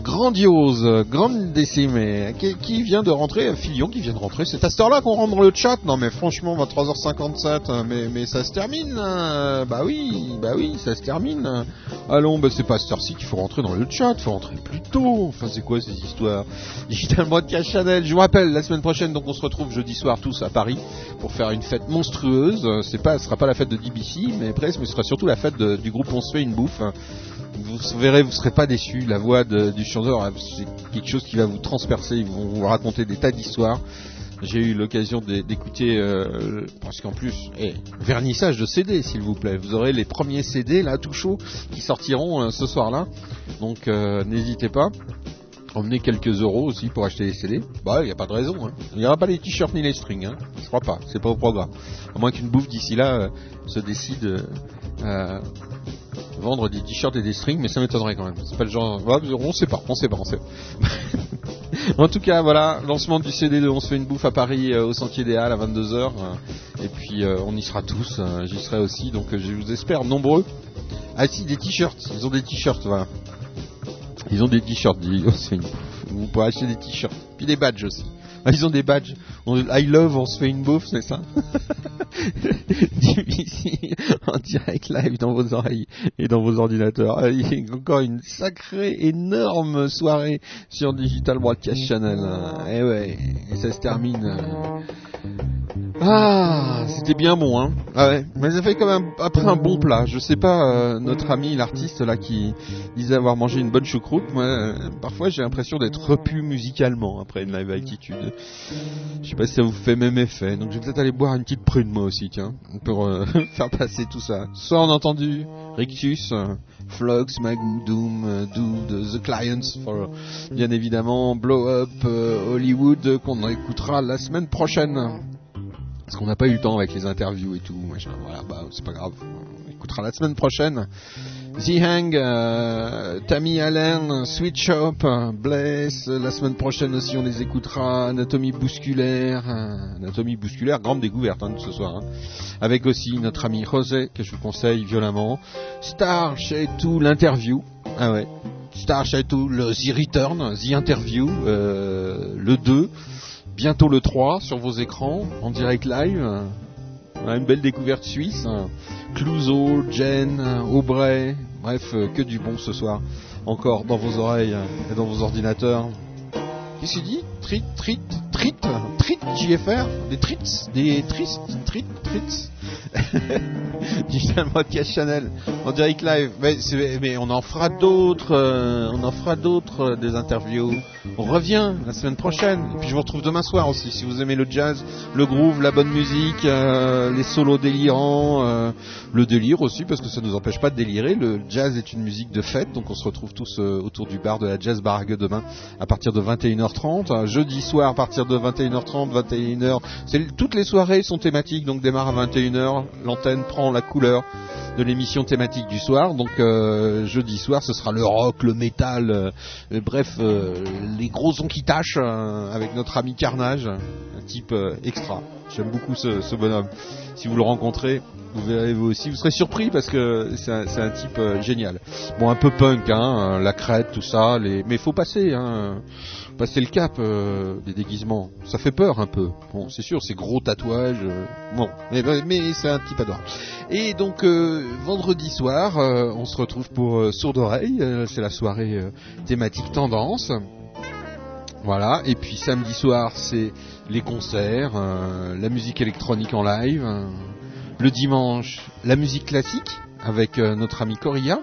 Speaker 1: grandiose, euh, grande décimée, qui, qui vient de rentrer, Filion qui vient de rentrer, c'est à cette heure-là qu'on rentre dans le chat, non mais franchement, 23h57, euh, mais, mais ça se termine, hein. bah oui, bah oui, ça se termine, allons, bah c'est pas à cette heure-ci qu'il faut rentrer dans le chat, faut rentrer plus tôt, enfin c'est quoi ces histoires? Digital Broadcast Channel, je vous rappelle, la semaine prochaine, donc on se retrouve jeudi soir tous à Paris, pour faire une fête monstrueuse, Euh, c'est pas, ce sera pas la fête de DBC, mais presque, mais ce sera surtout la fête du groupe On se fait une bouffe, vous verrez, vous serez pas déçus. La voix du chanteur, c'est quelque chose qui va vous transpercer. Ils vont vous raconter des tas d'histoires. J'ai eu l'occasion d'é- d'écouter, euh, parce qu'en plus, eh, vernissage de CD, s'il vous plaît. Vous aurez les premiers CD là, tout chaud, qui sortiront euh, ce soir-là. Donc, euh, n'hésitez pas. Emmenez quelques euros aussi pour acheter les CD. Bah, il n'y a pas de raison. hein. Il n'y aura pas les t-shirts ni les strings. Hein. Je crois pas. C'est pas au programme. À moins qu'une bouffe d'ici là euh, se décide. Vendre des t-shirts et des strings, mais ça m'étonnerait quand même. C'est pas le genre. Ouais, on sait pas, on sait pas, on sait. [laughs] en tout cas, voilà, lancement du CD de On se fait une bouffe à Paris euh, au Sentier des Halles à 22h. euh, et puis euh, on y sera tous, j'y serai aussi, donc je vous espère nombreux. Ah si, des t-shirts, ils ont des t-shirts, voilà. Ils ont des t-shirts, [laughs] On se fait une bouffe. Vous pourrez acheter des t-shirts, puis des badges aussi. [laughs] Ils ont des badges. I love, on se fait une bouffe, c'est ça [laughs] en direct live dans vos oreilles et dans vos ordinateurs. Il y a encore une sacrée, énorme soirée sur Digital Broadcast Channel. Et ouais, ça se termine. Ah, c'était bien bon, hein. Ah ouais, mais ça fait quand même après un bon plat. Je sais pas, euh, notre ami l'artiste là qui disait avoir mangé une bonne choucroute. Moi, euh, parfois j'ai l'impression d'être repu musicalement après une live attitude. Je sais pas si ça vous fait même effet. Donc je vais peut-être aller boire une petite prune moi aussi, tiens, pour euh, [laughs] faire passer tout ça. Soit on a entendu Rictus, euh, Flux, Magoo, Doom, euh, Do, de The Clients, for, bien évidemment, Blow Up, euh, Hollywood, euh, qu'on écoutera la semaine prochaine. Parce qu'on n'a pas eu le temps avec les interviews et tout. Voilà, bah c'est pas grave. On écoutera la semaine prochaine. The Hang, euh, Tammy Allen, Sweet Shop, euh, Bless. La semaine prochaine aussi, on les écoutera. Anatomie bousculaire, euh, Anatomie grande découverte hein, de ce soir. hein. Avec aussi notre ami José, que je vous conseille violemment. Star chez tout l'interview. Ah ouais. Star chez tout le The Return, The Interview, euh, le 2. Bientôt le 3 sur vos écrans, en direct live. Voilà, une belle découverte suisse. Clouseau, Jen, Aubray, bref, euh, que du bon ce soir. Encore dans vos oreilles et dans vos ordinateurs. Qu'est-ce qu'il dit? Trit, trit, trit, trit, JFR Des trits Des tristes Trit, trits [laughs] Digital Broadcast Channel en direct live. Mais, on en fera d'autres, euh, on en fera d'autres euh, des interviews. On revient la semaine prochaine. Et puis je vous retrouve demain soir aussi. Si vous aimez le jazz, le groove, la bonne musique, euh, les solos délirants, le délire aussi parce que ça nous empêche pas de délirer. Le jazz est une musique de fête, donc on se retrouve tous autour du bar de la Jazz Barague demain à partir de 21h30. Euh, Jeudi soir à partir de 21h30, 21h. C'est toutes les soirées sont thématiques, donc démarre à 21h. L'antenne prend la couleur de l'émission thématique du soir. Donc euh, jeudi soir, ce sera le rock, le métal, euh, bref, euh, les gros sons qui tâchent avec notre ami Carnage, un type extra. J'aime beaucoup ce, bonhomme. Si vous le rencontrez, vous verrez vous aussi, vous serez surpris parce que c'est un, type génial. bon un peu punk, hein, la crête, tout ça. Mais faut passer, hein, passer le cap euh, des déguisements. Ça fait peur un peu. Bon, c'est sûr, c'est gros tatouages. euh, bon, mais, mais c'est un petit adorable. Et donc euh, vendredi soir, on se retrouve pour euh, Sourd Oreille. c'est la soirée thématique tendance. Voilà, et puis samedi soir, c'est les concerts, la musique électronique en live. euh, le dimanche, la musique classique avec notre ami Coria.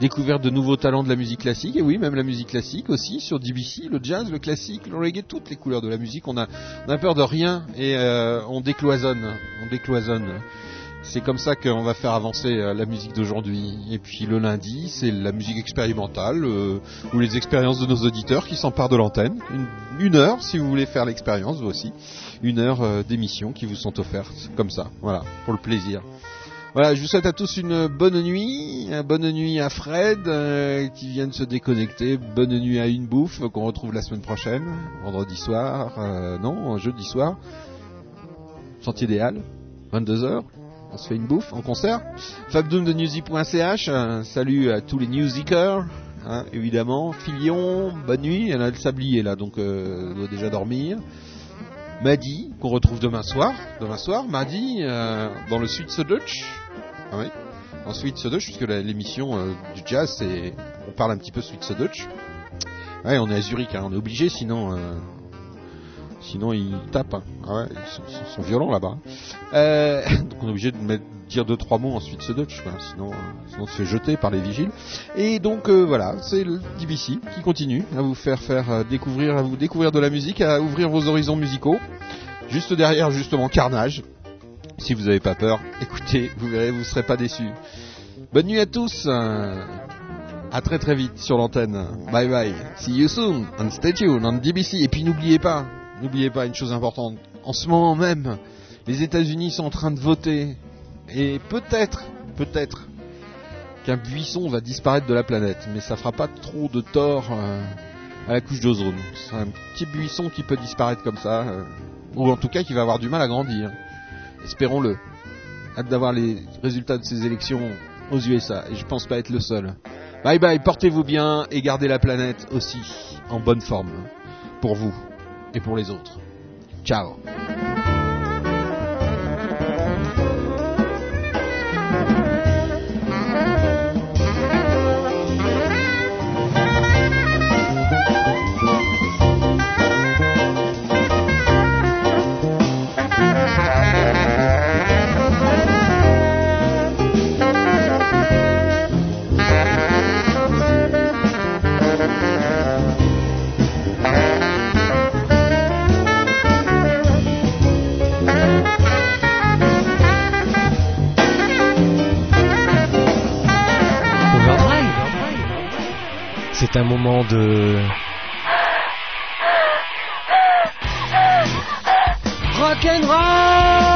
Speaker 1: Découverte de nouveaux talents de la musique classique, et oui, même la musique classique aussi, sur DBC, le jazz, le classique, le reggae, toutes les couleurs de la musique. On a, peur de rien et euh, on décloisonne, on décloisonne. C'est comme ça qu'on va faire avancer euh, la musique d'aujourd'hui. Et puis le lundi, c'est la musique expérimentale euh, ou les expériences de nos auditeurs qui s'emparent de l'antenne. Une, une heure, si vous voulez faire l'expérience, vous aussi. Une heure d'émissions qui vous sont offertes comme ça, voilà, pour le plaisir. Voilà, je vous souhaite à tous une bonne nuit, bonne nuit à Fred euh, qui vient de se déconnecter, bonne nuit à une bouffe qu'on retrouve la semaine prochaine, vendredi soir, euh, non, jeudi soir, Sentier des Halles, 22h, on se fait une bouffe en concert. Fabdoom de newsy.ch, euh, salut à tous les newsikers, hein, évidemment. Filion, bonne nuit, elle a le sablier là, donc euh, elle doit déjà dormir. Madi, qu'on retrouve demain soir, demain soir, Madi, euh, dans le Suite Dutch. Ah oui, en Suite Dutch, puisque l'émission euh, du jazz, c'est, on parle un petit peu Suite Dutch. Ouais, on est à Zurich, hein, on est obligé, sinon, euh, sinon ils tapent. hein. Ah ouais, ils sont, violents là-bas. Euh, [laughs] donc on est obligé de mettre, dire deux trois mots ensuite ce Dutch, quoi, sinon, on se fait jeter par les vigiles. Et donc voilà, c'est le DBC qui continue à vous faire faire découvrir, à vous découvrir de la musique, à ouvrir vos horizons musicaux. Juste derrière justement Carnage. Si vous n'avez pas peur, [laughs] écoutez, vous verrez, vous ne serez pas déçus. Bonne nuit à tous. À très très vite sur l'antenne. Bye bye. See you soon. And stay tuned on DBC. Et puis n'oubliez pas, n'oubliez pas une chose importante. En ce moment même, les États-Unis sont en train de voter. Et peut-être, peut-être qu'un buisson va disparaître de la planète. Mais ça fera pas trop de tort euh, à la couche d'ozone. C'est un petit buisson qui peut disparaître comme ça. euh, ou en tout cas qui va avoir du mal à grandir. Espérons-le. Hâte d'avoir les résultats de ces élections aux USA. Et je pense pas être le seul. Bye bye, portez-vous bien et gardez la planète aussi en bonne forme. Pour vous et pour les autres. Ciao.
Speaker 12: C'est un moment de
Speaker 7: Rock'n'roll